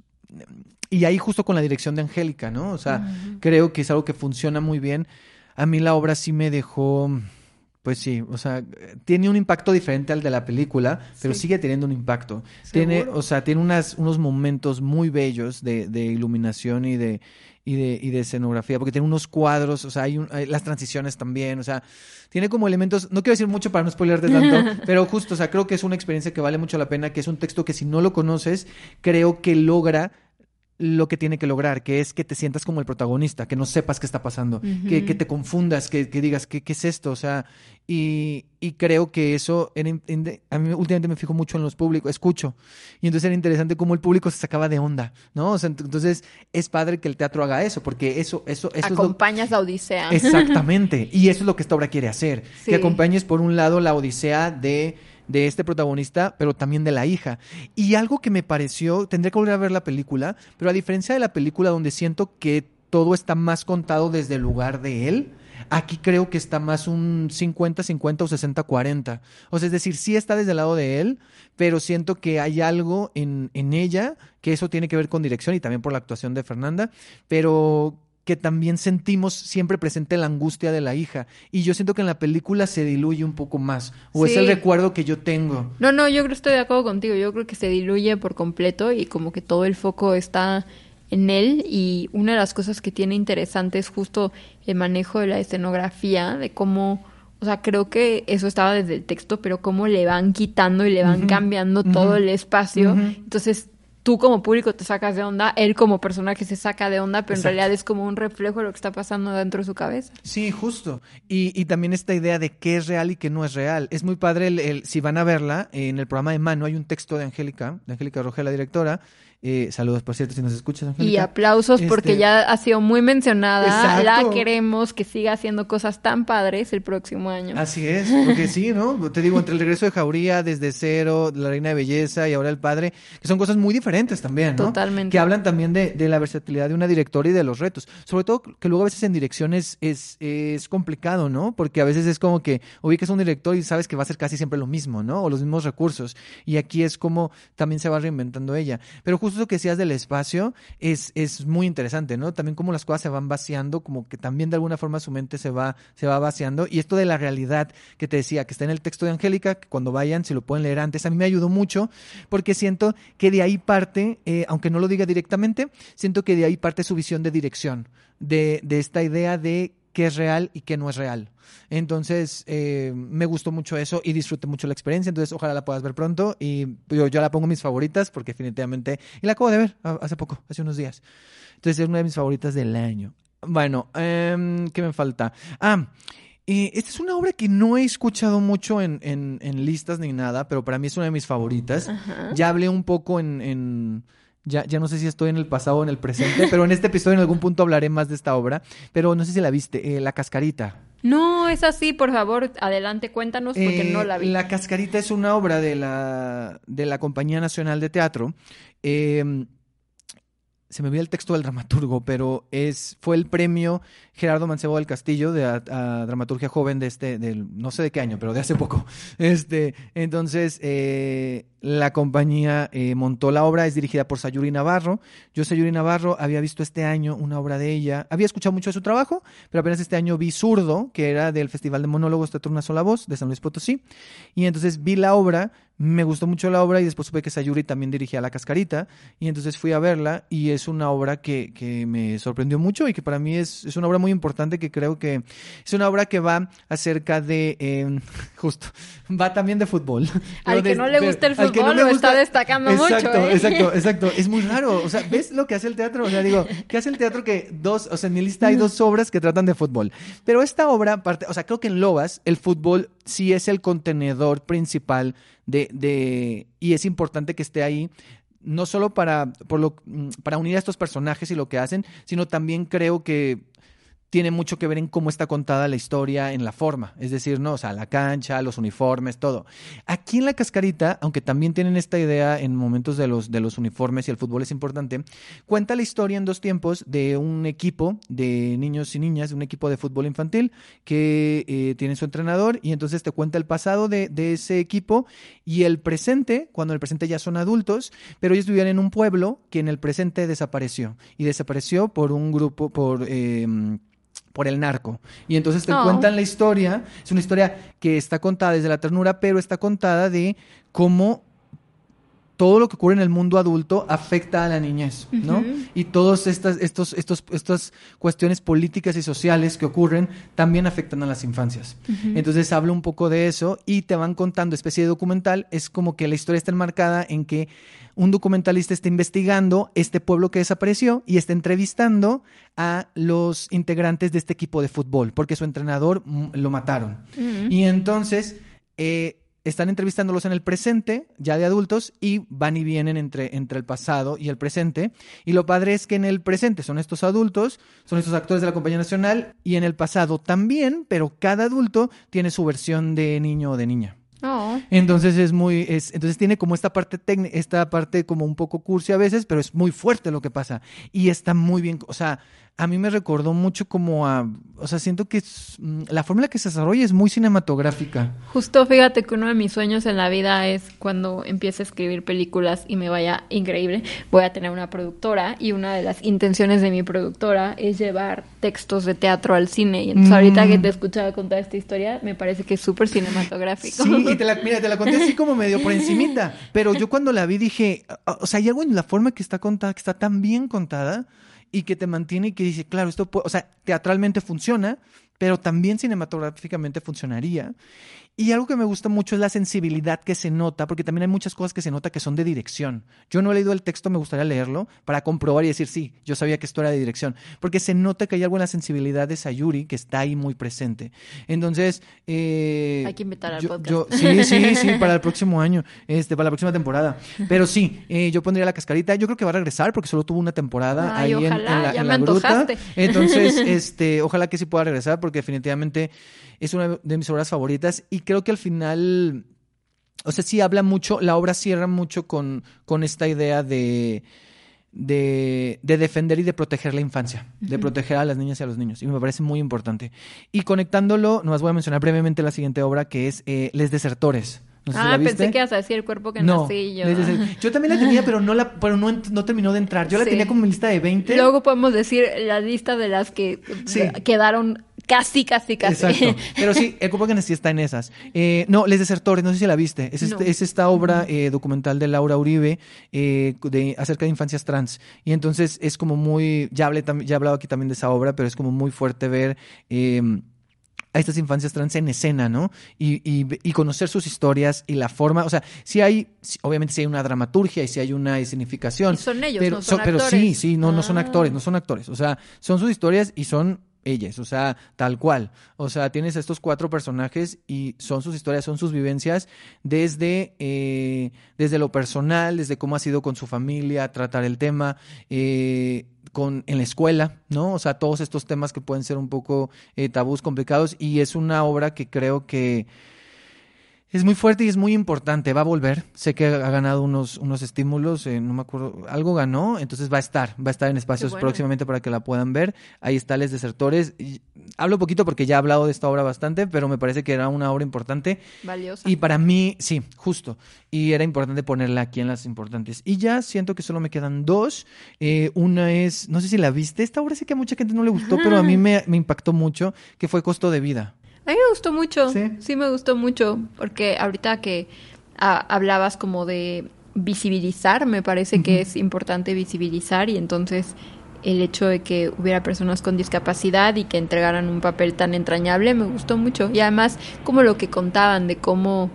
y ahí justo con la dirección de Angélica, ¿no? O sea, creo que es algo que funciona muy bien. A mí la obra sí me dejó Pues sí, o sea, tiene un impacto diferente al de la película, pero Sí. sigue teniendo un impacto. Tiene, o sea, tiene unas, unos momentos muy bellos de, de iluminación y de, y de, y de escenografía, porque tiene unos cuadros, o sea, hay, un- hay las transiciones también, o sea, tiene como elementos, no quiero decir mucho para no spoilearte tanto, pero justo, o sea, creo que es una experiencia que vale mucho la pena, que es un texto que si no lo conoces, creo que logra lo que tiene que lograr, que es que te sientas como el protagonista, que no sepas qué está pasando, que, Ujú. que te confundas, que, que digas, ¿qué, ¿qué es esto? O sea, y, y creo que eso, era a mí últimamente me fijo mucho en los públicos, escucho, y entonces era interesante cómo el público se sacaba de onda, ¿no? O sea, ent- entonces es padre que el teatro haga eso, porque eso, eso, eso es lo, Acompañas a Odisea. Exactamente. Y eso es lo que esta obra quiere hacer. Sí. Que acompañes por un lado la odisea de, de este protagonista, pero también de la hija. Y algo que me pareció, tendré que volver a ver la película, pero a diferencia de la película donde siento que todo está más contado desde el lugar de él, aquí creo que está más un 50-50 o 60-40. O sea, es decir, sí está desde el lado de él, pero siento que hay algo en, en ella, que eso tiene que ver con dirección y también por la actuación de Fernanda, pero que también sentimos siempre presente la angustia de la hija. Y yo siento que en la película se diluye un poco más. O es el recuerdo que yo tengo. No, no, yo creo que estoy de acuerdo contigo. Yo creo que se diluye por completo y como que todo el foco está en él. Y una de las cosas que tiene interesante es justo el manejo de la escenografía, de cómo, o sea, creo que eso estaba desde el texto, pero cómo le van quitando y le van cambiando todo el espacio. Entonces, tú como público te sacas de onda, él como personaje se saca de onda, pero Exacto. en realidad es como un reflejo de lo que está pasando dentro de su cabeza. Sí, justo. Y, y también esta idea de qué es real y qué no es real. Es muy padre, el, el- si van a verla, en el programa de Mano hay un texto de Angélica, de Angélica Rogel, la directora. Eh, saludos, por cierto, si nos escuchas, Y Angélica. aplausos porque Este, ya ha sido muy mencionada. Exacto. La queremos que siga haciendo cosas tan padres el próximo año. Así es, porque sí, ¿no? Te digo, entre el regreso de Jauría, desde cero, la reina de belleza y ahora el padre, que son cosas muy diferentes también, ¿no? Totalmente. Que hablan también de, de la versatilidad de una directora y de los retos. Sobre todo que luego a veces en direcciones es, es complicado, ¿no? Porque a veces es como que ubicas a un director y sabes que va a ser casi siempre lo mismo, ¿no? O los mismos recursos. Y aquí es como también se va reinventando ella. Pero justo eso que decías del espacio es, es muy interesante, ¿no? También como las cosas se van vaciando, como que también de alguna forma su mente se va, se va vaciando. Y esto de la realidad que te decía, que está en el texto de Angélica, que cuando vayan, si lo pueden leer antes, a mí me ayudó mucho porque siento que de ahí parte, eh, aunque no lo diga directamente, siento que de ahí parte su visión de dirección, de, de esta idea de qué es real y qué no es real. Entonces, eh, me gustó mucho eso y disfruté mucho la experiencia. Entonces, ojalá la puedas ver pronto. Y yo, yo la pongo mis favoritas porque definitivamente... Y la acabo de ver hace poco, hace unos días. Entonces, es una de mis favoritas del año. Bueno, em, ¿qué me falta? Ah, eh, esta es una obra que no he escuchado mucho en, en- en listas ni nada, pero para mí es una de mis favoritas. Ajá. Ya hablé un poco en... en- ya, ya no sé si estoy en el pasado o en el presente, pero en este episodio en algún punto hablaré más de esta obra. Pero no sé si la viste, eh, La Cascarita. No, es así, por favor, adelante, cuéntanos porque Eh, no la vi. La Cascarita es una obra de la, de la Compañía Nacional de Teatro. Eh, se me olvida el texto del dramaturgo, pero es fue el premio Gerardo Mancebo del Castillo de dramaturgia joven de este, del, no sé de qué año, pero de hace poco. Este, entonces eh, la compañía eh, montó la obra, es dirigida por Sayuri Navarro. Yo Sayuri Navarro había visto este año una obra de ella, había escuchado mucho de su trabajo, pero apenas este año vi Zurdo, que era del Festival de Monólogos Teatro Una Sola Voz de San Luis Potosí, y entonces vi la obra, me gustó mucho la obra y después supe que Sayuri también dirigía La Cascarita y entonces fui a verla y es una obra que, que me sorprendió mucho y que para mí es, es una obra muy importante que creo que es una obra que va acerca de, eh, justo, va también de fútbol. Al que no le gusta el no fútbol lo está destacando mucho, exacto, ¿eh? Exacto, exacto. Es muy raro. O sea, ¿ves lo que hace el teatro? O sea, digo, ¿qué hace el teatro que dos, o sea, en mi lista hay dos obras que tratan de fútbol? Pero esta obra, parte, o sea, creo que en Lobas el fútbol sí es el contenedor principal de, de y es importante que esté ahí no solo para, por lo, mm, para unir a estos personajes y lo que hacen, sino también creo que tiene mucho que ver en cómo está contada la historia en la forma, es decir, no, o sea, la cancha, los uniformes, todo. Aquí en la cascarita, aunque también tienen esta idea en momentos de los de los uniformes y el fútbol es importante, cuenta la historia en dos tiempos de un equipo de niños y niñas, un equipo de fútbol infantil que eh, tiene su entrenador y entonces te cuenta el pasado de, ese equipo y el presente, cuando el presente ya son adultos, pero ellos vivían en un pueblo que en el presente desapareció y desapareció por un grupo, por eh, por el narco. Y entonces te Oh. cuentan la historia, es una historia que está contada desde la ternura, pero está contada de cómo todo lo que ocurre en el mundo adulto afecta a la niñez, ¿no? Y todas estas, estos, estos, estas cuestiones políticas y sociales que ocurren también afectan a las infancias. Entonces habla un poco de eso y te van contando especie de documental. Es como que la historia está enmarcada en que un documentalista está investigando este pueblo que desapareció y está entrevistando a los integrantes de este equipo de fútbol, porque su entrenador mm, lo mataron. Y entonces eh, están entrevistándolos en el presente, ya de adultos, y van y vienen entre, entre el pasado y el presente. Y lo padre es que en el presente son estos adultos, son estos actores de la compañía nacional, y en el pasado también, pero cada adulto tiene su versión de niño o de niña. Oh. Entonces es muy, es, entonces tiene como esta parte técnica, esta parte como un poco cursi a veces, pero es muy fuerte lo que pasa. Y está muy bien, o sea, a mí me recordó mucho como a, o sea, siento que es, mm, la forma en la que se desarrolla es muy cinematográfica. Justo fíjate que uno de mis sueños en la vida es cuando empiece a escribir películas y me vaya increíble, voy a tener una productora y una de las intenciones de mi productora es llevar textos de teatro al cine. Y entonces Mm. ahorita que te escuchaba contar esta historia, me parece que es súper cinematográfico. Sí, y te la, mira, te la conté así como medio por encimita, pero yo cuando la vi dije, "Ah, o sea, hay algo en la forma que está contada, que está tan bien contada y que te mantiene y que dice, claro, esto puede, o sea, teatralmente funciona, pero también cinematográficamente funcionaría. Y algo que me gusta mucho es la sensibilidad que se nota, porque también hay muchas cosas que se nota que son de dirección. Yo no he leído el texto, me gustaría leerlo para comprobar y decir, sí, yo sabía que esto era de dirección, porque se nota que hay algo en la sensibilidad de Sayuri que está ahí muy presente. Entonces, eh, Hay que invitar al yo- podcast. yo- sí, sí, sí, para el próximo año, este, para la próxima temporada. Pero sí, eh, yo pondría la cascarita. Yo creo que va a regresar porque solo tuvo una temporada Ay, ahí en- ojalá, en, la, ya en me la gruta. Entonces, este, ojalá que sí pueda regresar porque definitivamente es una de mis obras favoritas y creo que al final, o sea, sí habla mucho, la obra cierra mucho con, con esta idea de, de, de defender y de proteger la infancia, de proteger a las niñas y a los niños. Y me parece muy importante. Y conectándolo, nos voy a mencionar brevemente la siguiente obra que es eh, Les Desertores. No sé si ah, la viste. pensé que ibas a decir el cuerpo que no, nací yo. Yo también la tenía, pero no la, pero no, no terminó de entrar. Yo la Sí. tenía como en lista de 20. Luego podemos decir la lista de las que Sí. quedaron casi, casi, casi. Exacto. Pero sí, que nací está en esas. Eh, no, Les Desertores, no sé si la viste. Es, este- es esta obra eh, documental de Laura Uribe eh, de, acerca de infancias trans. Y entonces es como muy. Ya, hablé, ya he hablado aquí también de esa obra, pero es como muy fuerte ver. eh, a estas infancias trans en escena, ¿no? Y, y- y conocer sus historias y la forma, o sea, sí hay, sí, obviamente sí hay una dramaturgia y sí hay una escenificación. Y son ellos, pero, no son Pero sí, actores. sí, no, no son Ah. actores, no son actores. O sea, son sus historias y son ellas, o sea, tal cual. O sea, tienes estos cuatro personajes y son sus historias, son sus vivencias desde, eh, desde lo personal, desde cómo ha sido con su familia, tratar el tema, eh, con, en la escuela, ¿no? O sea, todos estos temas que pueden ser un poco eh, tabús complicados y es una obra que creo que es muy fuerte y es muy importante. Va a volver. Sé que ha ganado unos, unos estímulos, eh, no me acuerdo, algo ganó, entonces va a estar, va a estar en espacios bueno. próximamente para que la puedan ver. Ahí está Les Desertores. Y hablo poquito porque ya he hablado de esta obra bastante, pero me parece que era una obra importante. Valiosa. Y para mí, sí, justo. Y era importante ponerla aquí en las importantes. Y ya siento que solo me quedan dos. Eh, una es, no sé si la viste, esta obra sí que a mucha gente no le gustó, pero a mí me, me impactó mucho, que fue Costo de Vida. A mí me gustó mucho, Sí. sí, me gustó mucho, porque ahorita que ah, hablabas como de visibilizar, me parece que es importante visibilizar y entonces el hecho de que hubiera personas con discapacidad y que entregaran un papel tan entrañable me gustó mucho. Y además como lo que contaban de cómo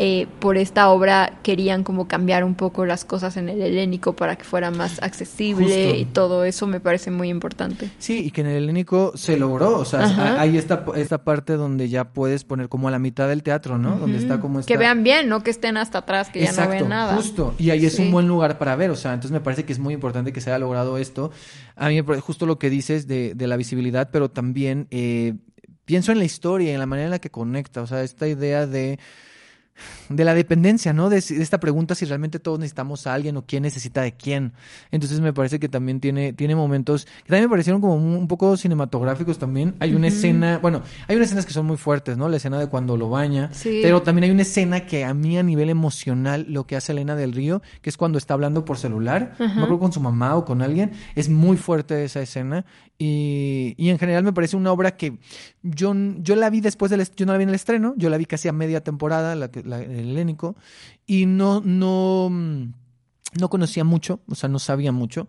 eh, por esta obra querían como cambiar un poco las cosas en el helénico para que fuera más accesible Justo. y todo eso me parece muy importante. Sí, y que en el helénico se logró, o sea, Ajá. hay esta, esta parte donde ya puedes poner como a la mitad del teatro, ¿no? Donde está como esta... Que vean bien, no que estén hasta atrás, que ya no ven nada. justo. Y ahí es Sí. un buen lugar para ver, o sea, entonces me parece que es muy importante que se haya logrado esto. A mí me parece justo lo que dices de, de la visibilidad, pero también eh, pienso en la historia y en la manera en la que conecta, o sea, esta idea de de la dependencia, ¿no? De, esta pregunta si realmente todos necesitamos a alguien o quién necesita de quién. Entonces me parece que también tiene, tiene momentos que también me parecieron como un, un poco cinematográficos también. Hay una escena, bueno, hay unas escenas que son muy fuertes, ¿no? La escena de cuando lo baña. Sí. Pero también hay una escena que a mí a nivel emocional, lo que hace Elena del Río, que es cuando está hablando por celular, no acuerdo con su mamá o con alguien, es muy fuerte esa escena. Y, y en general me parece una obra que yo, yo la vi después del yo no la vi en el estreno, yo la vi casi a media temporada, la, la- el helénico, y no, no, no conocía mucho, o sea, no sabía mucho.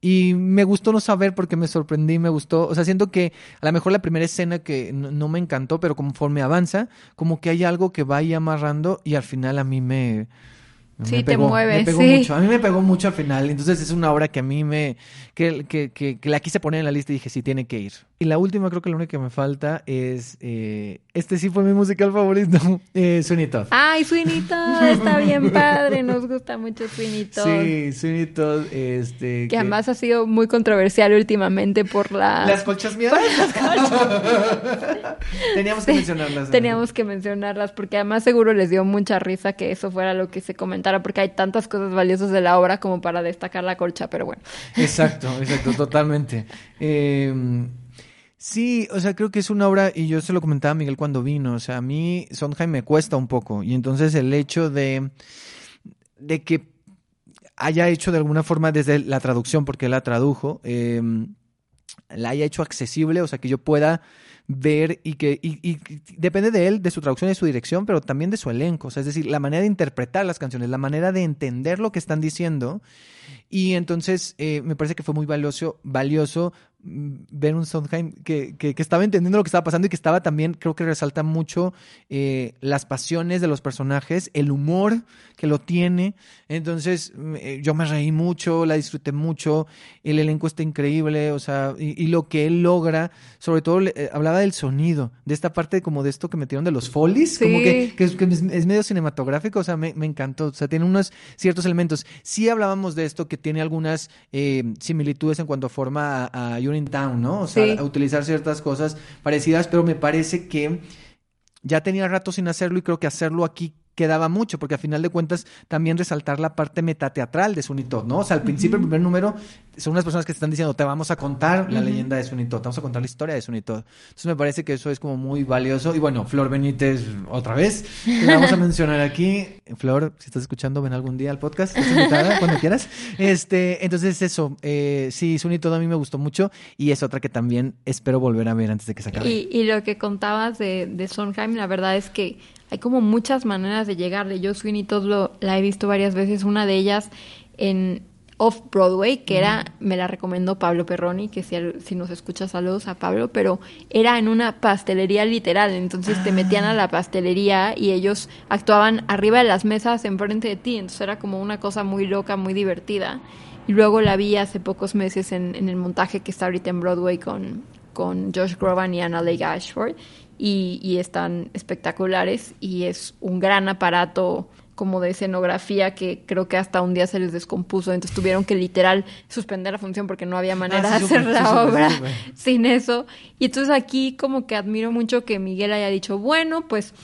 Y me gustó no saber porque me sorprendí, me gustó. O sea, siento que a lo mejor la primera escena que no, no me encantó, pero conforme avanza, como que hay algo que va ahí amarrando y al final a mí me. Sí, me te mueve, me pegó sí. mucho. A mí me pegó mucho al final. Entonces es una obra que a mí me. que, que, que, que la quise poner en la lista y dije, sí, tiene que ir. Y la última, creo que la única que me falta es. eh, este sí fue mi musical favorito: eh, Sweeney Todd. Ay, Sweeney Todd, está bien padre, nos gusta mucho Sweeney Todd. Sí, Sweeney Todd, este. Que además ha sido muy controversial últimamente por la... Las colchas mías. Teníamos que mencionarlas. Teníamos que mencionarlas porque además seguro les dio mucha risa que eso fuera lo que se comentara porque hay tantas cosas valiosas de la obra como para destacar la colcha, pero bueno. Exacto, exacto, totalmente. Eh, sí, o sea, creo que es una obra, y yo se lo comentaba a Miguel cuando vino, o sea, a mí Sondheim me cuesta un poco, y entonces el hecho de, de que haya hecho de alguna forma desde la traducción, porque la tradujo, eh, la haya hecho accesible, o sea, que yo pueda ver y que y, y- depende de él, de su traducción y de su dirección, pero también de su elenco, o sea, es decir, la manera de interpretar las canciones, la manera de entender lo que están diciendo. Y entonces eh, me parece que fue muy valioso, valioso mm, ver un Sondheim que, que, que estaba entendiendo lo que estaba pasando y que estaba también, creo que resalta mucho eh, las pasiones de los personajes, el humor que lo tiene. Entonces mm, eh, yo me reí mucho, la disfruté mucho, el elenco está increíble, o sea, y, y lo que él logra, sobre todo eh, hablaba del sonido, de esta parte como de esto que metieron de los folies, como Sí. que, que es, que es- es medio cinematográfico, o sea, me, me encantó, o sea, tiene unos ciertos elementos. Sí hablábamos de esto, que tiene algunas eh, similitudes en cuanto a forma a, a ¿no? O sea, Sí. a utilizar ciertas cosas parecidas, pero me parece que ya tenía rato sin hacerlo y creo que hacerlo aquí quedaba mucho, porque a final de cuentas también resaltar la parte metateatral de Todd, ¿no? O sea, al principio, el primer número, son unas personas que te están diciendo, te vamos a contar la leyenda de te vamos a contar la historia de Todd. Entonces me parece que eso es como muy valioso. Y bueno, Flor Benítez, otra vez, la vamos a mencionar aquí. Flor, si estás escuchando, ven algún día al podcast, estás invitada cuando quieras. Este, entonces eso, eh, sí, Todd a mí me gustó mucho y es otra que también espero volver a ver antes de que se acabe. Y, y lo que contabas de, de Sondheim, la verdad es que hay como muchas maneras de llegarle. Yo Sweeney Todd lo, la he visto varias veces, una de ellas en Off-Broadway, que era, me la recomendó Pablo Perroni, que si, si nos escucha saludos a Pablo, pero era en una pastelería literal, entonces te metían a la pastelería y ellos actuaban arriba de las mesas enfrente de ti, entonces era como una cosa muy loca, muy divertida. Y luego la vi hace pocos meses en, en el montaje que está ahorita en Broadway con, con Josh Groban y Anna Lake Ashford. Y, y están espectaculares y es un gran aparato como de escenografía que creo que hasta un día se les descompuso, entonces tuvieron que literal suspender la función porque no había manera Ah, sí, de hacer la sí, obra sin eso. Y entonces aquí como que admiro mucho que Miguel haya dicho, bueno, pues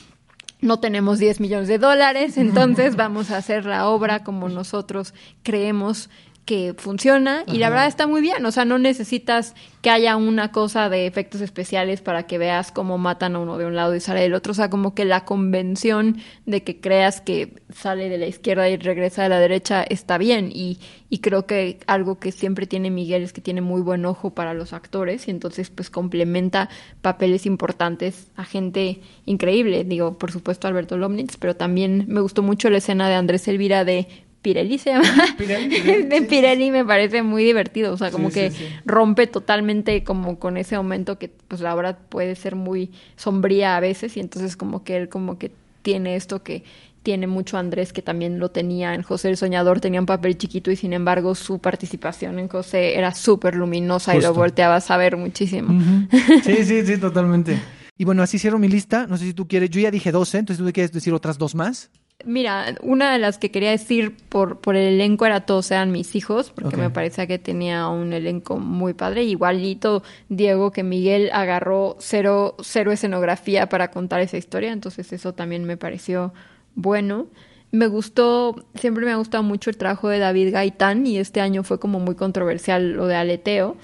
no tenemos 10 millones de dólares, entonces vamos a hacer la obra como nosotros creemos que funciona y la verdad está muy bien, o sea, no necesitas que haya una cosa de efectos especiales para que veas cómo matan a uno de un lado y sale del otro, o sea, como que la convención de que creas que sale de la izquierda y regresa de la derecha está bien y, y creo que algo que siempre tiene Miguel es que tiene muy buen ojo para los actores y entonces pues complementa papeles importantes a gente increíble, digo, por supuesto Alberto Lomnitz, pero también me gustó mucho la escena de Andrés Elvira de Pirelli se llama. Pirelli, de sí, Pirelli me parece muy divertido, o sea, como Sí, que rompe totalmente como con ese momento que pues la obra puede ser muy sombría a veces y entonces como que él como que tiene esto que tiene mucho Andrés que también lo tenía en José el Soñador, tenía un papel chiquito y sin embargo su participación en José era súper luminosa y lo volteabas a ver muchísimo. Sí, sí, sí, totalmente. Y bueno, así cierro mi lista. No sé si tú quieres. Yo ya dije 12, entonces tú quieres decir otras dos más. Mira, una de las que quería decir por, por el elenco era Todos sean mis hijos, porque me parecía que tenía un elenco muy padre. Igualito, Diego, que Miguel agarró cero, cero escenografía para contar esa historia, entonces eso también me pareció bueno. Me gustó, siempre me ha gustado mucho el trabajo de David Gaitán y este año fue como muy controversial lo de Aleteo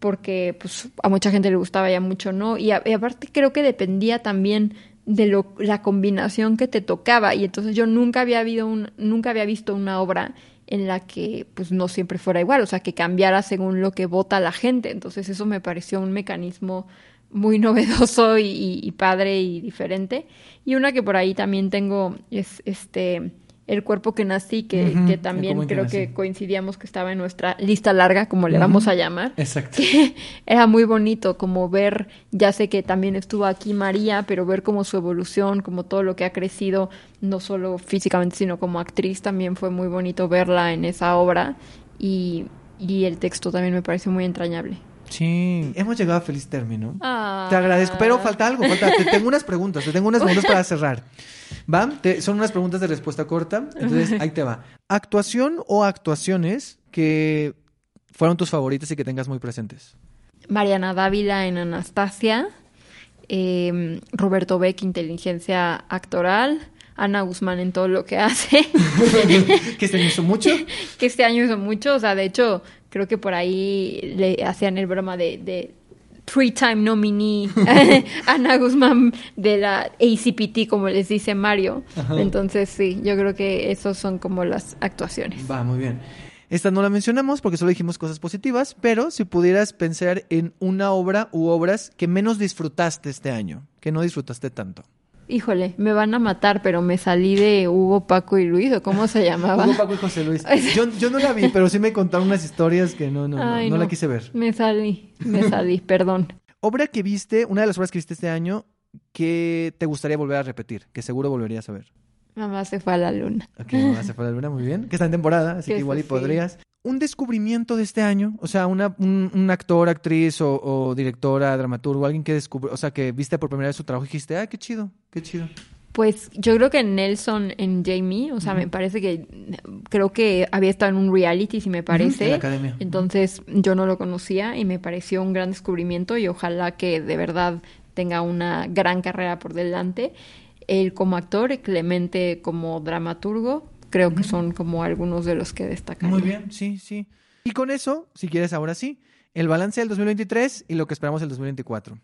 porque pues a mucha gente le gustaba ya mucho, ¿no? Y, y aparte creo que dependía también de lo, la combinación que te tocaba y entonces yo nunca había habido un, nunca había visto una obra en la que pues no siempre fuera igual, o sea, que cambiara según lo que vota la gente. Entonces eso me pareció un mecanismo muy novedoso y, y padre y diferente. Y una que por ahí también tengo es este el cuerpo que nací, que, que también que creo que coincidíamos que estaba en nuestra lista larga, como le vamos a llamar. Exacto. que era muy bonito como ver, ya sé que también estuvo aquí María, pero ver como su evolución, como todo lo que ha crecido, no solo físicamente, sino como actriz, también fue muy bonito verla en esa obra y, y el texto también me parece muy entrañable. Sí, hemos llegado a feliz término. Ah. Te agradezco, pero falta algo, falta. Te tengo unas preguntas, te tengo unas preguntas para cerrar. ¿Va? Te- son unas preguntas de respuesta corta, entonces ahí te va. ¿Actuación o actuaciones que fueron tus favoritas y que tengas muy presentes? Mariana Dávila en Anastasia, eh, Roberto Beck, inteligencia actoral, Ana Guzmán en todo lo que hace. ¿Que se me hizo mucho? que este año hizo mucho, o sea, de hecho, creo que por ahí le hacían el broma de, de three-time nominee Ana Guzmán de la ACPT, como les dice Mario. Entonces, sí, yo creo que esos son como las actuaciones. Va, muy bien. Esta no la mencionamos porque solo dijimos cosas positivas, pero si pudieras pensar en una obra u obras que menos disfrutaste este año, que no disfrutaste tanto. Híjole, me van a matar, pero me salí de Hugo, Paco y Luis, ¿o cómo se llamaba? Hugo, Paco y José Luis. Yo, yo no la vi, pero sí me contaron unas historias que no, no, no, no la quise ver. Me salí, me salí, perdón. Obra que viste, una de las obras que viste este año, que te gustaría volver a repetir, que seguro volverías a ver. Mamá se fue a la luna. Ok, Mamá se fue a la luna, muy bien. Que está en temporada, así Que que igual y sí. podrías. Un descubrimiento de este año, o sea, una, un, un actor, actriz o, o directora, dramaturgo, alguien que descubre, o sea, que viste por primera vez su trabajo y dijiste, ah, qué chido, qué chido. Pues yo creo que Nelson en Jamie, o sea, me parece que creo que había estado en un reality, si me parece. en la academia. Entonces yo no lo conocía y me pareció un gran descubrimiento y ojalá que de verdad tenga una gran carrera por delante. Él como actor, Clemente como dramaturgo, creo que son como algunos de los que destacan. Muy bien, sí, sí. Y con eso, si quieres ahora sí, el balance del 2023 y lo que esperamos el 2024.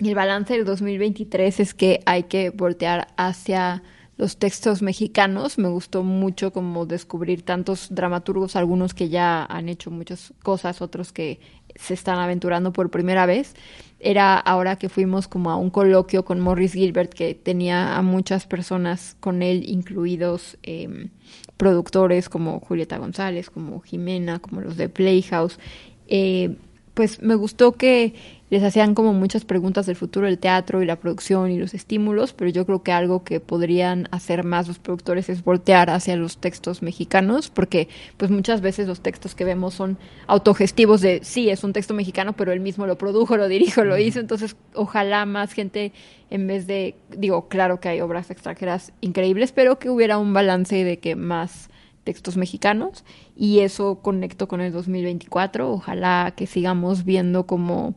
Y el balance del 2023 es que hay que voltear hacia los textos mexicanos. Me gustó mucho como descubrir tantos dramaturgos, algunos que ya han hecho muchas cosas, otros que se están aventurando por primera vez. Era ahora que fuimos como a un coloquio con Morris Gilbert que tenía a muchas personas con él, incluidos eh, productores como Julieta González, como Jimena, como los de Playhouse. Eh, pues me gustó que les hacían como muchas preguntas del futuro del teatro y la producción y los estímulos, pero yo creo que algo que podrían hacer más los productores es voltear hacia los textos mexicanos, porque pues muchas veces los textos que vemos son autogestivos de sí, es un texto mexicano, pero él mismo lo produjo, lo dirijo, lo hizo, entonces ojalá más gente en vez de, digo, claro que hay obras extranjeras increíbles, pero que hubiera un balance de que más textos mexicanos y eso conecto con el 2024. Ojalá que sigamos viendo como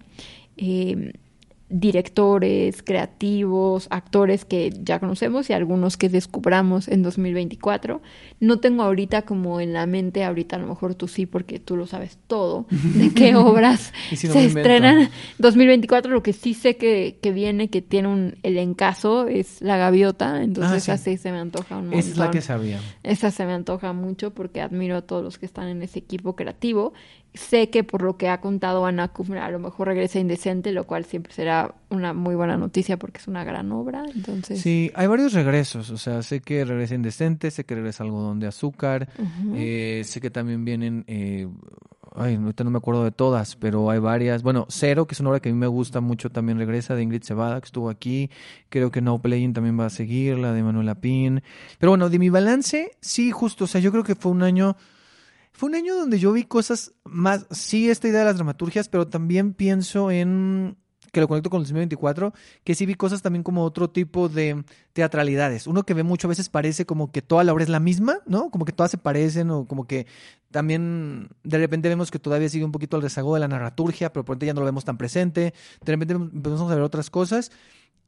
eh, directores, creativos, actores que ya conocemos y algunos que descubramos en 2024. No tengo ahorita como en la mente, ahorita a lo mejor tú sí, porque tú lo sabes todo, de qué obras Y si no se estrenan 2024. Lo que sí sé que, que viene, que tiene un elencazo, es La Gaviota, entonces Ah, sí. así se me antoja un montón. Esa es la que sabía. Esa se me antoja mucho porque admiro a todos los que están en ese equipo creativo. Sé que por lo que ha contado Ana Kufner, a lo mejor regresa Indecente, lo cual siempre será una muy buena noticia porque es una gran obra. Entonces, Sí, hay varios regresos, o sea, sé que regresa Indecente, sé que regresa Algodón de Azúcar, eh, sé que también vienen, eh, ay, ahorita no me acuerdo de todas, pero hay varias. Bueno, Cero, que es una obra que a mí me gusta mucho, también regresa, de Ingrid Cebada, que estuvo aquí. Creo que No Playing también va a seguir, la de Manuela Pin. Pero bueno, de mi balance, sí, justo, o sea, yo creo que fue un año... Fue un año donde yo vi cosas más, sí, esta idea de las dramaturgias, pero también pienso en, que lo conecto con el 2024, que sí vi cosas también como otro tipo de teatralidades. Uno que ve mucho a veces parece como que toda la obra es la misma, ¿no? Como que todas se parecen o como que también de repente vemos que todavía sigue un poquito el rezago de la narraturgia, pero por ya no lo vemos tan presente. De repente empezamos a ver otras cosas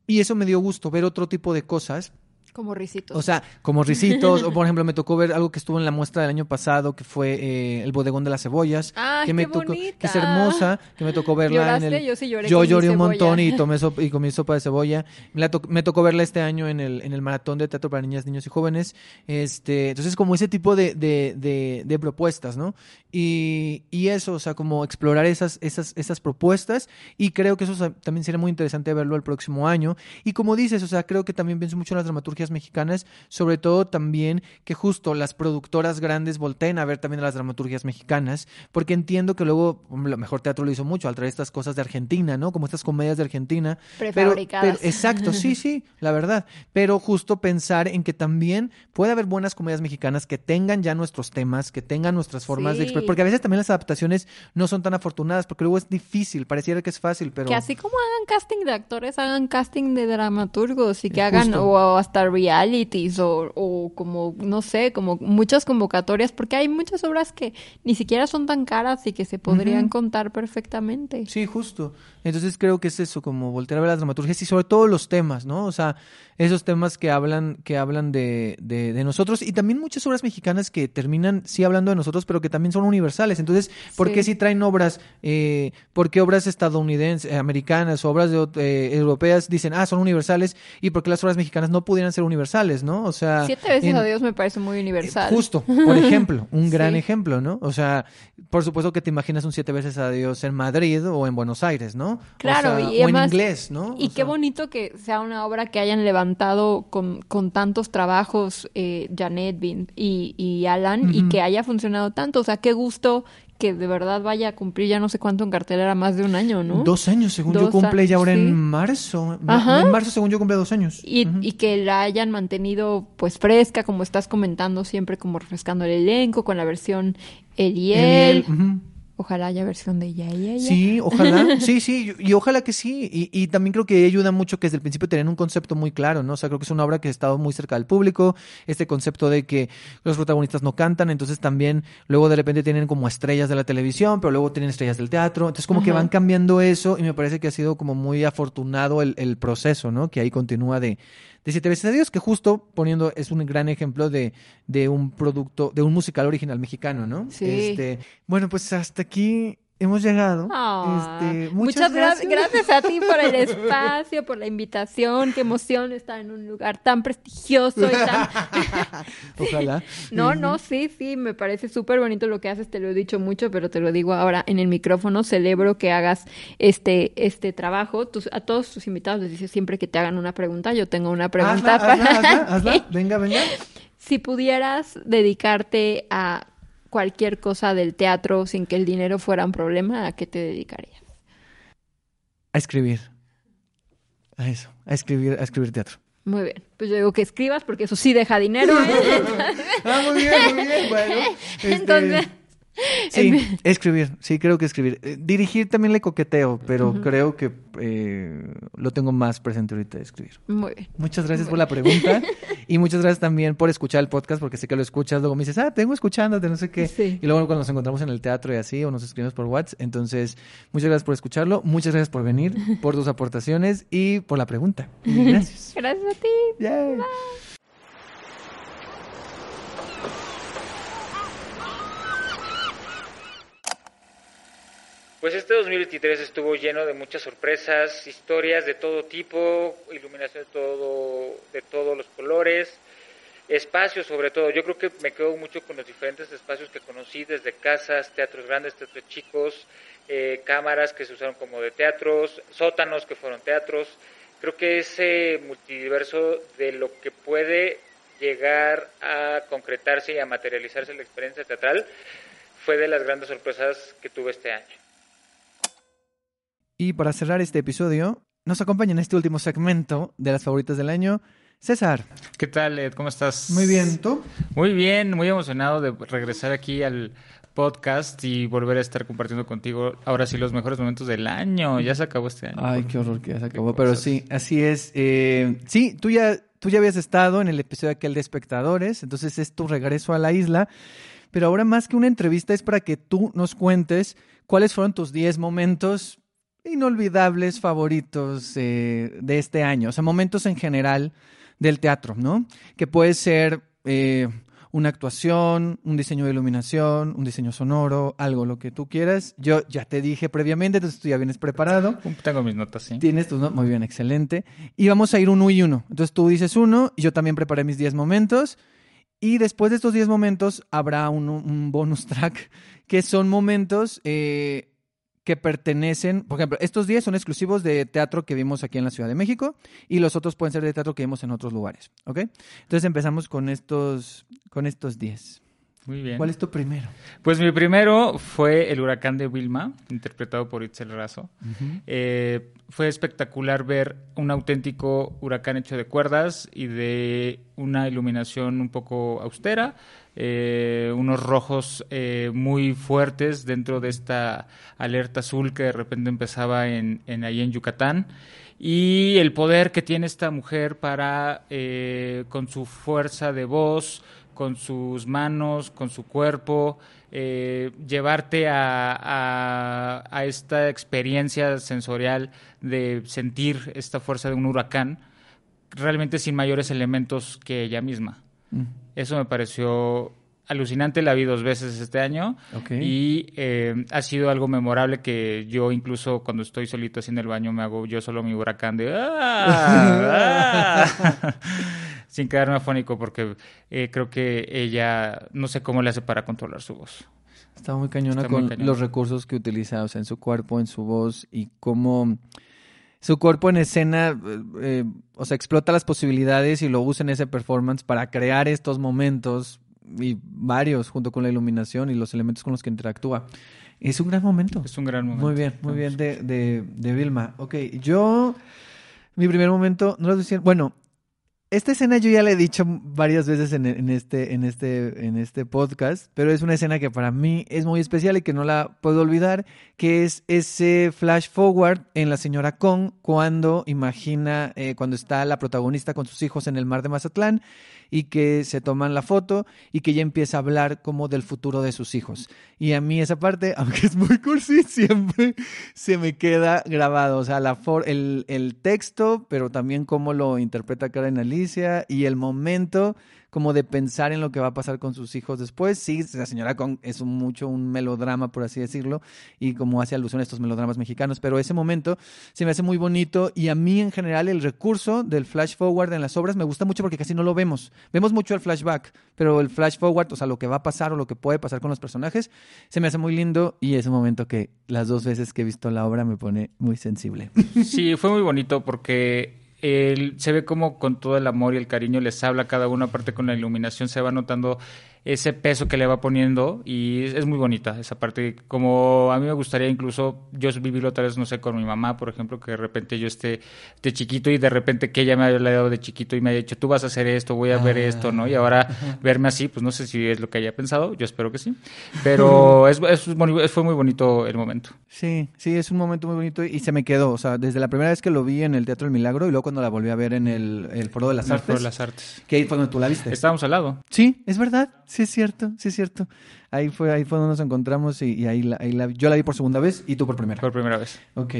y eso me dio gusto, ver otro tipo de cosas Como risitos. O sea, como risitos, o por ejemplo, me tocó ver algo que estuvo en la muestra del año pasado, que fue eh, el bodegón de las cebollas, Ay, que me qué tocó, bonita. que es hermosa, que me tocó verla en el Yo sí lloré yo con mi lloré un cebolla. montón y tomé sopa, y comí sopa de cebolla. Me, la to- me tocó verla este año en el, en el maratón de teatro para niñas, niños y jóvenes. Este, entonces como ese tipo de, de, de, de propuestas, ¿no? Y, y eso, o sea, como explorar esas, esas, esas propuestas y creo que eso también sería muy interesante verlo el próximo año. Y como dices, o sea, creo que también pienso mucho en las dramaturgias mexicanas, sobre todo también que justo las productoras grandes volteen a ver también a las dramaturgias mexicanas, porque entiendo que luego hombre, lo mejor teatro lo hizo mucho al traer estas cosas de Argentina, ¿no? Como estas comedias de Argentina. Prefabricadas. pero- exacto, sí, sí, la verdad. Pero justo pensar en que también puede haber buenas comedias mexicanas que tengan ya nuestros temas, que tengan nuestras formas de expresar, porque a veces también las adaptaciones no son tan afortunadas, porque luego es difícil, pareciera que es fácil, pero... Que así como hagan casting de actores, hagan casting de dramaturgos y que Eh, hagan o hasta realities o, o como, no sé, como muchas convocatorias, porque hay muchas obras que ni siquiera son tan caras y que se podrían contar perfectamente. Sí, justo. Entonces creo que es eso, como voltear a ver las dramaturgias y sobre todo los temas, ¿no? O sea, esos temas que hablan, que hablan de, de, de nosotros y también muchas obras mexicanas que terminan sí hablando de nosotros, pero que también son universales. Entonces, ¿por Sí. qué si traen obras, eh, por qué obras estadounidenses, eh, americanas, obras de, eh, europeas dicen, ah, son universales y por qué las obras mexicanas no pudieran ser universales, ¿no? O sea, Siete veces en- a Dios me parece muy universal. eh, Justo, por ejemplo, un gran Sí. ejemplo, ¿no? O sea, por supuesto que te imaginas un siete veces a Dios en Madrid o en Buenos Aires, ¿no? Claro, O sea, y o además- en inglés, ¿no? Y O qué sea, bonito que sea una obra que hayan levantado con, con tantos trabajos eh, Janet Bin y, y Alan y que haya funcionado tanto. O sea, qué gusto que de verdad vaya a cumplir ya no sé cuánto en cartelera, más de un año, ¿no? Dos años, según yo, cumple ya ahora sí. en marzo. Ajá. En marzo, según yo, cumple dos años. Y, y que la hayan mantenido pues fresca, como estás comentando, siempre como refrescando el elenco con la versión Eliel. Ojalá haya versión de ella y ella. Sí, ojalá, sí, sí, y ojalá que sí. Y, y también creo que ayuda mucho que desde el principio tenían un concepto muy claro, ¿no? O sea, creo que es una obra que ha estado muy cerca del público, este concepto de que los protagonistas no cantan, entonces también luego de repente tienen como estrellas de la televisión, pero luego tienen estrellas del teatro, entonces como que van cambiando eso y me parece que ha sido como muy afortunado el, el proceso, ¿no? Que ahí continúa de, de Siete veces a Dios, que justo poniendo es un gran ejemplo de, de un producto, de un musical original mexicano, ¿no? Sí. Este, bueno, pues hasta aquí hemos llegado. Este, muchas, muchas gracias. gracias. a ti por el espacio, por la invitación. Qué emoción estar en un lugar tan prestigioso y tan... Ojalá. No, no, sí, sí, me parece súper bonito lo que haces, te lo he dicho mucho, pero te lo digo ahora en el micrófono, celebro que hagas este, este trabajo. Tus- a todos tus invitados les dices siempre que te hagan una pregunta, yo tengo una pregunta Hazla, para hazla, hazla. Venga, venga. Si pudieras dedicarte a cualquier cosa del teatro sin que el dinero fuera un problema, ¿a qué te dedicarías? A escribir. A eso. A escribir, a escribir teatro. Muy bien, pues yo digo que escribas porque eso sí deja dinero. ¿eh? Ah, muy bien, muy bien. Bueno. este, Entonces, Sí, escribir. Sí, creo que escribir. Eh, dirigir también le coqueteo, pero creo que eh, lo tengo más presente ahorita de escribir. muy bien. Muchas gracias por la pregunta y muchas gracias también por escuchar el podcast porque sé que lo escuchas, luego me dices, ah, tengo escuchándote, no sé qué. Sí. Y luego cuando nos encontramos en el teatro y así o nos escribimos por WhatsApp, entonces muchas gracias por escucharlo, muchas gracias por venir, por tus aportaciones y por la pregunta. Y gracias. Gracias a ti. Yay. Pues este 2023 estuvo lleno de muchas sorpresas, historias de todo tipo, iluminación de todo, de todos los colores, espacios sobre todo. Yo creo que me quedo mucho con los diferentes espacios que conocí, desde casas, teatros grandes, teatros chicos, eh, cámaras que se usaron como de teatros, sótanos que fueron teatros. Creo que ese multiverso de lo que puede llegar a concretarse y a materializarse la experiencia teatral fue de las grandes sorpresas que tuve este año. Y para cerrar este episodio, nos acompaña en este último segmento de las favoritas del año, César. ¿Qué tal, Ed? ¿Cómo estás? Muy bien, ¿tú? Muy bien, muy emocionado de regresar aquí al podcast y volver a estar compartiendo contigo ahora sí los mejores momentos del año. Ya se acabó este año. Ay, qué horror que ya se acabó. Pero sí, así es. Eh, sí, tú ya, tú ya habías estado en el episodio aquel de espectadores, entonces es tu regreso a la isla. Pero ahora más que una entrevista es para que tú nos cuentes cuáles fueron tus 10 momentos inolvidables favoritos eh, de este año. O sea, momentos en general del teatro, ¿no? Que puede ser eh, una actuación, un diseño de iluminación, un diseño sonoro, algo, lo que tú quieras. Yo ya te dije previamente, entonces tú ya vienes preparado. Tengo mis notas, sí. Tienes tus notas, muy bien, excelente. Y vamos a ir uno y uno. Entonces tú dices uno, y yo también preparé mis 10 momentos. Y después de estos 10 momentos habrá un, un bonus track, que son momentos eh, que pertenecen, por ejemplo, estos 10 son exclusivos de teatro que vimos aquí en la Ciudad de México y los otros pueden ser de teatro que vimos en otros lugares, ¿ok? Entonces empezamos con estos, con estos 10. Muy bien. ¿Cuál es tu primero? Pues mi primero fue El huracán de Wilma, interpretado por Itzel Razo. Eh, fue espectacular ver un auténtico huracán hecho de cuerdas y de una iluminación un poco austera, eh, unos rojos eh, muy fuertes dentro de esta alerta azul que de repente empezaba en, en ahí en Yucatán y el poder que tiene esta mujer para, eh, con su fuerza de voz, con sus manos, con su cuerpo, eh, llevarte a, esta experiencia sensorial de sentir esta fuerza de un huracán, realmente sin mayores elementos que ella misma. Mm. Eso me pareció alucinante, la vi dos veces este año okay. y eh, ha sido algo memorable que yo incluso cuando estoy solito haciendo el baño me hago yo solo mi huracán de ¡Ah! ¡Ah! sin quedarme afónico porque eh, creo que ella no sé cómo le hace para controlar su voz. Está muy cañona Está con muy cañona. los recursos que utiliza, o sea, en su cuerpo, en su voz y cómo su cuerpo en escena, eh, o sea, explota las posibilidades y lo usa en ese performance para crear estos momentos y varios junto con la iluminación y los elementos con los que interactúa. Es un gran momento. Es un gran momento. Muy bien, muy bien de, de, de Vilma. Ok, yo, mi primer momento, no lo decía, bueno, esta escena yo ya la he dicho varias veces en, en, este, en, este, en este podcast, pero es una escena que para mí es muy especial y que no la puedo olvidar, que es ese flash forward en la señora Kong cuando imagina, eh, cuando está la protagonista con sus hijos en el mar de Mazatlán y que se toman la foto y que ella empieza a hablar como del futuro de sus hijos. Y a mí esa parte, aunque es muy cursi, siempre se me queda grabado. O sea, la for el, el texto, pero también cómo lo interpreta Karen Alicia y el momento como de pensar en lo que va a pasar con sus hijos después. Sí, la señora Kong es un, mucho un melodrama, por así decirlo, y como hace alusión a estos melodramas mexicanos, pero ese momento se me hace muy bonito y a mí en general el recurso del flash forward en las obras me gusta mucho porque casi no lo vemos. Vemos mucho el flashback, pero el flash forward, o sea, lo que va a pasar o lo que puede pasar con los personajes, se me hace muy lindo y es un momento que las dos veces que he visto la obra me pone muy sensible. Sí, fue muy bonito porque él, se ve como con todo el amor y el cariño les habla cada uno, aparte con la iluminación se va notando ese peso que le va poniendo y es, es, muy bonita esa parte. Como a mí me gustaría incluso yo vivirlo otra vez, no sé, con mi mamá, por ejemplo, que de repente yo esté de chiquito y de repente que ella me haya dado de chiquito y me haya dicho, tú vas a hacer esto, voy a ah, ver esto, ¿no? Y ahora ajá. verme así, pues no sé si es lo que haya pensado, yo espero que sí. Pero es, es, es, fue muy bonito el momento. Sí, sí, es un momento muy bonito y se me quedó, o sea, desde la primera vez que lo vi en el Teatro del Milagro y luego cuando la volví a ver en el, el Foro de las el Artes. Foro de las Artes. Que ahí fue donde tú la viste. Estábamos al lado. Sí, es verdad. Sí, es cierto, sí, es cierto. Ahí fue, ahí fue donde nos encontramos y, y ahí, la, ahí la, yo la vi por segunda vez y tú por primera. Por primera vez. Ok.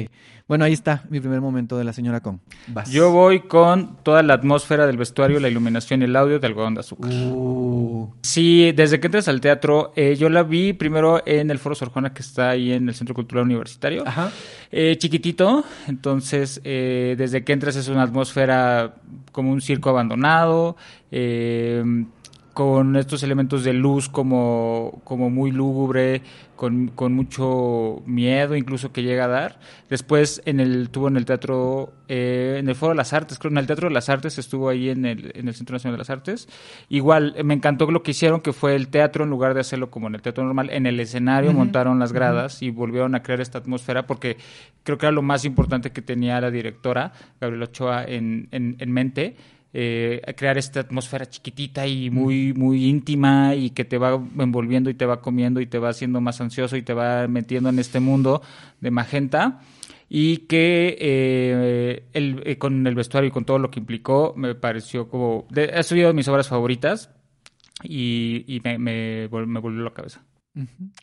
Bueno, ahí está mi primer momento de la señora Kong. Vas. Yo voy con toda la atmósfera del vestuario, la iluminación y el audio de algodón de azúcar. Uh. Sí, desde que entras al teatro, eh, yo la vi primero en el Foro Sor Juana que está ahí en el Centro Cultural Universitario. Ajá. Eh, chiquitito, entonces eh, desde que entras es una atmósfera como un circo abandonado. Eh, con estos elementos de luz como, como muy lúgubre, con, con, mucho miedo incluso que llega a dar. Después en el, tuvo en el teatro, eh, en el Foro de las Artes, creo en el Teatro de las Artes, estuvo ahí en el, en el Centro Nacional de las Artes. Igual, me encantó lo que hicieron, que fue el teatro, en lugar de hacerlo como en el teatro normal, en el escenario uh -huh. montaron las gradas uh -huh. y volvieron a crear esta atmósfera, porque creo que era lo más importante que tenía la directora, Gabriela Ochoa, en, en, en mente eh, crear esta atmósfera chiquitita y muy, muy íntima y que te va envolviendo y te va comiendo y te va haciendo más ansioso y te va metiendo en este mundo de magenta y que eh, el, eh, con el vestuario y con todo lo que implicó me pareció como... De, ha sido de mis obras favoritas y, y me, me, me, volvió la cabeza.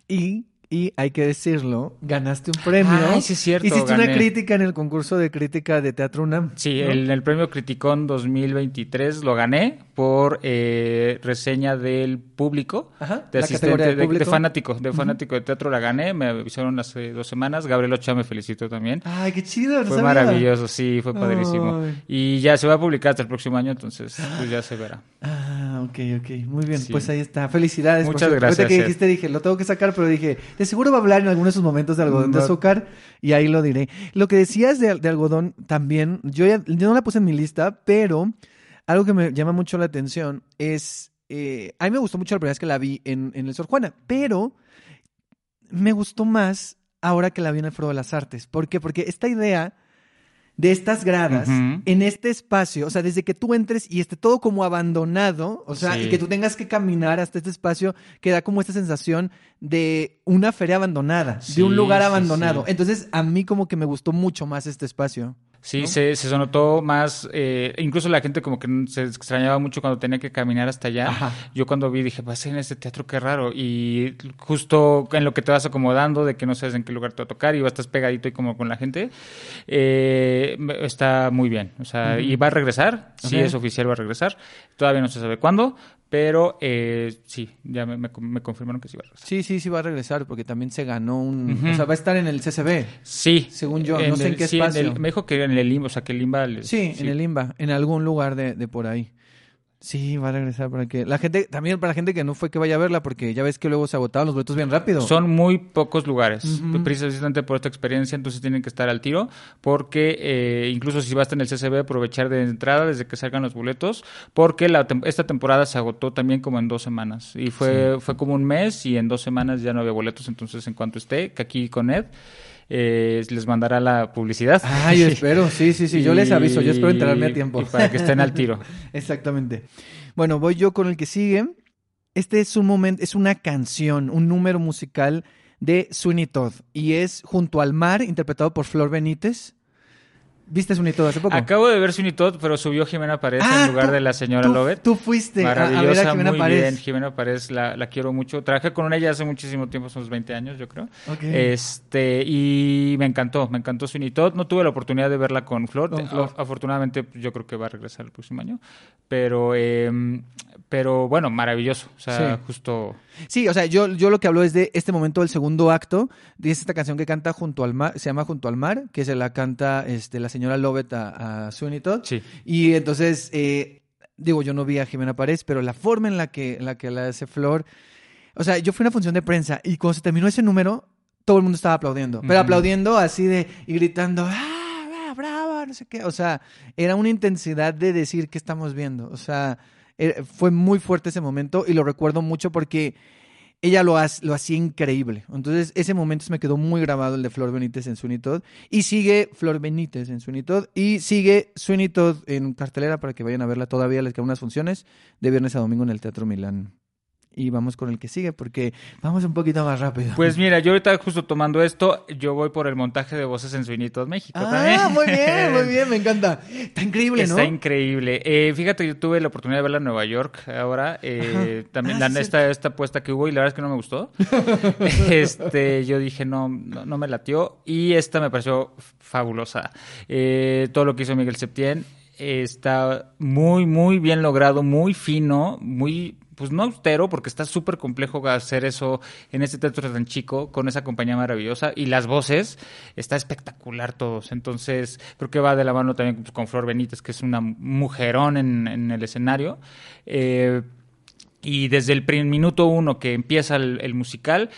Y y hay que decirlo, ganaste un premio. Ay, sí es cierto, Hiciste una gané. crítica en el concurso de crítica de Teatro UNAM. Sí, ¿no? el, el premio Criticón 2023 lo gané por eh, reseña del público, Ajá, de asistente, de de, de público. fanático, de fanático de teatro la gané, me avisaron hace dos semanas, Gabriel Ochoa me felicitó también. Ay, qué chido. no Fue sabía. maravilloso, sí, fue padrísimo. Ay. Y ya se va a publicar hasta el próximo año, entonces pues ya se verá. Ah, ok, ok. Muy bien. Sí. Pues ahí está. Felicidades. por Muchas cierto. gracias, que Ed. dijiste, dije, lo tengo que sacar, pero dije, de seguro va a hablar en alguno de esos momentos de algodón de azúcar y ahí lo diré. Lo que decías de, de algodón también, yo, ya, yo no la puse en mi lista, pero algo que me llama mucho la atención es, eh, a mí me gustó mucho la primera vez que la vi en, en el Sor Juana, pero me gustó más ahora que la vi en el Foro de las Artes. ¿Por qué? Porque esta idea de estas gradas en este espacio, o sea, desde que tú entres y esté todo como abandonado, o sea, Sí. y que tú tengas que caminar hasta este espacio que da como esta sensación de una feria abandonada, de un lugar abandonado. sí. Entonces, a mí como que me gustó mucho más este espacio. Sí, ¿no? se, se notó más, eh, incluso la gente como que se extrañaba mucho cuando tenía que caminar hasta allá. Ajá. Yo cuando vi dije, ser en este teatro, qué raro. Y justo en lo que te vas acomodando, de que no sabes en qué lugar te va a tocar y vas estás pegadito y como con la gente, eh, está muy bien. O sea, y va a regresar, sí Ok. es oficial, va a regresar. Todavía no se sabe cuándo, pero eh, sí, ya me, confirmaron que sí va a regresar. Sí, sí, sí va a regresar porque también se ganó un... O sea, va a estar en el CCB. Sí. Según yo, no sé en qué sí, espacio. el- me dijo que en el limbo, o sea, que el limba... le- Sí, en el IMBA, en algún lugar de, de por ahí. Sí, va a regresar para que... La gente, también para la gente que no fue que vaya a verla, porque ya ves que luego se agotaban los boletos bien rápido. Son muy pocos lugares, Ujú. precisamente por esta experiencia, entonces tienen que estar al tiro, porque eh, incluso si vas en el CCB, aprovechar de entrada desde que salgan los boletos, porque la esta temporada se agotó también como en dos semanas, y fue, fue como un mes y en dos semanas ya no había boletos, entonces en cuanto esté, que aquí con Ed, eh, les mandará la publicidad. Ah, yo espero, sí, sí, sí, yo les aviso, yo espero enterarme a tiempo. Y para que estén al tiro. Exactamente. Bueno, voy yo con el que sigue. Este es un momento, es una canción, un número musical de Sweeney Todd y es Junto al mar, interpretado por Flor Benítez. ¿Viste Todd hace poco? Acabo de ver Todd, pero subió Jimena Párez Ah, en lugar tú- de la señora tú, Lovett. Tú fuiste a, a ver Maravillosa, a Jimena muy bien. Jimena Párez la, la quiero mucho. Trabajé con ella hace muchísimo tiempo, son unos 20 años, yo creo. Ok. Este, y me encantó, me encantó Todd. No tuve la oportunidad de verla con Flor. Con Flor. A- afortunadamente, yo creo que va a regresar el próximo año. Pero, eh, pero bueno, maravilloso. O sea, Sí. justo. Sí, o sea, yo, yo lo que hablo es de este momento del segundo acto, de esta canción que canta Junto al mar, se llama Junto al mar, que se la canta este, la señora Lovett a, a Sweeney Todd. Sí. Y entonces, eh, digo, yo no vi a Jimena Párez, pero la forma en la que, en la que la hace Flor. O sea, yo fui a una función de prensa y cuando se terminó ese número, todo el mundo estaba aplaudiendo. Pero aplaudiendo así de. y gritando, ¡ah, bravo, bravo! No sé qué. O sea, era una intensidad de decir qué estamos viendo. O sea, eh, fue muy fuerte ese momento y lo recuerdo mucho porque ella lo, ha- lo hacía increíble. Entonces, ese momento se me quedó muy grabado, el de Flor Benítez en Sweeney Todd. Y sigue Flor Benítez en Sweeney Todd. Y sigue Sweeney Todd en cartelera para que vayan a verla todavía. Les quedan unas funciones de viernes a domingo en el Teatro Milán. Y vamos con el que sigue porque vamos un poquito más rápido. Pues mira, yo ahorita justo tomando esto, yo voy por el montaje de voces en Todd México ah, también. muy bien, muy bien, me encanta. Está increíble, ¿no? Está increíble. Eh, fíjate, yo tuve la oportunidad de verla en Nueva York ahora. eh, también Ah, la- esta, esta apuesta que hubo y la verdad es que no me gustó. este, yo dije, no, no, no me latió. Y esta me pareció fabulosa. Eh, todo lo que hizo Miguel Septién eh, está muy, muy bien logrado, muy fino, muy pues no austero, porque está súper complejo hacer eso en este teatro tan chico, con esa compañía maravillosa, y las voces, está espectacular todos. Entonces, creo que va de la mano también pues, con Flor Benítez, que es una mujerón en, el escenario. Eh, y desde el minuto uno que empieza el, musical,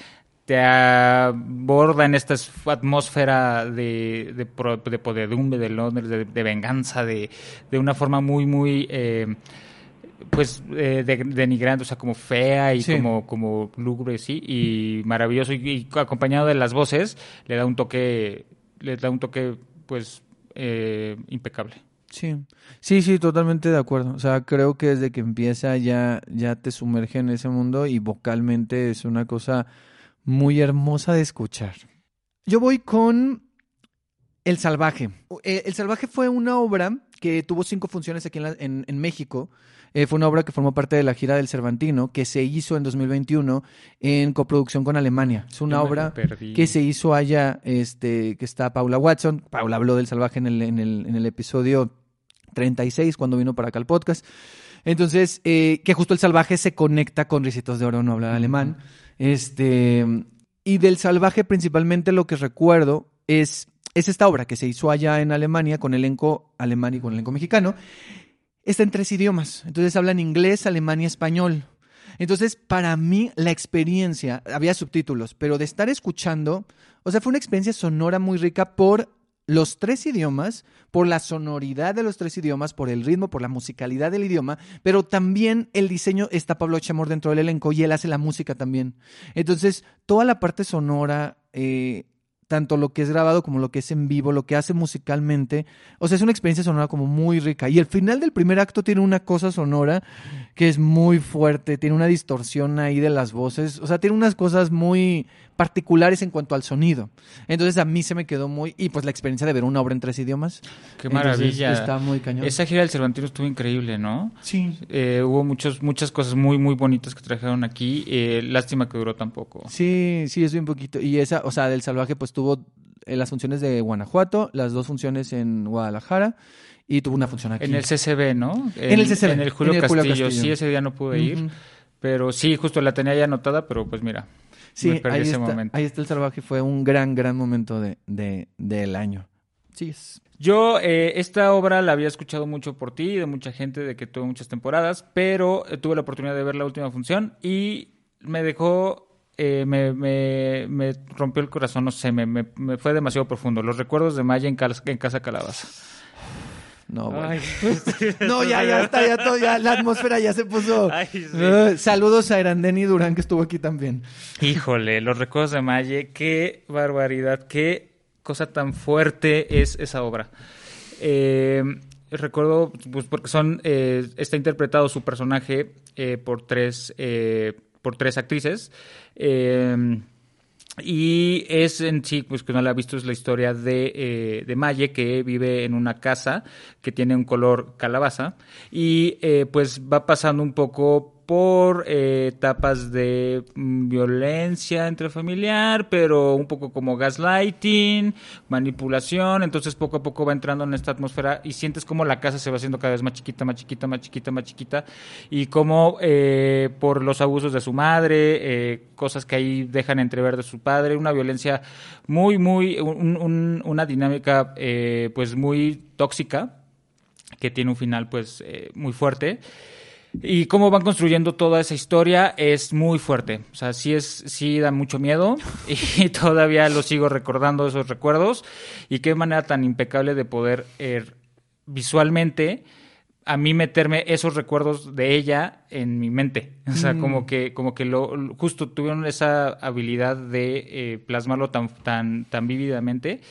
te aborda en esta es- atmósfera de, de, de podredumbre, de Londres, de, de venganza, de, de una forma muy, muy... eh, pues eh, de- denigrante, o sea, como fea y Sí. como, como lúgubre, sí, y maravilloso, y, y acompañado de las voces, le da un toque, le da un toque, pues, eh, impecable. Sí, sí, sí, totalmente de acuerdo. O sea, creo que desde que empieza ya, ya te sumerge en ese mundo y vocalmente es una cosa muy hermosa de escuchar. Yo voy con El Salvaje. Eh, El Salvaje fue una obra que tuvo cinco funciones aquí en, la- en- en México. Eh, fue una obra que formó parte de la gira del Cervantino, que se hizo en 2021 en coproducción con Alemania. Es una Yo obra que se hizo allá, este, que está Paula Watson. Paula habló del salvaje en el, en el, en el episodio 36 cuando vino para acá al podcast. Entonces, eh, que justo el salvaje se conecta con Ricitos de Oro, no hablar alemán. Este, y del salvaje principalmente lo que recuerdo es, es esta obra que se hizo allá en Alemania con elenco alemán y con elenco mexicano. Está en tres idiomas. Entonces hablan inglés, alemán y español. Entonces, para mí, la experiencia, había subtítulos, pero de estar escuchando, o sea, fue una experiencia sonora muy rica por los tres idiomas, por la sonoridad de los tres idiomas, por el ritmo, por la musicalidad del idioma, pero también el diseño está Pablo Chamor dentro del elenco y él hace la música también. Entonces, toda la parte sonora, eh, tanto lo que es grabado como lo que es en vivo, lo que hace musicalmente, o sea, es una experiencia sonora como muy rica. Y el final del primer acto tiene una cosa sonora que es muy fuerte, tiene una distorsión ahí de las voces, o sea, tiene unas cosas muy particulares en cuanto al sonido. Entonces a mí se me quedó muy... Y pues la experiencia de ver una obra en tres idiomas. Qué Entonces, maravilla. está muy cañón. Esa gira del Cervantino estuvo increíble, ¿no? Sí. Eh, hubo muchos, muchas cosas muy, muy bonitas que trajeron aquí. Eh, lástima que duró tan poco. Sí, sí, es un poquito. Y esa, o sea, del salvaje pues tuvo eh, las funciones de Guanajuato, las dos funciones en Guadalajara y tuvo una función aquí. En el CCB, ¿no? En el CCB, En el Julio, en el Julio Castillo. Castillo. Sí, ese día no pude ir. Pero sí, justo la tenía ya anotada, pero pues mira. Sí, me perdí ahí ese está, momento. ahí está el salvaje, fue un gran, gran momento de, de, del año. Sí, es. Yo eh, esta obra la había escuchado mucho por ti y de mucha gente, de que tuvo muchas temporadas, pero eh, tuve la oportunidad de ver la última función y me dejó, eh, me, me, me rompió el corazón, no sé, me, me, fue demasiado profundo. Los recuerdos de Maya en, Cal- en Casa Calabaza. No, bueno. No, ya, ya está, ya todo, ya la atmósfera ya se puso. Ay, sí. Eh, saludos a Erandeni Durán que estuvo aquí también. Híjole, los recuerdos de Maye, qué barbaridad, qué cosa tan fuerte es esa obra. Eh, recuerdo, pues porque son, eh, está interpretado su personaje eh, por tres, por tres actrices. Eh, y es en sí, pues que no la ha visto, es la historia de, eh, de Maye, que vive en una casa que tiene un color calabaza. Y eh, pues va pasando un poco por eh, etapas de mm, violencia intrafamiliar, pero un poco como gaslighting, manipulación. Entonces poco a poco va entrando en esta atmósfera y sientes como la casa se va haciendo cada vez más chiquita, más chiquita, más chiquita, más chiquita. Y como eh, por los abusos de su madre, eh, cosas que ahí dejan entrever de su padre, una violencia muy, muy, un- un- una dinámica eh, pues muy tóxica que tiene un final pues eh, muy fuerte. Y cómo van construyendo toda esa historia es muy fuerte. O sea, sí es, sí da mucho miedo y todavía lo sigo recordando esos recuerdos. Y qué manera tan impecable de poder eh, visualmente a mí meterme esos recuerdos de ella en mi mente. O sea, como que, como que lo- justo tuvieron esa habilidad de eh, plasmarlo tan, tan, tan vívidamente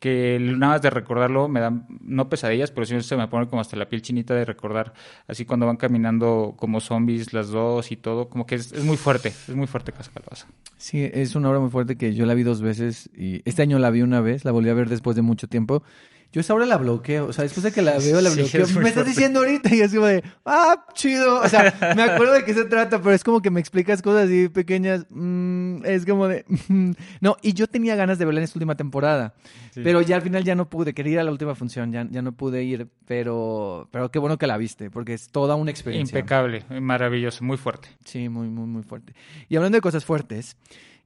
que nada más de recordarlo me dan, no pesadillas, pero sí se me pone como hasta la piel chinita de recordar así cuando van caminando como zombies las dos y todo, como que es, es muy fuerte, es muy fuerte Casa Calabaza. Sí, es una obra muy fuerte que yo la vi dos veces y este año la vi una vez, la volví a ver después de mucho tiempo. Yo esa obra la bloqueo, o sea, después de que la veo, la Sí, bloqueo. es Me estás diciendo ahorita y es como de, ah, chido. O sea, me acuerdo de qué se trata, pero es como que me explicas cosas así pequeñas. mm, es como de, no, y yo tenía ganas de verla en esta última temporada, pero ya al final ya no pude, quería ir a la última función, ya, ya no pude ir, pero, pero qué bueno que la viste, porque es toda una experiencia. Impecable, maravilloso, muy fuerte. Sí, muy, muy, muy fuerte. Y hablando de cosas fuertes,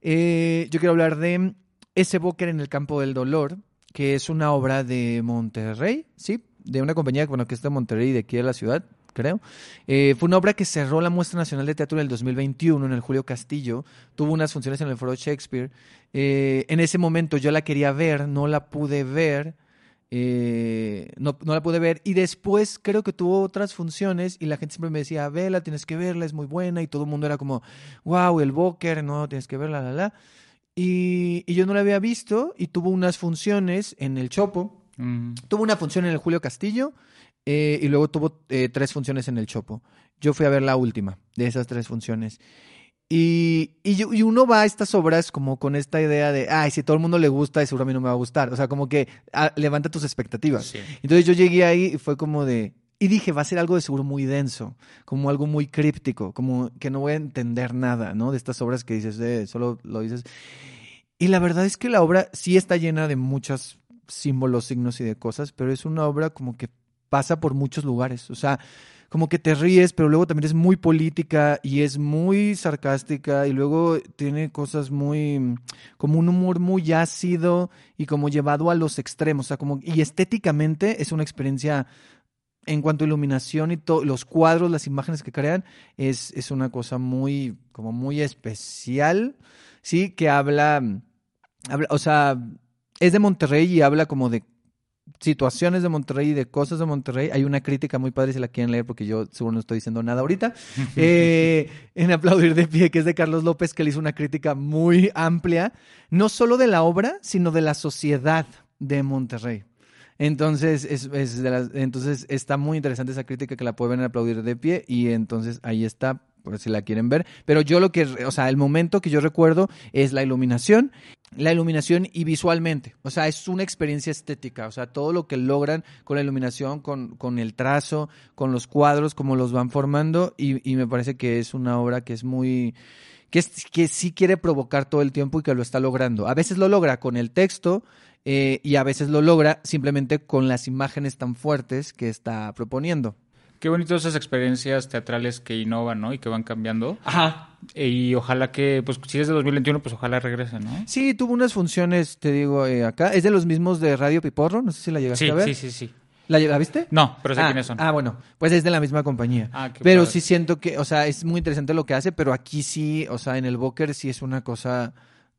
eh, yo quiero hablar de Ese Bóker en el Campo del Dolor, que es una obra de Monterrey, ¿sí? De una compañía bueno, que está en Monterrey, de aquí de la ciudad, creo. Eh, fue una obra que cerró la Muestra Nacional de Teatro en el 2021 en el Julio Castillo. Tuvo unas funciones en el Foro Shakespeare. Eh, en ese momento yo la quería ver, no la pude ver. eh, no, no la pude ver y después creo que tuvo otras funciones y la gente siempre me decía, vela, tienes que verla, es muy buena y todo el mundo era como, wow, el Booker, no, tienes que verla, la, la. Y, y yo no la había visto y tuvo unas funciones en el Chopo, Mm. tuvo una función en el Julio Castillo eh, y luego tuvo eh, tres funciones en el Chopo. Yo fui a ver la última de esas tres funciones. Y, y, uno va a estas obras como con esta idea de, ay, si todo el mundo le gusta, seguro a mí no me va a gustar. O sea, como que ah, levanta tus expectativas. Sí. Entonces yo llegué ahí y fue como de... Y dije, va a ser algo de seguro muy denso, como algo muy críptico, como que no voy a entender nada, ¿no? De estas obras que dices, eh, solo lo dices. Y la verdad es que la obra sí está llena de muchos símbolos, signos y de cosas, pero es una obra como que pasa por muchos lugares. O sea, como que te ríes, pero luego también es muy política y es muy sarcástica y luego tiene cosas muy, como un humor muy ácido y como llevado a los extremos. O sea, como, y estéticamente es una experiencia en cuanto a iluminación y los cuadros, las imágenes que crean, es, es una cosa muy, como muy especial, sí, que habla, habla, o sea, es de Monterrey y habla como de situaciones de Monterrey y de cosas de Monterrey. Hay una crítica muy padre si la quieren leer porque yo seguro no estoy diciendo nada ahorita. Eh, en Aplaudir de Pie, que es de Carlos López, que le hizo una crítica muy amplia, no solo de la obra, sino de la sociedad de Monterrey. Entonces, es, es de las- entonces está muy interesante esa crítica que la pueden aplaudir de pie y entonces ahí está, por si la quieren ver. Pero yo lo que, o sea, el momento que yo recuerdo es la iluminación, la iluminación y visualmente. O sea, es una experiencia estética. O sea, todo lo que logran con la iluminación, con, con el trazo, con los cuadros, como los van formando y, y me parece que es una obra que es muy que, es- que sí quiere provocar todo el tiempo y que lo está logrando. A veces lo logra con el texto eh, y a veces lo logra simplemente con las imágenes tan fuertes que está proponiendo. Qué bonito esas experiencias teatrales que innovan, ¿no? Y que van cambiando. Ajá. Y ojalá que, pues si es de 2021, pues ojalá regrese, ¿no? Sí, tuvo unas funciones, te digo, eh, acá. Es de los mismos de Radio Piporro, no sé si la llegaste Sí, a ver. sí, sí, sí. ¿La, ¿la viste? No, pero sé ah, quiénes son. Ah, bueno, pues es de la misma compañía. Ah, qué pero padre. sí siento que, o sea, es muy interesante lo que hace, pero aquí sí, o sea, en el Boker sí es una cosa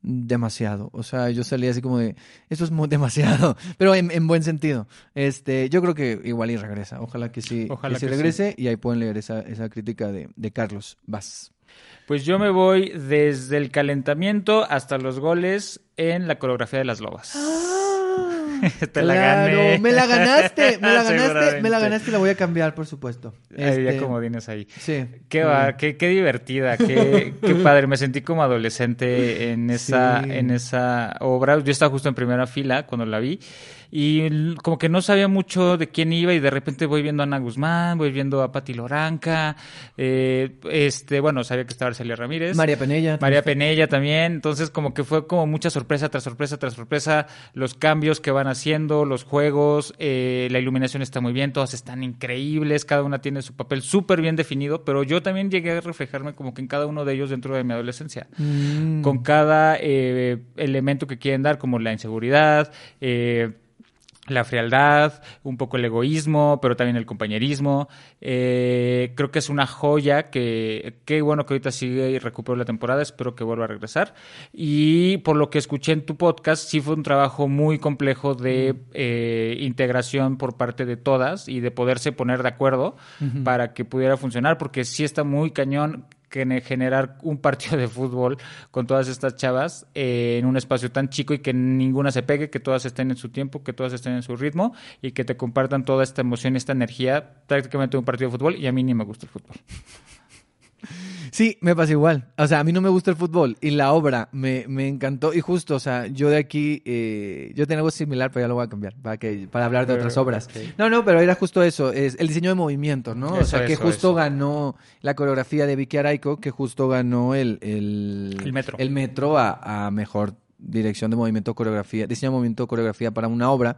demasiado. O sea, yo salí así como de, esto es muy demasiado, pero en, en buen sentido. Este, yo creo que igual y regresa. Ojalá que sí, Ojalá que sí que sí. regrese y ahí pueden leer esa, esa crítica de, de Carlos Vaz. Pues yo me voy desde el calentamiento hasta los goles en la coreografía de las lobas. Te la Claro, gané. Me la ganaste, me la ganaste, me la ganaste y la voy a cambiar, por supuesto. Había Este, comodines ahí. Sí. Qué, va, qué, qué divertida, qué, qué padre. Me sentí como adolescente en esa, Sí. en esa obra. Yo estaba justo en primera fila cuando la vi. Y como que no sabía mucho de quién iba y de repente voy viendo a Ana Guzmán, voy viendo a Pati Loranca, eh, este, bueno, sabía que estaba Arcelia Ramírez. María Penella. María Penella también, entonces como que fue como mucha sorpresa tras sorpresa tras sorpresa, los cambios que van haciendo, los juegos, eh, la iluminación está muy bien, todas están increíbles, cada una tiene su papel súper bien definido, pero yo también llegué a reflejarme como que en cada uno de ellos dentro de mi adolescencia, Mm. con cada eh, elemento que quieren dar, como la inseguridad, eh, la frialdad, un poco el egoísmo, pero también el compañerismo. Eh, creo que es una joya que, qué bueno que ahorita sigue y recuperó la temporada, espero que vuelva a regresar. Y por lo que escuché en tu podcast, sí fue un trabajo muy complejo de eh, integración por parte de todas y de poderse poner de acuerdo para que pudiera funcionar, porque sí está muy cañón generar un partido de fútbol con todas estas chavas eh, en un espacio tan chico y que ninguna se pegue, que todas estén en su tiempo, que todas estén en su ritmo y que te compartan toda esta emoción esta energía prácticamente un partido de fútbol y a mí ni me gusta el fútbol. Sí, me pasa igual. O sea, a mí no me gusta el fútbol y la obra me, me encantó. Y justo, o sea, yo de aquí, eh, yo tengo algo similar, pero ya lo voy a cambiar para, que, para hablar de otras obras. No, no, pero era justo eso, es el diseño de movimiento, ¿no? o sea, que eso, justo eso. ganó la coreografía de Vicky Araico, que justo ganó el, el, El metro. el metro a, a mejor dirección de movimiento, coreografía, diseño de movimiento, coreografía para una obra.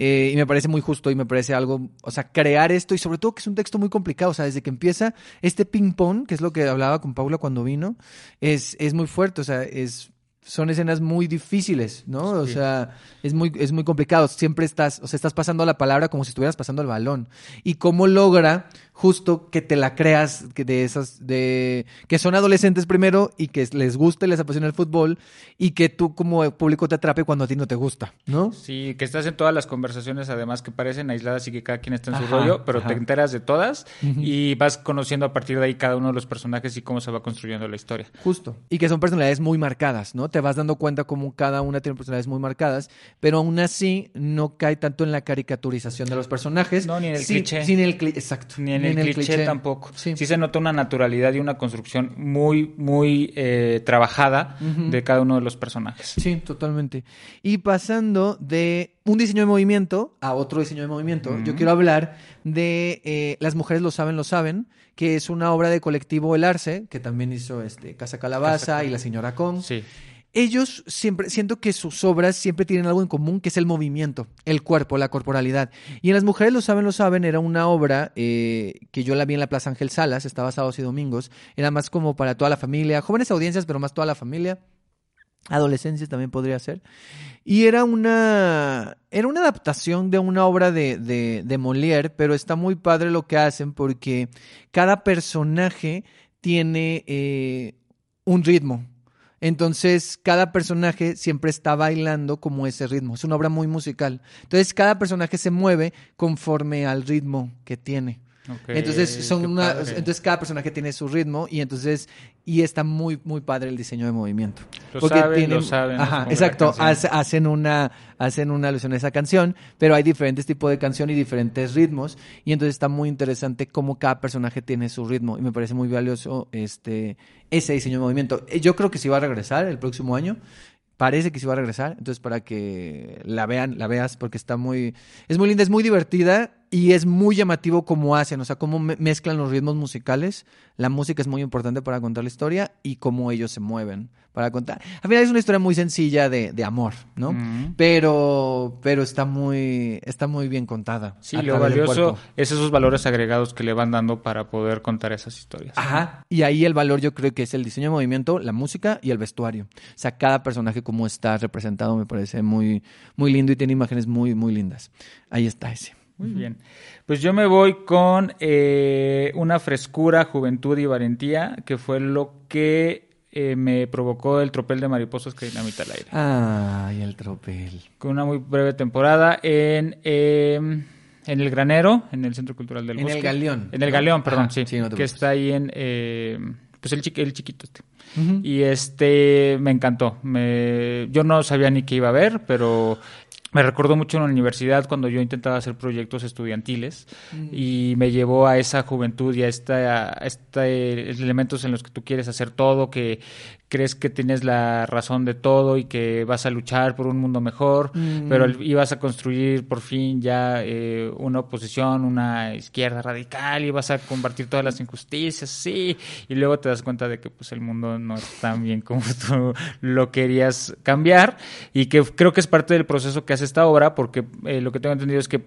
Eh, y me parece muy justo y me parece algo, o sea, crear esto y sobre todo que es un texto muy complicado, o sea, desde que empieza este ping-pong, que es lo que hablaba con Paula cuando vino, es, es muy fuerte, o sea, es, son escenas muy difíciles, ¿no? O Sí. sea, es muy, es muy complicado, siempre estás, o sea, estás pasando la palabra como si estuvieras pasando el balón. Y cómo logra justo que te la creas que de esas, de, que son adolescentes primero y que les gusta y les apasiona el fútbol y que tú como público te atrape cuando a ti no te gusta, ¿no? Sí, que estás en todas las conversaciones además que parecen aisladas y que cada quien está en su rollo, pero ajá. te enteras de todas y vas conociendo a partir de ahí cada uno de los personajes y cómo se va construyendo la historia. Justo. Y que son personalidades muy marcadas, ¿no? Te vas dando cuenta como cada una tiene personalidades muy marcadas, pero aún así no cae tanto en la caricaturización de los personajes. No, ni en el cliché. Sin el cli- exacto. Ni en el, En el cliché, cliché. tampoco. Sí. Sí. se nota una naturalidad y una construcción muy, muy eh, trabajada de cada uno de los personajes. Sí, totalmente. Y pasando de un diseño de movimiento a otro diseño de movimiento, yo quiero hablar de eh, Las mujeres lo saben, lo saben, que es una obra de colectivo El Arce, que también hizo este, Casa Calabaza y La Señora Kong. Sí. Ellos siempre, siento que sus obras siempre tienen algo en común, que es el movimiento, el cuerpo, la corporalidad. Y en Las Mujeres lo saben, lo saben, era una obra eh, que yo la vi en la Plaza Ángel Salas, estaba sábados y domingos, era más como para toda la familia, jóvenes audiencias, pero más toda la familia. Adolescencia también podría ser. Y era una, era una adaptación de una obra de, de, de Molière, pero está muy padre lo que hacen porque cada personaje tiene eh, un ritmo. Entonces, cada personaje siempre está bailando como ese ritmo. Es una obra muy musical. Entonces, cada personaje se mueve conforme al ritmo que tiene. Entonces, son una, padre. entonces cada personaje tiene su ritmo y entonces y está muy muy padre el diseño de movimiento. Lo saben, lo saben, Ajá, exacto. hace- hacen una hacen una alusión a esa canción, pero hay diferentes tipos de canción y diferentes ritmos y entonces está muy interesante cómo cada personaje tiene su ritmo y me parece muy valioso este ese diseño de movimiento. Eh, Yo creo que sí va a regresar el próximo año. Parece que sí va a regresar, entonces para que la vean, la veas porque está muy es muy linda, es muy divertida y es muy llamativo cómo hacen, o sea, cómo me- mezclan los ritmos musicales. La música es muy importante para contar la historia y cómo ellos se mueven para contar. Al final es una historia muy sencilla de, de amor, ¿no? Pero pero está muy está muy bien contada. Sí, lo valioso es esos valores agregados que le van dando para poder contar esas historias. Ajá. Y ahí el valor yo creo que es el diseño de movimiento, la música y el vestuario. O sea, cada personaje como está representado me parece muy, muy lindo y tiene imágenes muy, muy lindas. Ahí está ese. Muy bien. Pues yo me voy con eh, una frescura, juventud y valentía, que fue lo que eh, me provocó el tropel de mariposas que dinamita el aire. Ay, el tropel. Con una muy breve temporada en, eh, en El Granero, en el Centro Cultural del En Bosque. el Galeón, En el. Galeón, perdón, Ajá, sí. sí, no te que está ahí en... eh, pues el, chiqui- el chiquito este. Y este me encantó. Me, yo no sabía ni qué iba a ver, pero me recordó mucho en la universidad cuando yo intentaba hacer proyectos estudiantiles y me llevó a esa juventud y a esta, a este elementos en los que tú quieres hacer todo, que crees que tienes la razón de todo y que vas a luchar por un mundo mejor, pero el- ibas a construir por fin ya eh, una oposición, una izquierda radical y vas a combatir todas las injusticias, sí, y luego te das cuenta de que pues el mundo no es tan bien como tú lo querías cambiar y que creo que es parte del proceso que hace esta obra porque eh, lo que tengo entendido es que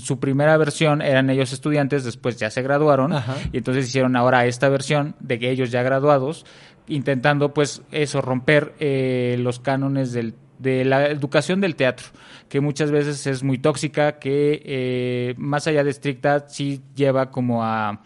su primera versión eran ellos estudiantes, después ya se graduaron Ajá. y entonces hicieron ahora esta versión de que ellos ya graduados intentando pues eso romper eh, los cánones del de la educación del teatro, que muchas veces es muy tóxica, que eh, más allá de estricta, sí lleva como a,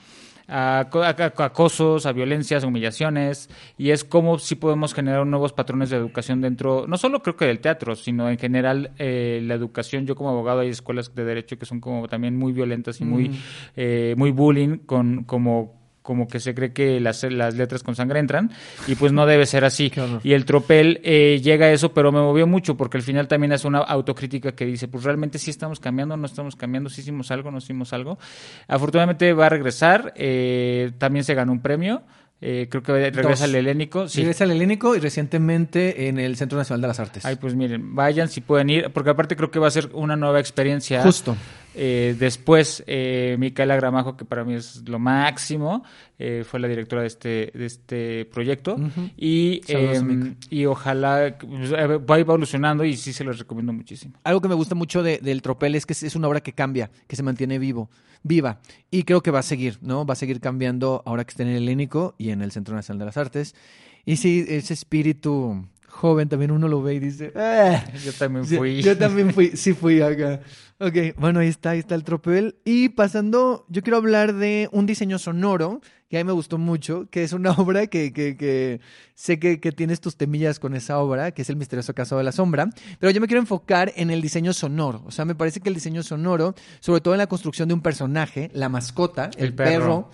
a, co- a- a acosos, a violencias, a humillaciones, y es como si podemos generar nuevos patrones de educación dentro, no solo creo que del teatro, sino en general eh, la educación. Yo como abogado hay escuelas de derecho que son como también muy violentas y muy, eh, muy bullying, con como como que se cree que las, las letras con sangre entran y pues no debe ser así. Y el tropel eh, llega a eso, pero me movió mucho porque al final también es una autocrítica que dice, pues realmente sí estamos cambiando, no estamos cambiando, sí hicimos algo, no hicimos algo. Afortunadamente va a regresar, eh, también se ganó un premio, eh, creo que regresa al helénico. Sí. Regresa al Helénico y recientemente en el Centro Nacional de las Artes. Ay, pues miren, vayan si pueden ir, porque aparte creo que va a ser una nueva experiencia. Justo. Eh, después, eh, Micaela Gramajo, que para mí es lo máximo, eh, fue la directora de este, de este proyecto. Y, Saludos, Mica. y ojalá pues, va evolucionando y sí se los recomiendo muchísimo. Algo que me gusta mucho de- del tropel es que es- es una obra que cambia, que se mantiene vivo, viva. Y creo que va a seguir, ¿no? Va a seguir cambiando ahora que está en el Helénico y en el Centro Nacional de las Artes. Y sí, ese espíritu joven también uno lo ve y dice, "Ah". Yo también fui. Yo también fui, sí fui acá. Ok, bueno, ahí está, ahí está el tropel. Y pasando, yo quiero hablar de un diseño sonoro que a mí me gustó mucho, que es una obra que, que, que sé que, que tienes tus temillas con esa obra, que es El misterioso caso de la sombra, pero yo me quiero enfocar en el diseño sonoro. O sea, me parece que el diseño sonoro, sobre todo en la construcción de un personaje, la mascota, el, El perro, perro.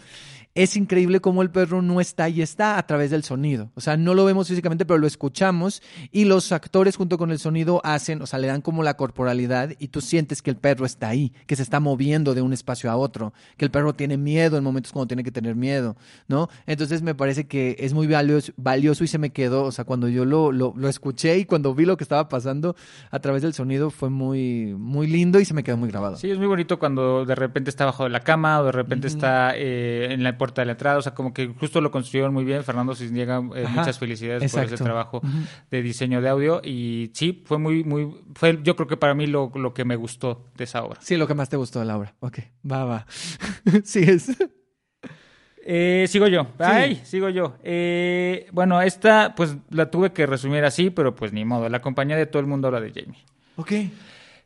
Es increíble cómo el perro no está y está a través del sonido. O sea, no lo vemos físicamente, pero lo escuchamos y los actores junto con el sonido hacen, o sea, le dan como la corporalidad y tú sientes que el perro está ahí, que se está moviendo de un espacio a otro, que el perro tiene miedo en momentos cuando tiene que tener miedo, ¿no? Entonces me parece que es muy valioso, valioso y se me quedó, o sea, cuando yo lo, lo, lo escuché y cuando vi lo que estaba pasando a través del sonido fue muy, muy lindo y se me quedó muy grabado. Sí, es muy bonito cuando de repente está bajo de la cama o de repente está eh, en la puerta de la entrada, o sea, como que justo lo construyeron muy bien. Fernando Cisniega, eh, Ajá, muchas felicidades por ese trabajo de diseño de audio y sí, fue muy, muy, fue yo creo que para mí lo, lo que me gustó de esa obra. Sí, lo que más te gustó de la obra. Ok, va, va. sí es. Eh, sigo yo. Ay, sigo yo. Eh, bueno, esta pues la tuve que resumir así, pero pues ni modo. La compañía de todo el mundo habla de Jamie. Ok.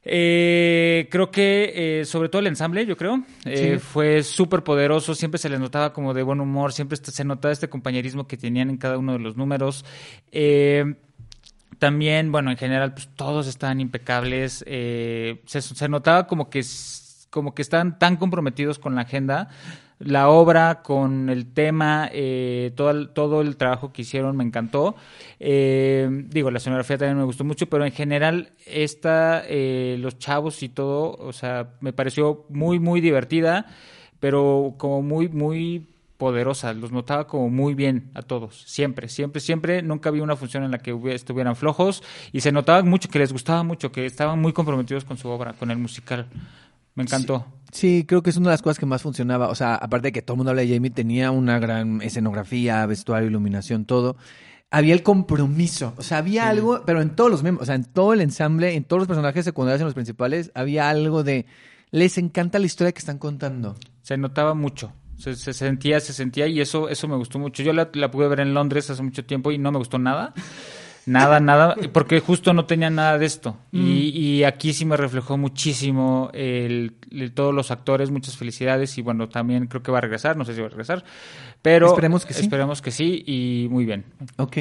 Eh, creo que eh, sobre todo el ensamble, yo creo, eh, Sí. fue súper poderoso, siempre se les notaba como de buen humor, siempre se notaba este compañerismo que tenían en cada uno de los números. Eh, también, bueno, en general, pues todos estaban impecables, eh, se, se notaba como que, como que estaban tan comprometidos con la agenda. La obra, con el tema, eh, todo, el, todo el trabajo que hicieron me encantó. Eh, digo, la escenografía también me gustó mucho, pero en general, esta, eh, los chavos y todo, o sea, me pareció muy, muy divertida, pero como muy, muy poderosa. Los notaba como muy bien a todos, siempre, siempre, siempre. Nunca había una función en la que estuvieran flojos y se notaba mucho que les gustaba mucho, que estaban muy comprometidos con su obra, con el musical. Me encantó. Creo que es una de las cosas que más funcionaba. O sea, aparte de que todo el mundo habla de Jamie, tenía una gran escenografía, vestuario, iluminación, todo. Había el compromiso. O sea, había algo, pero en todos los miembros, o sea, en todo el ensamble, en todos los personajes secundarios y en los principales, había algo de. Les encanta la historia que están contando. Se notaba mucho. Se, se sentía, se sentía y eso, eso me gustó mucho. Yo la, la pude ver en Londres hace mucho tiempo y no me gustó nada. Nada, nada, porque justo no tenía nada de esto. Y, y aquí sí me reflejó muchísimo el, el- todos los actores, muchas felicidades y bueno, también creo que va a regresar, no sé si va a regresar, pero Esperemos que sí. Esperemos que sí y muy bien. Ok.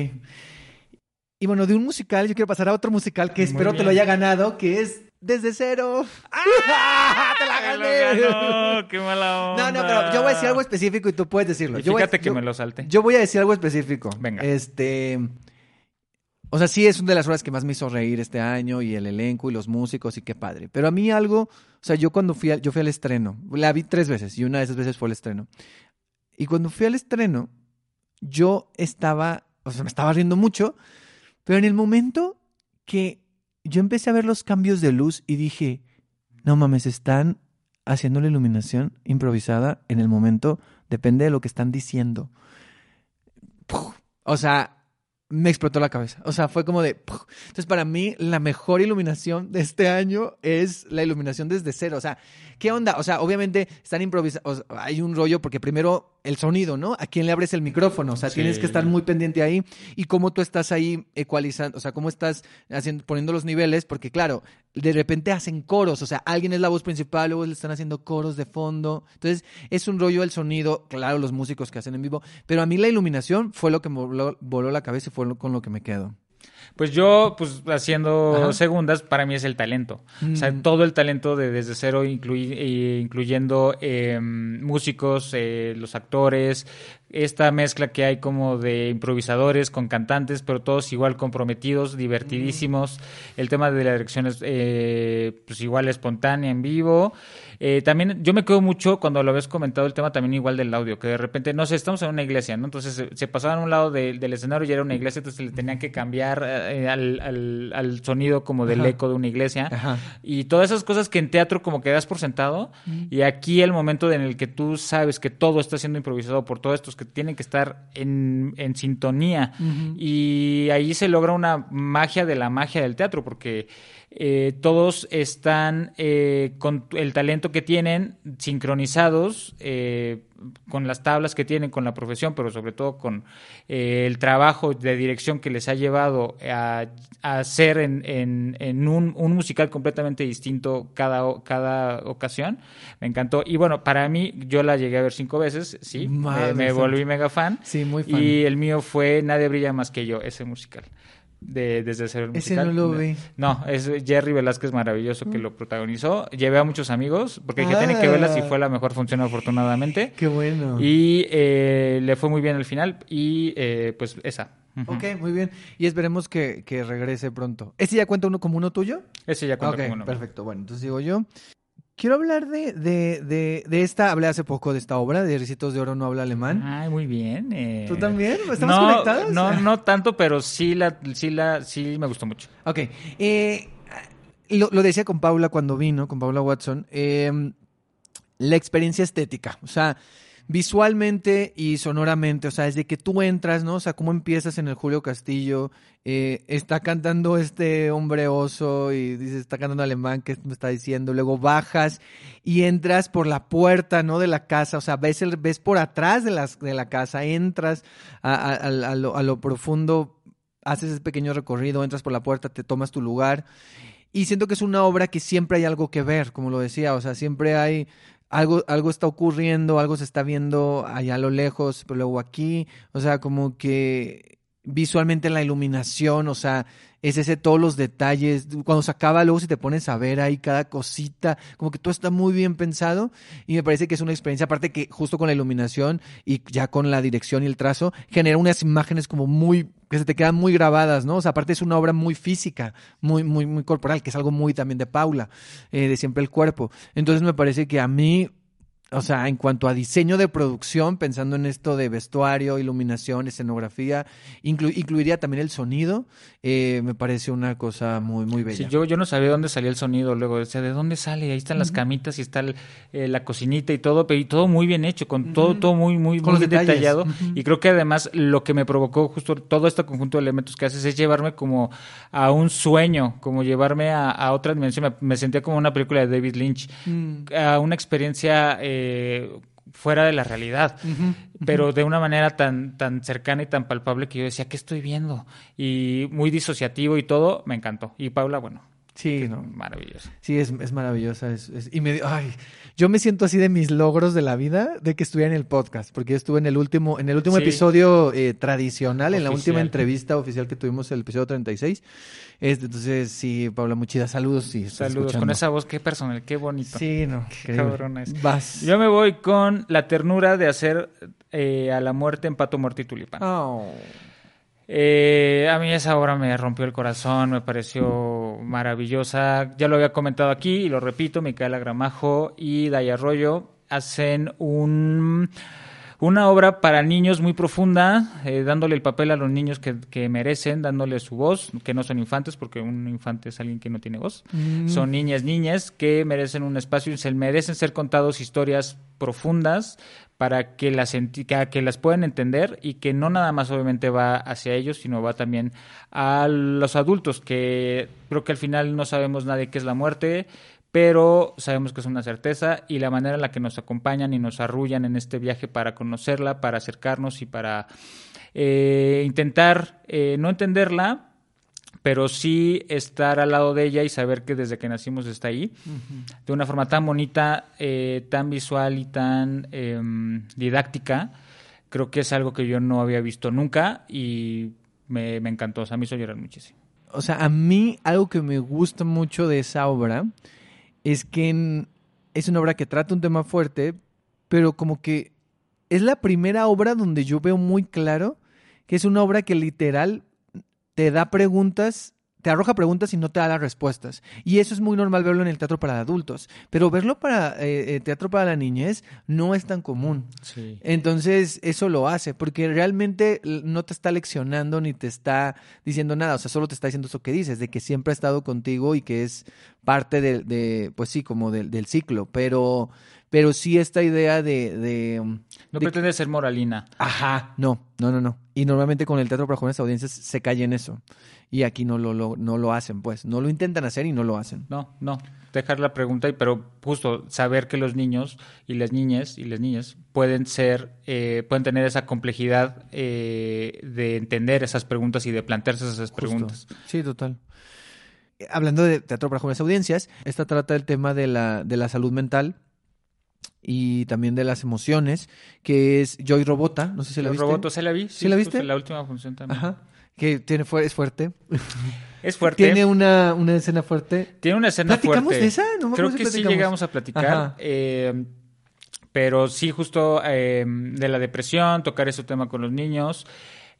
Y bueno, de un musical, yo quiero pasar a otro musical que Muy espero te lo haya ganado, que es Desde Cero. ¡Te la gané! ¡Qué mala No, no, pero yo voy a decir algo específico y tú puedes decirlo. Y Yo voy a- fíjate que yo- me lo salté. Yo voy a decir algo específico. Venga. Este. O sea, sí es una de las horas que más me hizo reír este año y el elenco y los músicos y qué padre. Pero a mí algo, o sea, yo cuando fui yo fui al estreno, la vi tres veces y una de esas veces fue el estreno. Y cuando fui al estreno, yo estaba, o sea, me estaba riendo mucho, pero en el momento que yo empecé a ver los cambios de luz y dije, no mames, están haciendo la iluminación improvisada en el momento, depende de lo que están diciendo. O sea, me explotó la cabeza. O sea, fue como de... Entonces, para mí, la mejor iluminación de este año es la iluminación desde cero. O sea, ¿qué onda? O sea, obviamente están improvisados. Hay un rollo porque primero el sonido, ¿no? ¿A quién le abres el micrófono? O sea, Sí. tienes que estar muy pendiente ahí y cómo tú estás ahí ecualizando, o sea, cómo estás haciendo, poniendo los niveles, porque claro, de repente hacen coros, o sea, alguien es la voz principal, luego le están haciendo coros de fondo. Entonces, es un rollo el sonido, claro, los músicos que hacen en vivo, pero a mí la iluminación fue lo que me voló, voló la cabeza y fue lo- con lo que me quedo. Pues yo, pues haciendo Ajá. segundas, para mí es el talento. O sea, Mm. todo el talento de desde cero, eh, incluyendo eh, músicos, eh, los actores, esta mezcla que hay como de improvisadores con cantantes, pero todos igual comprometidos, divertidísimos. El tema de la dirección es eh, pues igual espontánea en vivo. Eh, también yo me quedo mucho cuando lo habías comentado el tema también igual del audio, que de repente, no sé, estamos en una iglesia, ¿no? Entonces se, se pasaban a un lado de- del escenario y era una iglesia, entonces le tenían que cambiar eh, al, al- al sonido como del Ajá. eco de una iglesia. Ajá. Y todas esas cosas que en teatro como que das por sentado. Y aquí el momento en el que tú sabes que todo está siendo improvisado por todos estos que tienen que estar en, en sintonía. Y ahí se logra una magia de la magia del teatro, porque eh, todos están eh, con el talento que tienen sincronizados eh, con las tablas que tienen, con la profesión, pero sobre todo con eh, el trabajo de dirección que les ha llevado a, a hacer en, en- en un, un musical completamente distinto cada, cada ocasión. Me encantó. Y bueno, para mí, yo la llegué a ver cinco veces, sí. Me, me volví mega fan. Sí, muy fan. Y el mío fue Nadie brilla más que yo, ese musical. De, desde ser Ese musical. no lo vi. No, es Jerry Velázquez maravilloso que lo protagonizó. Llevé a muchos amigos porque dije, tienen que Ah. verla si fue la mejor función afortunadamente. Qué bueno. Y eh, le fue muy bien al final y eh, pues esa. Ok, muy bien. Y esperemos que, que regrese pronto. ¿Este ya cuenta uno como uno tuyo? Ese ya cuenta como uno. perfecto. Bueno, entonces digo yo. Quiero hablar de, de, de, de esta, hablé hace poco de esta obra, de Ricitos de Oro no habla alemán. Ay, muy bien. eh. ¿Tú también? ¿Estamos no, conectados? No, no tanto, pero sí la, sí la, sí me gustó mucho. Ok. eh, lo, lo decía con Paula cuando vino, con Paula Watson. eh, la experiencia estética. O sea, visualmente y sonoramente. O sea, desde que tú entras, ¿no? O sea, cómo empiezas en el Julio Castillo. eh, está cantando este hombre oso y dices, está cantando alemán, ¿qué me está diciendo? Luego bajas y entras por la puerta, ¿no? De la casa. O sea, ves, el, ves por atrás de, las, de la casa, entras a, a- a- a lo, a lo profundo haces ese pequeño recorrido, entras por la puerta, te tomas tu lugar. Y siento que es una obra que siempre hay algo que ver, como lo decía, o sea, siempre hay algo, algo está ocurriendo, algo se está viendo allá a lo lejos, pero luego aquí, o sea, como que visualmente la iluminación, o sea, es ese todos los detalles, cuando se acaba luego si te pones a ver ahí cada cosita, como que todo está muy bien pensado y me parece que es una experiencia, aparte que justo con la iluminación y ya con la dirección y el trazo, genera unas imágenes como muy, que se te quedan muy grabadas, ¿no? O sea, aparte es una obra muy física, muy, muy, muy corporal, que es algo muy también de Paula, eh, de siempre el cuerpo. Entonces me parece que a mí, o sea, en cuanto a diseño de producción, pensando en esto de vestuario, iluminación, escenografía, inclu- incluiría también el sonido, eh, me parece una cosa muy, muy bella. Sí, yo, yo no sabía dónde salía el sonido luego, decía, ¿de dónde sale? Ahí están las camitas y está el- eh, la cocinita y todo, pero y todo muy bien hecho, con todo, todo muy, muy, muy detallado. Y creo que además lo que me provocó justo todo este conjunto de elementos que haces es llevarme como a un sueño, como llevarme a, a otra dimensión. Me, me sentía como una película de David Lynch, Mm. a una experiencia eh, fuera de la realidad pero de una manera tan, tan cercana y tan palpable que yo decía, ¿qué estoy viendo? Y muy disociativo y todo, me encantó. Y Paula, bueno, Sí, no, maravilloso. Sí, es, es maravillosa. Es, es- y me, dio- ay, yo me siento así de mis logros de la vida de que estuve en el podcast, porque yo estuve en el último, en el último Sí. episodio eh, tradicional, en la última entrevista oficial que tuvimos, el episodio 36. Este, entonces, sí, Paula, muchas saludos. Sí, Saludos. Con esa voz, qué personal, qué bonito. Sí, no, Qué cabrona es. Vas. Yo me voy con la ternura de hacer eh, a la muerte en pato, muerte y tulipán. Oh. Eh, a mí esa obra me rompió el corazón, me pareció maravillosa. Ya lo había comentado aquí y lo repito, Micaela Gramajo y Daya Arroyo hacen un, una obra para niños muy profunda, eh, dándole el papel a los niños que, que merecen, dándole su voz, que no son infantes, porque un infante es alguien que no tiene voz. Son niñas, niñas que merecen un espacio y se merecen ser contados historias profundas para que las, que las puedan entender y que no nada más obviamente va hacia ellos, sino va también a los adultos, que creo que al final no sabemos nadie qué es la muerte, pero sabemos que es una certeza y la manera en la que nos acompañan y nos arrullan en este viaje para conocerla, para acercarnos y para eh, intentar eh, no entenderla, pero sí estar al lado de ella y saber que desde que nacimos está ahí, de una forma tan bonita, eh, tan visual y tan em, didáctica. Creo que es algo que yo no había visto nunca y me, me encantó. O sea, me hizo llorar muchísimo. O sea, a mí algo que me gusta mucho de esa obra es que en- es una obra que trata un tema fuerte, pero como que es la primera obra donde yo veo muy claro que es una obra que literal te da preguntas, te arroja preguntas y no te da las respuestas. Y eso es muy normal verlo en el teatro para adultos, pero verlo para eh, eh, teatro para la niñez no es tan común. Sí. Entonces, eso lo hace, porque realmente no te está leccionando ni te está diciendo nada, o sea, solo te está diciendo eso que dices, de que siempre ha estado contigo y que es parte de, de pues sí, como del ciclo, pero, pero sí esta idea de... de, um, No de- pretende ser moralina. Ajá, no, no, no, no. Y normalmente con el teatro para jóvenes audiencias se cae en eso. Y aquí no lo, lo- no lo hacen, pues. No lo intentan hacer y no lo hacen. No, no. Dejar la pregunta, y pero justo saber que los niños y las niñas y las niñas pueden ser, eh, pueden tener esa complejidad eh, de entender esas preguntas y de plantearse esas Justo. preguntas. Sí, total. Hablando de teatro para jóvenes audiencias, esta trata el tema de la, de la salud mental y también de las emociones, que es Joy Robota, no sé si la viste. robots, ¿se la vi? ¿Sí la justo viste? la última función también. Ajá. que tiene fu- es fuerte. Es fuerte. Tiene una, una escena fuerte. Tiene una escena ¿Platicamos fuerte. de esa? No me Creo que sí platicamos. llegamos a platicar. Eh, pero sí, justo eh, de la depresión, tocar ese tema con los niños.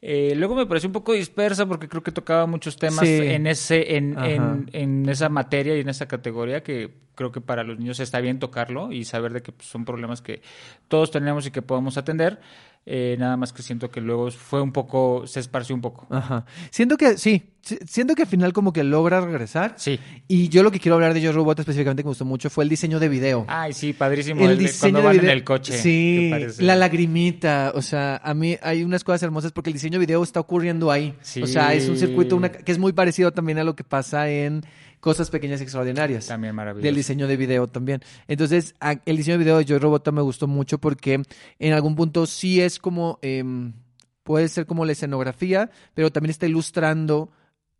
Eh, luego me pareció un poco dispersa porque creo que tocaba muchos temas Sí. en ese en, en, en esa materia y en esa categoría que creo que para los niños está bien tocarlo y saber de que pues, son problemas que todos tenemos y que podemos atender. Eh, nada más que siento que luego fue un poco, se esparció un poco. Ajá. Siento que, sí, si- siento que al final como que logra regresar. Sí. Y yo lo que quiero hablar de Yo Robot específicamente que me gustó mucho fue el diseño de video. Ay, sí, padrísimo. el el diseño cuando de van video. en el coche. Sí, la lagrimita. O sea, a mí hay unas cosas hermosas porque el diseño de video está ocurriendo ahí. Sí. O sea, es un circuito una, que es muy parecido también a lo que pasa en Cosas Pequeñas y Extraordinarias. También maravilloso. Del diseño de video también. Entonces, el diseño de video de Joy Robota me gustó mucho porque en algún punto sí es como, em, puede ser como la escenografía, pero también está ilustrando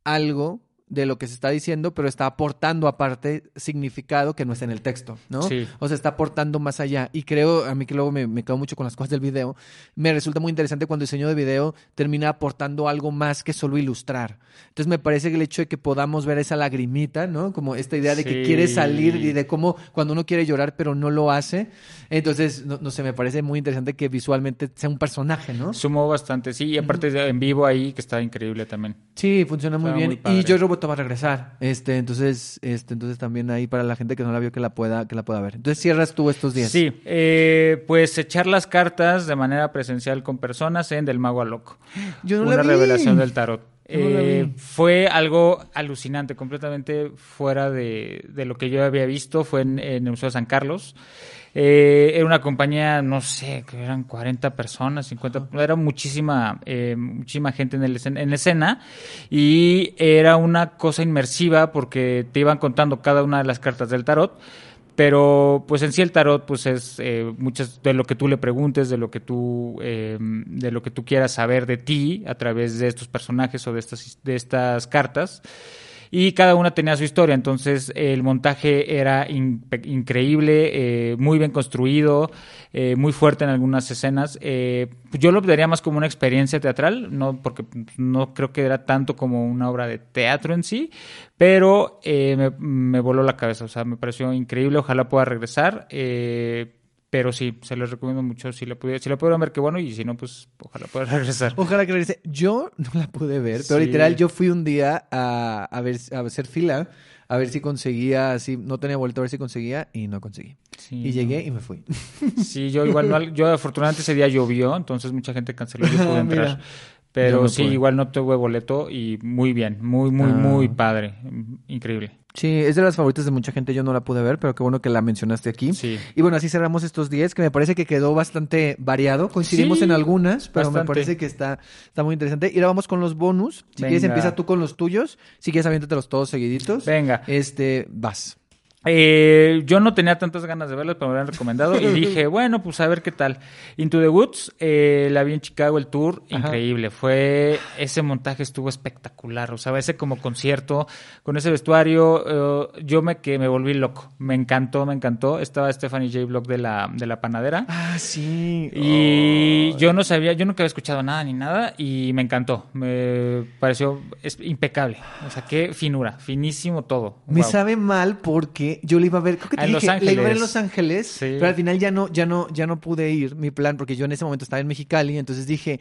algo de lo que se está diciendo, pero está aportando aparte significado que no está en el texto, ¿no? Sí. O sea, está aportando más allá. Y creo, a mí que luego me, me quedo mucho con las cosas del video, me resulta muy interesante cuando el diseño de video termina aportando algo más que solo ilustrar. Entonces me parece que el hecho de que podamos ver esa lagrimita, ¿no? Como esta idea de que quiere salir y de cómo cuando uno quiere llorar pero no lo hace. Entonces, no, no sé, me parece muy interesante que visualmente sea un personaje, ¿no? Sumó bastante, sí, y aparte de- en vivo ahí, que está increíble también. Sí, funciona muy Estaba bien. muy y Joy Va a regresar. Este, entonces, este, entonces también ahí para la gente que no la vio que la pueda, que la pueda ver. Entonces cierras tú estos días. Sí, eh, pues echar las cartas de manera presencial con personas en Del Mago al Loco. Yo no Una la vi. revelación del tarot. No Eh, fue algo alucinante, completamente fuera de, de lo que yo había visto. Fue en, en el Museo de San Carlos. Eh, era una compañía, no sé, que eran 40 personas, 50, era muchísima, eh, muchísima gente en, el, en escena y era una cosa inmersiva porque te iban contando cada una de las cartas del tarot. Pero, pues en sí el tarot, pues es eh, muchas de lo que tú le preguntes, de lo que tú, eh, de lo que tú quieras saber de ti a través de estos personajes o de estas, de estas cartas. Y cada una tenía su historia, entonces el montaje era increíble, eh, muy bien construido, eh, muy fuerte en algunas escenas. Eh, yo lo daría más como una experiencia teatral, no porque no creo que era tanto como una obra de teatro en sí, pero me, me voló la cabeza, o sea, me pareció increíble, ojalá pueda regresar. Pero sí, se los recomiendo mucho. Si la, pudiera, si la pudieran ver, qué bueno. Y si no, pues ojalá pueda regresar. Ojalá que regrese. Yo no la pude ver, pero Sí. literal yo fui un día a, a ver a hacer fila, a ver si conseguía, si no tenía vuelto a ver si conseguía y no conseguí. Sí, y llegué y me fui. Sí, yo igual no, yo afortunadamente ese día llovió, entonces mucha gente canceló y yo pude entrar. mira. Pero no sí, pude. igual no tuve boleto y muy bien, muy, muy, Ah. muy padre, increíble. Sí, es de las favoritas de mucha gente, yo no la pude ver, pero qué bueno que la mencionaste aquí. Sí. Y bueno, así cerramos estos 10, que me parece que quedó bastante variado. Coincidimos Sí, en algunas, pero me parece que está, está muy interesante. Y ahora vamos con los bonus. Si quieres, empieza tú con los tuyos. Si quieres, aviéntatelos todos seguiditos. Venga. Este, vas. Eh, yo no tenía tantas ganas de verlos, pero me han recomendado y dije, bueno, pues a ver qué tal. Into the Woods, eh, la vi en Chicago, el tour, Ajá. increíble. Fue, ese montaje estuvo espectacular, o sea, ese como concierto, con ese vestuario, eh, yo me, que me volví loco. Me encantó, me encantó. Estaba Stephanie J. Block de la, de la panadera. Ah, sí. Y yo no sabía, yo nunca había escuchado nada ni nada y me encantó. Me pareció impecable. O sea, qué finura, finísimo todo. Me Wow. sabe mal porque yo le iba a ver, creo que te en dije, Los le iba a ver en. Los Ángeles, Sí. pero al final ya no, ya no, ya no pude ir, mi plan, porque yo en ese momento estaba en Mexicali, entonces dije,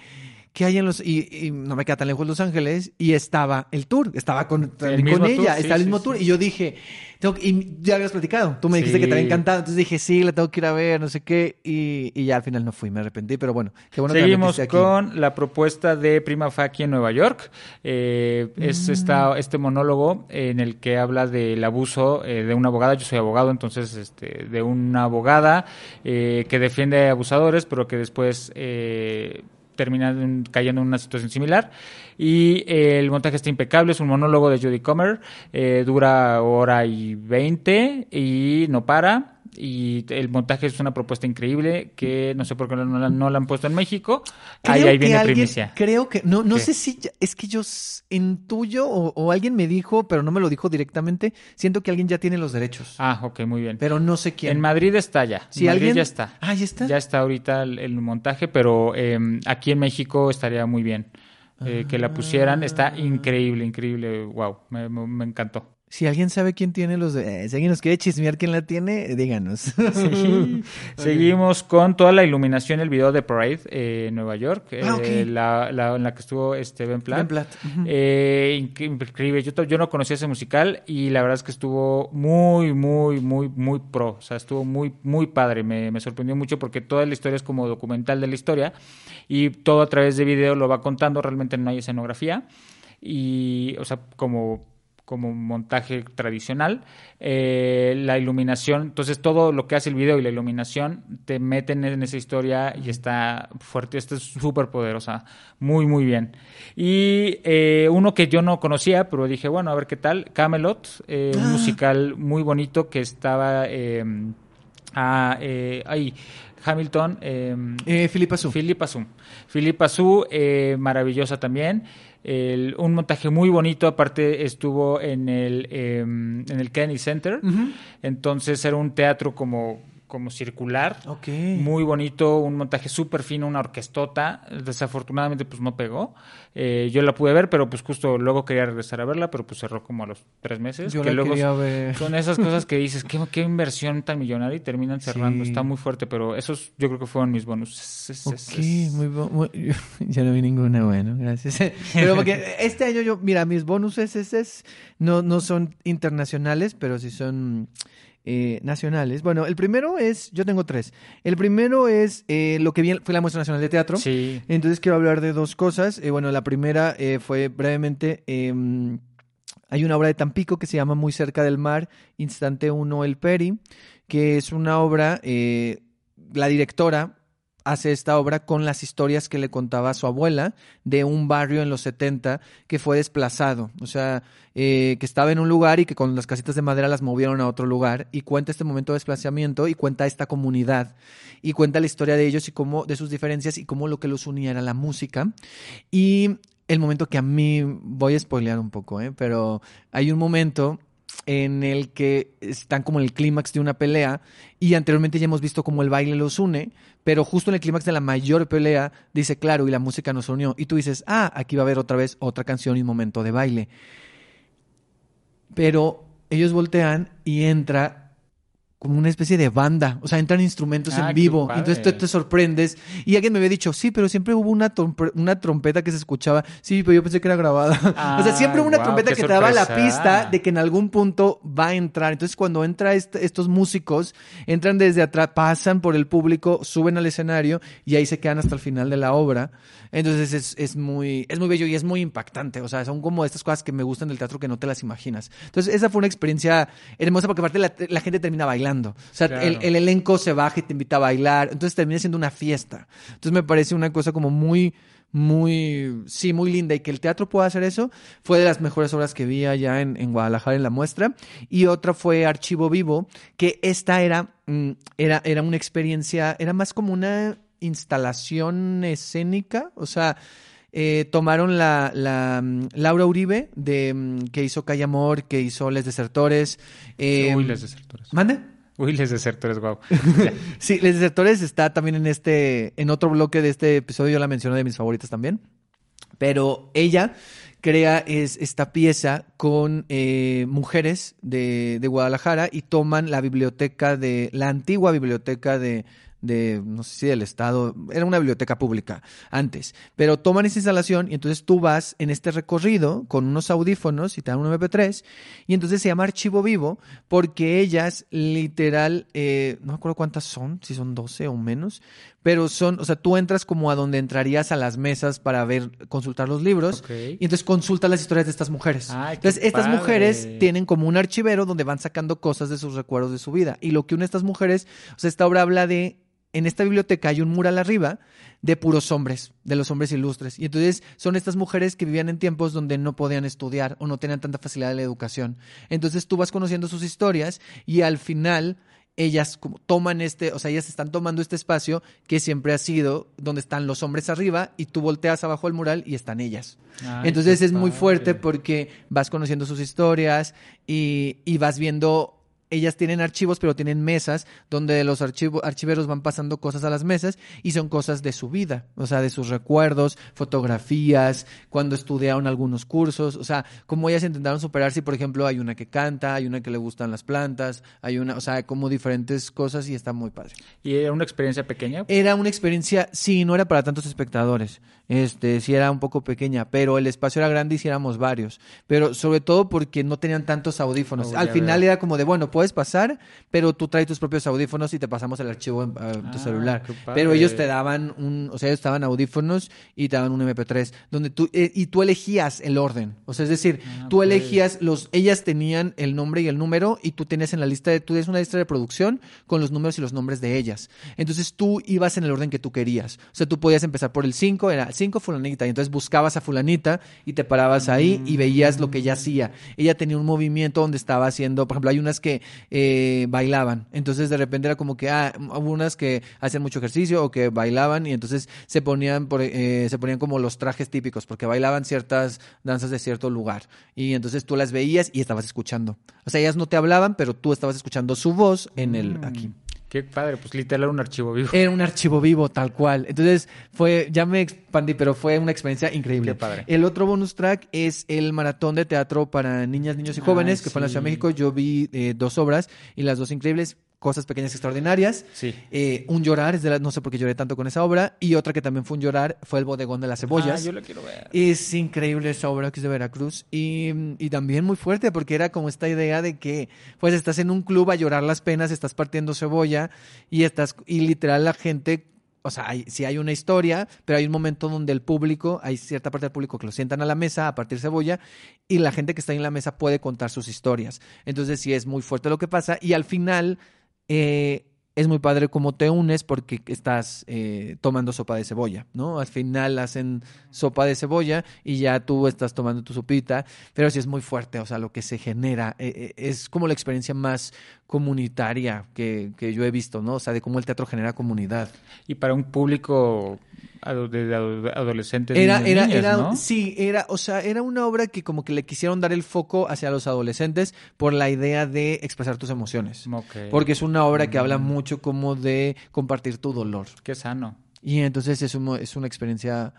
¿qué hay en los, y, y no me queda tan lejos Los Ángeles, y estaba el tour, estaba con, con ella, sí, estaba el mismo sí. tour, y yo dije, tengo que- y ya habías platicado, tú me dijiste que te había encantado, entonces dije, sí, la tengo que ir a ver, no sé qué, y, y ya al final no fui, me arrepentí, pero bueno, qué bueno que Seguimos con la propuesta de Prima Facie en Nueva York. Eh, Es Mm. esta, este monólogo en el que habla del abuso eh, de una abogada. Yo soy abogado, entonces, este, de una abogada eh, que defiende abusadores, pero que después eh, termina en- cayendo en una situación similar. Y eh, el montaje está impecable, es un monólogo de Judy Comer, eh, dura hora y veinte y no para. Y el montaje es una propuesta increíble que no sé por qué no la, no la han puesto en México. Ahí, Creo ahí que viene alguien- primicia. Creo que, no, no ¿Qué? sé si, ya- es que yo intuyo o, o alguien me dijo, pero no me lo dijo directamente, siento que alguien ya tiene los derechos, Ah, ok, muy bien. pero no sé quién. En Madrid está ya. Si en Madrid alguien- ya está. Ah, ¿ya está? Ya está ahorita el, el montaje, pero eh, aquí en México estaría muy bien. eh, que la pusieran. Está increíble, increíble. Wow, me- me encantó. Si alguien sabe quién tiene los de... eh, si alguien nos quiere chismear quién la tiene, díganos. Sí. Seguimos con toda la iluminación, el video de Parade eh, en Nueva York, Ah, ok. eh, la, la- en la que estuvo este Ben Platt. Ben Platt. Eh, inc- increíble. Yo, yo no conocía ese musical y la verdad es que estuvo muy, muy, muy, muy pro. O sea, estuvo muy, muy padre. Me, me sorprendió mucho porque toda la historia es como documental de la historia y todo a través de video lo va contando. Realmente no hay escenografía y, o sea, como como montaje tradicional. Eh, la iluminación, entonces todo lo que hace el video y la iluminación te meten en esa historia y está fuerte, está súper poderosa, muy, muy bien. Y eh, uno que yo no conocía, pero dije, bueno, a ver qué tal, Camelot, eh, un musical muy bonito que estaba... eh, a, eh, ahí, Hamilton... Su. Philippa Su. Philippa Su, eh, maravillosa también. El- un montaje muy bonito, aparte estuvo en el, eh, en el Kennedy Center. Entonces era un teatro como, como circular. Ok. Muy bonito, un montaje súper fino, una orquestota. Desafortunadamente, pues no pegó. Eh, yo la pude ver, pero pues justo luego quería regresar a verla, pero pues cerró como a los tres meses. Yo que la luego quería ver. Son esas cosas que dices, ¿qué, qué inversión tan millonaria y terminan cerrando. Sí. Está muy fuerte, pero esos yo creo que fueron mis bonus. Es- es- Ok, es- muy, muy- yo no vi ninguna, bueno, gracias. Pero porque este año yo, mira, mis bonuses es, es- no, no son internacionales, pero sí son eh, nacionales. Bueno, el primero es, yo tengo tres. El primero es eh, lo que vi, fue la muestra nacional de teatro. Sí. Entonces quiero hablar de dos cosas. Eh, bueno, la primera eh, fue brevemente, eh, hay una obra de Tampico que se llama Muy cerca del mar, Instante 1 El Peri, que es una obra, la directora hace esta obra con las historias que le contaba su abuela de un barrio en los 70 que fue desplazado, o sea, eh, que estaba en un lugar y que con las casitas de madera las movieron a otro lugar y cuenta este momento de desplazamiento y cuenta esta comunidad. Y cuenta la historia de ellos y cómo de sus diferencias y cómo lo que los unía era la música. Y el momento que a mí voy a spoilear un poco, ¿eh? pero hay un momento en el que están como en el clímax de una pelea y anteriormente ya hemos visto cómo el baile los une, pero justo en el clímax de la mayor pelea dice claro y la música nos unió y tú dices, ah, aquí va a haber otra vez otra canción y un momento de baile. Pero ellos voltean y entra como una especie de banda, o sea, entran instrumentos Ah, en qué vivo, padre. entonces tú te sorprendes. Y alguien me había dicho, sí, pero siempre hubo una, trompe- una trompeta que se escuchaba, sí, pero yo pensé que era grabada, o sea, siempre hubo una Ah, trompeta que te daba la pista de que en algún punto va a entrar, entonces cuando entra estos músicos, entran desde atrás, pasan por el público, suben al escenario y ahí se quedan hasta el final de la obra, entonces es, es muy, es muy bello y es muy impactante, o sea, son como estas cosas que me gustan del teatro que no te las imaginas, entonces esa fue una experiencia hermosa porque aparte la, la gente termina bailando, o sea, Claro. el, el elenco se baja y te invita a bailar, entonces termina siendo una fiesta. Entonces me parece una cosa como muy, muy, sí, muy linda y que el teatro pueda hacer eso fue de las mejores obras que vi allá en, en Guadalajara en la muestra. Y otra fue Archivo Vivo, que esta era, mm, era, era una experiencia, era más como una instalación escénica, o sea... eh, tomaron la, la, mm, Laura Uribe de mm, que hizo Calle Amor, que hizo Les Desertores. eh, Uy, Les Desertores. ¿Mande? Uy, Les Desertores, wow. Sí, Les Desertores está también en este, en otro bloque de este episodio, yo la mencioné de mis favoritas también. Pero ella crea es, esta pieza con eh, mujeres de, de Guadalajara y toman la biblioteca de, la antigua biblioteca de, de, no sé si del Estado, era una biblioteca pública antes, pero toman esa instalación y entonces tú vas en este recorrido con unos audífonos y te dan un MP3 y entonces se llama Archivo Vivo porque ellas literal, eh, no me acuerdo cuántas son, si son 12 o menos, pero son, o sea, tú entras como a donde entrarías a las mesas para ver, consultar los libros y entonces consultas las historias de estas mujeres. Ay, entonces estas padre. mujeres tienen como un archivero donde van sacando cosas de sus recuerdos de su vida y lo que une a estas mujeres, o sea, esta obra habla de en esta biblioteca hay un mural arriba de puros hombres, de los hombres ilustres. Y entonces son estas mujeres que vivían en tiempos donde no podían estudiar o no tenían tanta facilidad de la educación. Entonces tú vas conociendo sus historias y al final ellas como toman este, o sea, ellas están tomando este espacio que siempre ha sido donde están los hombres arriba y tú volteas abajo el mural y están ellas. Ay, Entonces es muy fuerte porque vas conociendo sus historias y, y vas viendo ellas tienen archivos, pero tienen mesas donde los archivo- archiveros van pasando cosas a las mesas y son cosas de su vida, o sea, de sus recuerdos, fotografías, cuando estudiaron algunos cursos, o sea, como ellas intentaron superar si, por ejemplo, hay una que canta, hay una que le gustan las plantas, hay una, o sea, como diferentes cosas y está muy padre. ¿Y era una experiencia pequeña? Era una experiencia, sí, no era para tantos espectadores, este, sí era un poco pequeña, pero el espacio era grande y sí éramos varios, pero sobre todo porque no tenían tantos audífonos. Oh, Al final veo. era como de, bueno, puedes pasar, pero tú traes tus propios audífonos y te pasamos el archivo en a tu Ah, celular. Pero ellos te daban un, o sea, ellos estaban audífonos y te daban un MP3, donde tú, eh, y tú elegías el orden, o sea, es decir, Ah, tú elegías los, ellas tenían el nombre y el número y tú tenías en la lista de, tú tienes una lista de producción con los números y los nombres de ellas. Entonces tú ibas en el orden que tú querías. O sea, tú podías empezar por el 5, era 5 fulanita, y entonces buscabas a fulanita y te parabas ahí y veías lo que ella hacía. Ella tenía un movimiento donde estaba haciendo, por ejemplo, hay unas que eh, bailaban. Entonces de repente era como que, ah, unas que hacían mucho ejercicio o que bailaban y entonces se ponían, por, eh, se ponían como los trajes típicos porque bailaban ciertas danzas de cierto lugar. Y entonces tú las veías y estabas escuchando. O sea, ellas no te hablaban, pero tú estabas escuchando su voz en el aquí. Qué padre, pues literal era un archivo vivo. Era un archivo vivo, tal cual. Entonces, fue, ya me expandí, pero fue una experiencia increíble. Qué padre. El otro bonus track es el maratón de teatro para niñas, niños y jóvenes, Ay, que fue en la Ciudad de. México. Yo vi eh, dos obras y las dos increíbles, Cosas Pequeñas Extraordinarias. Sí. Eh, un llorar, es de la- no sé por qué lloré tanto con esa obra. Y otra que también fue un llorar fue El Bodegón de las Cebollas. Ah, yo la quiero ver. Es increíble esa obra que es de Veracruz y, y también muy fuerte porque era como esta idea de que pues estás en un club a llorar las penas, estás partiendo cebolla y estás y literal la gente, o sea, hay, sí hay una historia, pero hay un momento donde el público, hay cierta parte del público que lo sientan a la mesa a partir cebolla y la gente que está en la mesa puede contar sus historias. Entonces sí es muy fuerte lo que pasa y al final eh, es muy padre cómo te unes porque estás eh, tomando sopa de cebolla, ¿no? Al final hacen sopa de cebolla y ya tú estás tomando tu sopita, pero sí es muy fuerte, o sea, lo que se genera eh, es como la experiencia más comunitaria que, que yo he visto, ¿no? O sea, de cómo el teatro genera comunidad. Y para un público de ado- adolescentes, Era, niños, era, era, ¿no? sí, era, o sea, era una obra que como que le quisieron dar el foco hacia los adolescentes por la idea de expresar tus emociones. Porque es una obra que habla Mm. mucho como de compartir tu dolor. Qué sano. Y entonces es, un- es una experiencia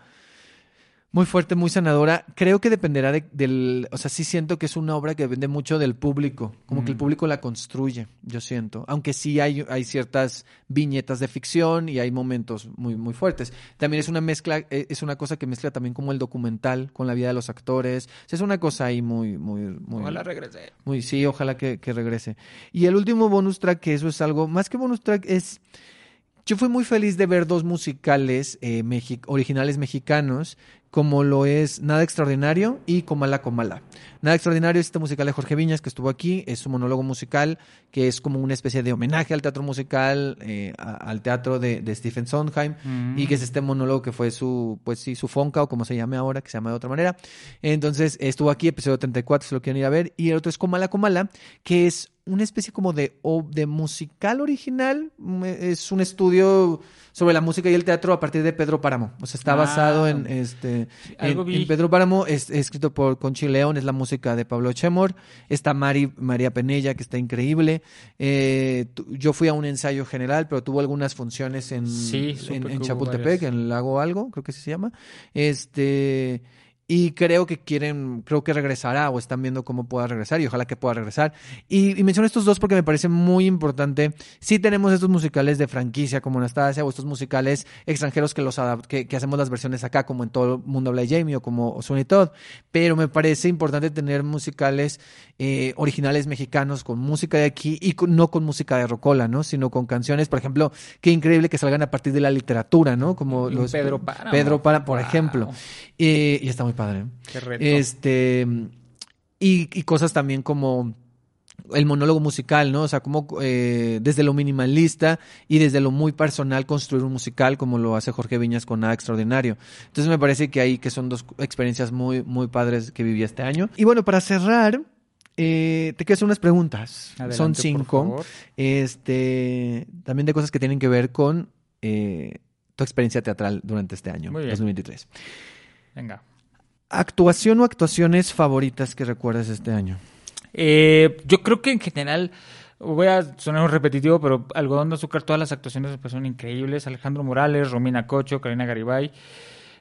muy fuerte, muy sanadora. Creo que dependerá de- del... O sea, sí siento que es una obra que depende mucho del público. Como que el Mm. público la construye, yo siento. Aunque sí hay, hay ciertas viñetas de ficción y hay momentos muy, muy fuertes. También es una mezcla, eh, es una cosa que mezcla también como el documental con la vida de los actores. O sea, es una cosa ahí muy, muy, muy... Ojalá regrese. Muy, sí, ojalá que, que regrese. Y el último bonus track, que eso es algo, más que bonus track, es. Yo fui muy feliz de ver dos musicales eh, mexi- originales mexicanos, como lo es Nada Extraordinario y Comala Comala. Nada Extraordinario es este musical de Jorge Viñas que estuvo aquí, es un monólogo musical que es como una especie de homenaje al teatro musical, eh, a- al teatro de, de Stephen Sondheim, Mm. y que es este monólogo que fue su, pues sí, su fonca o como se llame ahora, que se llama de otra manera. Entonces estuvo aquí, episodio 34, si lo quieren ir a ver. Y el otro es Comala Comala, que es una especie como de, de musical original. Mm, Es un estudio sobre la música y el teatro a partir de Pedro Páramo. O sea, está Ah. basado en este en, Pedro Páramo, es, es escrito por Conchi León, es la música de Pablo Chemor. Está Mari, María Penella, que está increíble. Eh, yo fui a un ensayo general, pero tuvo algunas funciones en, Sí, en, en Chapultepec, varias. en lago algo, creo que así se llama. Este y creo que quieren, creo que regresará o están viendo cómo pueda regresar y ojalá que pueda regresar. Y, y menciono estos dos porque me parece muy importante. Sí tenemos estos musicales de franquicia como Anastasia o estos musicales extranjeros que los que, que hacemos las versiones acá como en todo el mundo habla de Jamie o como Sweeney Todd, pero me parece importante tener musicales eh, originales mexicanos con música de aquí y con- no con música de rocola, ¿no? Sino con canciones, por ejemplo, qué increíble que salgan a partir de la literatura, ¿no? Como los Pedro Páramo. Pedro Páramo, por Wow. ejemplo. Eh, y está muy padre. Qué reto. Este, y, y cosas también como el monólogo musical, ¿no? O sea, como eh, desde lo minimalista y desde lo muy personal construir un musical como lo hace Jorge Viñas con Nada Extraordinario. Entonces me parece que ahí que son dos experiencias muy, muy padres que viví este año. Y bueno, para cerrar, eh, te quiero hacer unas preguntas. Adelante, son cinco. Este, también de cosas que tienen que ver con eh, tu experiencia teatral durante este año, Muy bien. 2023. Venga. ¿Actuación o actuaciones favoritas que recuerdes este año? Eh, yo creo que en general voy a sonar un repetitivo, pero Algodón de Azúcar, todas las actuaciones me parecieron increíbles. Alejandro Morales, Romina Cocho, Karina Garibay.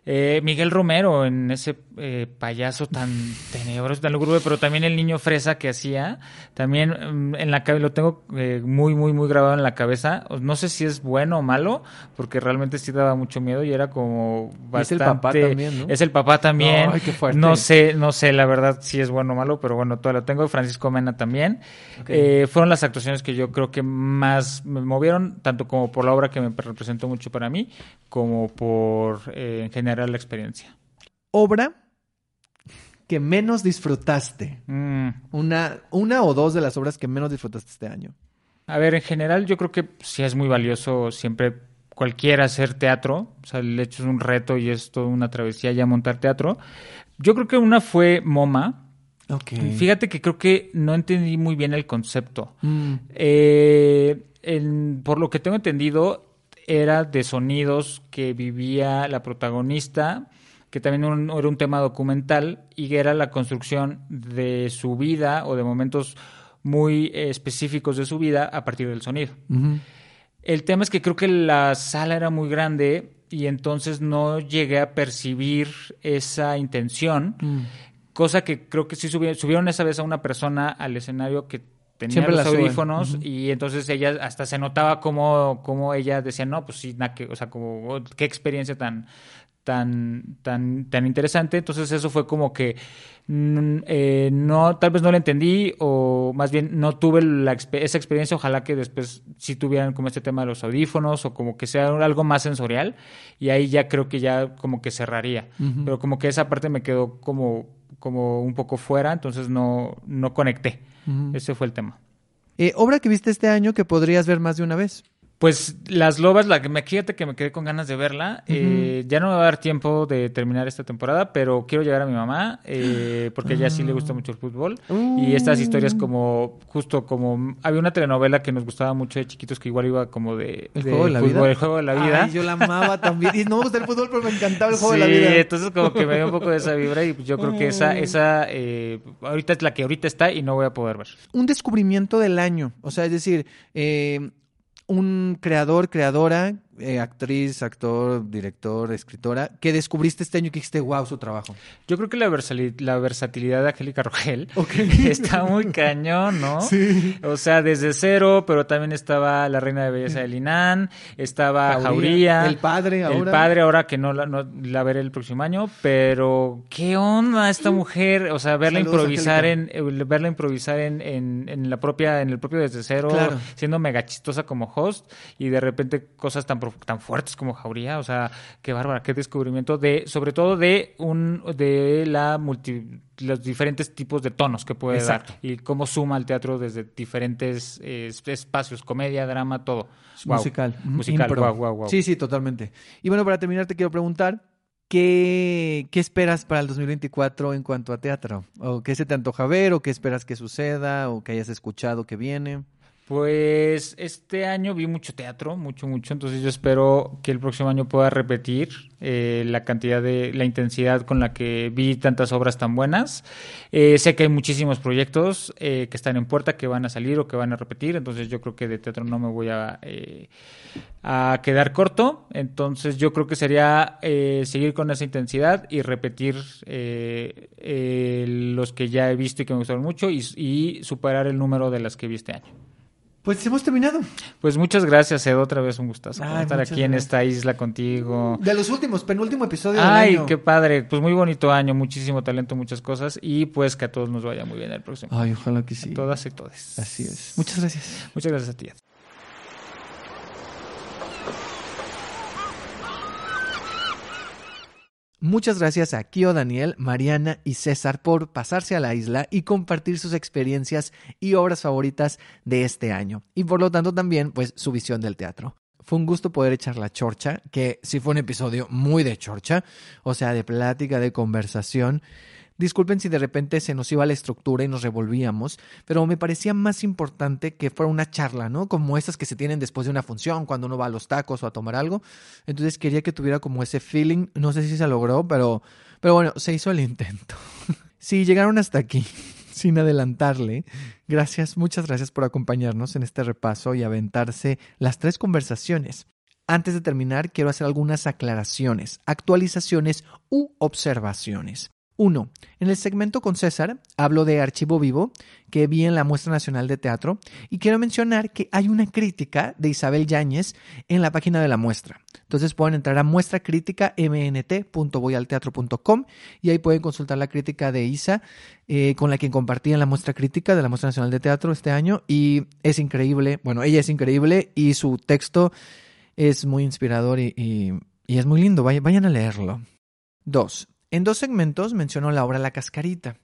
Eh, Miguel Romero en ese eh, payaso tan tenebroso, tan lúgubre, pero también el niño fresa que hacía, también mm, en la cabeza lo tengo eh, muy, muy, muy grabado en la cabeza. No sé si es bueno o malo, porque realmente sí daba mucho miedo y era como bastante. Es el papá también, ¿no? Es el papá también. Ay, qué fuerte. No sé, no sé, la verdad si es bueno o malo, pero bueno, todo lo tengo. Francisco Mena también. Eh, fueron las actuaciones que yo creo que más me movieron, tanto como por la obra que me representó mucho para mí, como por eh, en general la experiencia. Obra que menos disfrutaste. Mm. Una, una o dos de las obras que menos disfrutaste este año. A ver, en general yo creo que sí es muy valioso siempre cualquiera hacer teatro. O sea, el hecho es un reto y es toda una travesía ya montar teatro. Yo creo que una fue MoMA. Ok. Fíjate que creo que no entendí muy bien el concepto. Mm. Eh, en- por lo que tengo entendido, era de sonidos que vivía la protagonista, que también un- era un tema documental, y era la construcción de su vida o de momentos muy eh, específicos de su vida a partir del sonido. El tema es que creo que la sala era muy grande y entonces no llegué a percibir esa intención, Mm. cosa que creo que sí subi- subieron esa vez a una persona al escenario que tenía Siempre los audífonos y entonces ella hasta se notaba como, como ella decía, no, pues sí, na que, o sea, como oh, qué experiencia tan tan tan tan interesante entonces eso fue como que eh, no tal vez no lo entendí o más bien no tuve la esa experiencia. Ojalá que después sí tuvieran como este tema de los audífonos o como que sea algo más sensorial. Y ahí ya creo que ya como que cerraría. Pero como que esa parte me quedó como como un poco fuera entonces no no conecté. Ese fue el tema. Eh, obra que viste este año que podrías ver más de una vez. Pues Las Lobas, la que me fíjate que me quedé con ganas de verla. Eh, ya no me va a dar tiempo de terminar esta temporada, pero quiero llegar a mi mamá eh, porque a ella sí le gusta mucho el fútbol. Y estas historias como, justo como, había una telenovela que nos gustaba mucho de chiquitos que igual iba como de, ¿El de juego de la fútbol, vida? El juego de la vida. Ay, yo la amaba también. Y no me gusta el fútbol, pero me encantaba el juego sí, de la vida. entonces como que me dio un poco de esa vibra y pues yo creo que esa, esa eh, ahorita es la que ahorita está y no voy a poder ver. un descubrimiento del año. O sea, es decir, eh, un creador, creadora, eh, actriz, actor, director, escritora, que descubriste este año y que dijiste, wow, su trabajo. Yo creo que la, versatilidad de Angélica Rogel está muy cañón, ¿no? Sí. O sea, desde cero, pero también estaba la reina de belleza de Linan, estaba Jauría, el padre ahora. el padre ahora que no la, no la veré el próximo año, pero qué onda esta mujer, o sea, verla Saludos, improvisar en, eh, verla improvisar en, en, en la propia, en el propio desde cero, Claro. siendo mega chistosa como host y de repente cosas tan tan fuertes como Jauría, o sea, qué bárbara, qué descubrimiento de, sobre todo de un, de la multi los diferentes tipos de tonos que puede Exacto. dar y cómo suma al teatro desde diferentes eh, es- espacios, comedia, drama, todo. Musical. Musical, guau, guau. Sí, sí, totalmente. Y bueno, para terminar, te quiero preguntar, ¿qué, ¿qué esperas para el 2024 en cuanto a teatro? ¿O qué se te antoja ver? ¿O qué esperas que suceda? ¿O que hayas escuchado que viene? Pues este año vi mucho teatro, mucho, mucho, entonces yo espero que el próximo año pueda repetir eh, la cantidad de, la intensidad con la que vi tantas obras tan buenas. Eh, sé que hay muchísimos proyectos eh, que están en puerta, que van a salir o que van a repetir, entonces yo creo que de teatro no me voy a, eh, a quedar corto, entonces yo creo que sería eh, seguir con esa intensidad y repetir eh, los que ya he visto y que me gustaron mucho y superar el número de las que vi este año. Pues hemos terminado. Pues muchas gracias, Edo. Otra vez un gustazo Ay, estar aquí en esta isla contigo. De los últimos, penúltimo episodio del Ay, año. qué padre. Pues muy bonito año, muchísimo talento, muchas cosas. Y pues que a todos nos vaya muy bien el próximo. Ay, ojalá que sí. A todas y todes. Así es. Muchas gracias. Muchas gracias a ti. Muchas gracias a Kio Daniel, Mariana y César por pasarse a la isla y compartir sus experiencias y obras favoritas de este año. Y por lo tanto también, pues, su visión del teatro. Fue un gusto poder echar la chorcha, que sí fue un episodio muy de chorcha, o sea, de plática, de conversación. Disculpen si de repente se nos iba la estructura y nos revolvíamos, pero me parecía más importante que fuera una charla, ¿no? Como esas que se tienen después de una función, cuando uno va a los tacos o a tomar algo. Entonces quería que tuviera como ese feeling. No sé si se logró, pero, pero bueno, se hizo el intento. si llegaron hasta aquí, sin adelantarle, gracias, muchas gracias por acompañarnos en este repaso y aventarse las tres conversaciones. Antes de terminar, quiero hacer algunas aclaraciones, actualizaciones u observaciones. Uno, en el segmento con César hablo de Archivo Vivo que vi en la Muestra Nacional de Teatro y quiero mencionar que hay una crítica de Isabel Yáñez en la página de la muestra. Entonces pueden entrar a muestra crítica mnt.voyalteatro.com y ahí pueden consultar la crítica de Isa eh, con la quien compartí en la muestra crítica de la Muestra Nacional de Teatro este año y es increíble, bueno, ella es increíble y su texto es muy inspirador y, es muy lindo, vayan a leerlo. Dos, en dos segmentos menciono la obra La Cascarita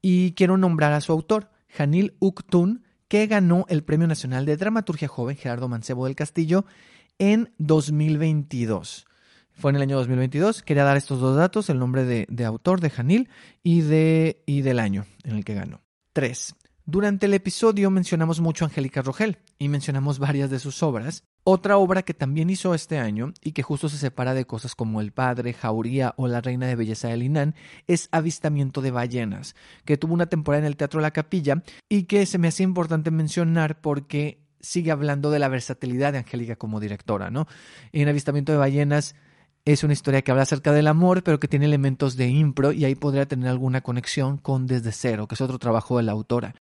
y quiero nombrar a su autor, Janil Uktun, que ganó el Premio Nacional de Dramaturgia Joven Gerardo Mancebo del Castillo en 2022. Fue en el año 2022. Quería dar estos dos datos, el nombre de, autor de Janil y, de, y del año en el que ganó. 3. Durante el episodio mencionamos mucho a Angélica Rogel y mencionamos varias de sus obras. Otra obra que también hizo este año y que justo se separa de cosas como El Padre, Jauría o La Reina de Belleza de Linan es Avistamiento de Ballenas, que tuvo una temporada en el Teatro La Capilla y que se me hacía importante mencionar porque sigue hablando de la versatilidad de Angélica como directora, ¿no? En Avistamiento de Ballenas es una historia que habla acerca del amor, pero que tiene elementos de impro y ahí podría tener alguna conexión con Desde Cero, que es otro trabajo de la autora.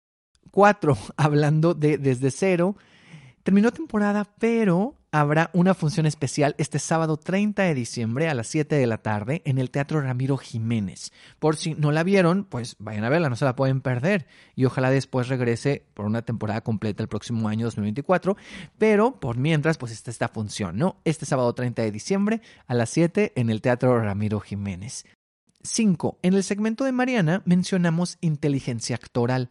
4, hablando de Desde Cero. Terminó temporada, pero habrá una función especial este sábado 30 de diciembre a las 7 de la tarde en el Teatro Ramiro Jiménez. Por si no la vieron, pues vayan a verla, no se la pueden perder. Y ojalá después regrese por una temporada completa el próximo año 2024. Pero por mientras, pues está esta función, ¿no? Este sábado 30 de diciembre a las 7 en el Teatro Ramiro Jiménez. 5. En el segmento de Mariana mencionamos inteligencia actoral.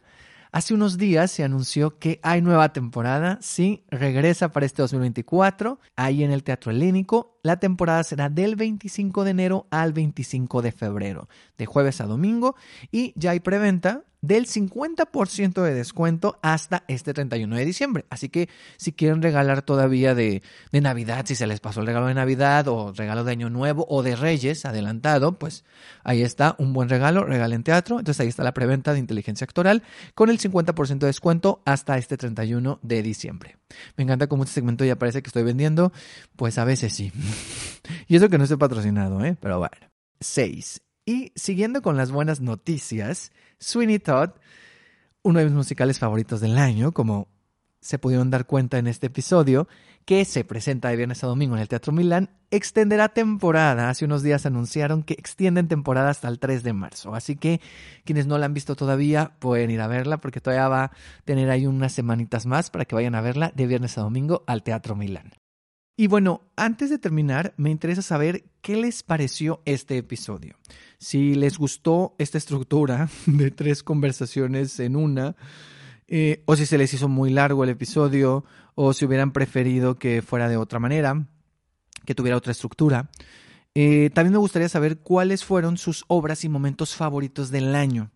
Hace unos días se anunció que hay nueva temporada, sí, regresa para este 2024, ahí en el Teatro Helénico. La temporada será del 25 de enero al 25 de febrero, de jueves a domingo, y ya hay preventa del 50% de descuento hasta este 31 de diciembre. Así que si quieren regalar todavía de, Navidad, si se les pasó el regalo de Navidad o regalo de Año Nuevo o de Reyes adelantado, pues ahí está un buen regalo, regalen teatro. Entonces ahí está la preventa de inteligencia actoral con el 50% de descuento hasta este 31 de diciembre. Me encanta cómo este segmento ya parece que estoy vendiendo, pues a veces sí. y eso que no estoy patrocinado, ¿eh? Pero bueno. 6. Y siguiendo con las buenas noticias, Sweeney Todd, uno de mis musicales favoritos del año, como se pudieron dar cuenta en este episodio, que se presenta de viernes a domingo en el Teatro Milán, extenderá temporada. Hace unos días anunciaron que extienden temporada hasta el 3 de marzo. Así que quienes no la han visto todavía pueden ir a verla porque todavía va a tener ahí unas semanitas más para que vayan a verla de viernes a domingo al Teatro Milán. Y bueno, antes de terminar, me interesa saber qué les pareció este episodio. Si les gustó esta estructura de tres conversaciones en una, eh, o si se les hizo muy largo el episodio, o si hubieran preferido que fuera de otra manera, que tuviera otra estructura. Eh, también me gustaría saber cuáles fueron sus obras y momentos favoritos del año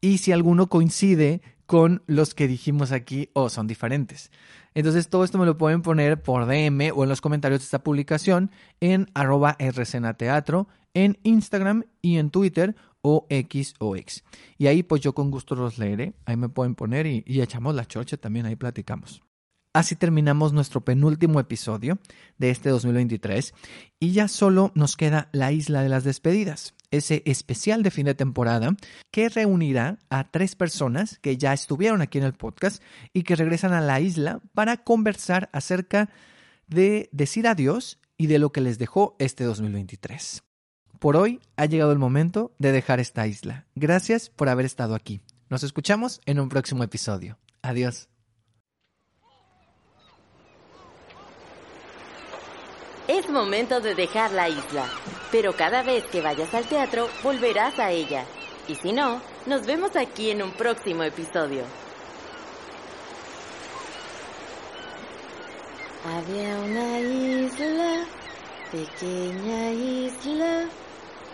y si alguno coincide con los que dijimos aquí o son diferentes. Entonces todo esto me lo pueden poner por DM o en los comentarios de esta publicación en arroba rcenateatro, en Instagram y en Twitter o X o X. Y ahí pues yo con gusto los leeré, ahí me pueden poner y, y echamos la chocha también, ahí platicamos. Así terminamos nuestro penúltimo episodio de este 2023 y ya solo nos queda la isla de las despedidas, ese especial de fin de temporada que reunirá a tres personas que ya estuvieron aquí en el podcast y que regresan a la isla para conversar acerca de decir adiós y de lo que les dejó este 2023. Por hoy ha llegado el momento de dejar esta isla. Gracias por haber estado aquí. Nos escuchamos en un próximo episodio. Adiós. Es momento de dejar la isla, pero cada vez que vayas al teatro volverás a ella. Y si no, nos vemos aquí en un próximo episodio. Había una isla, pequeña isla,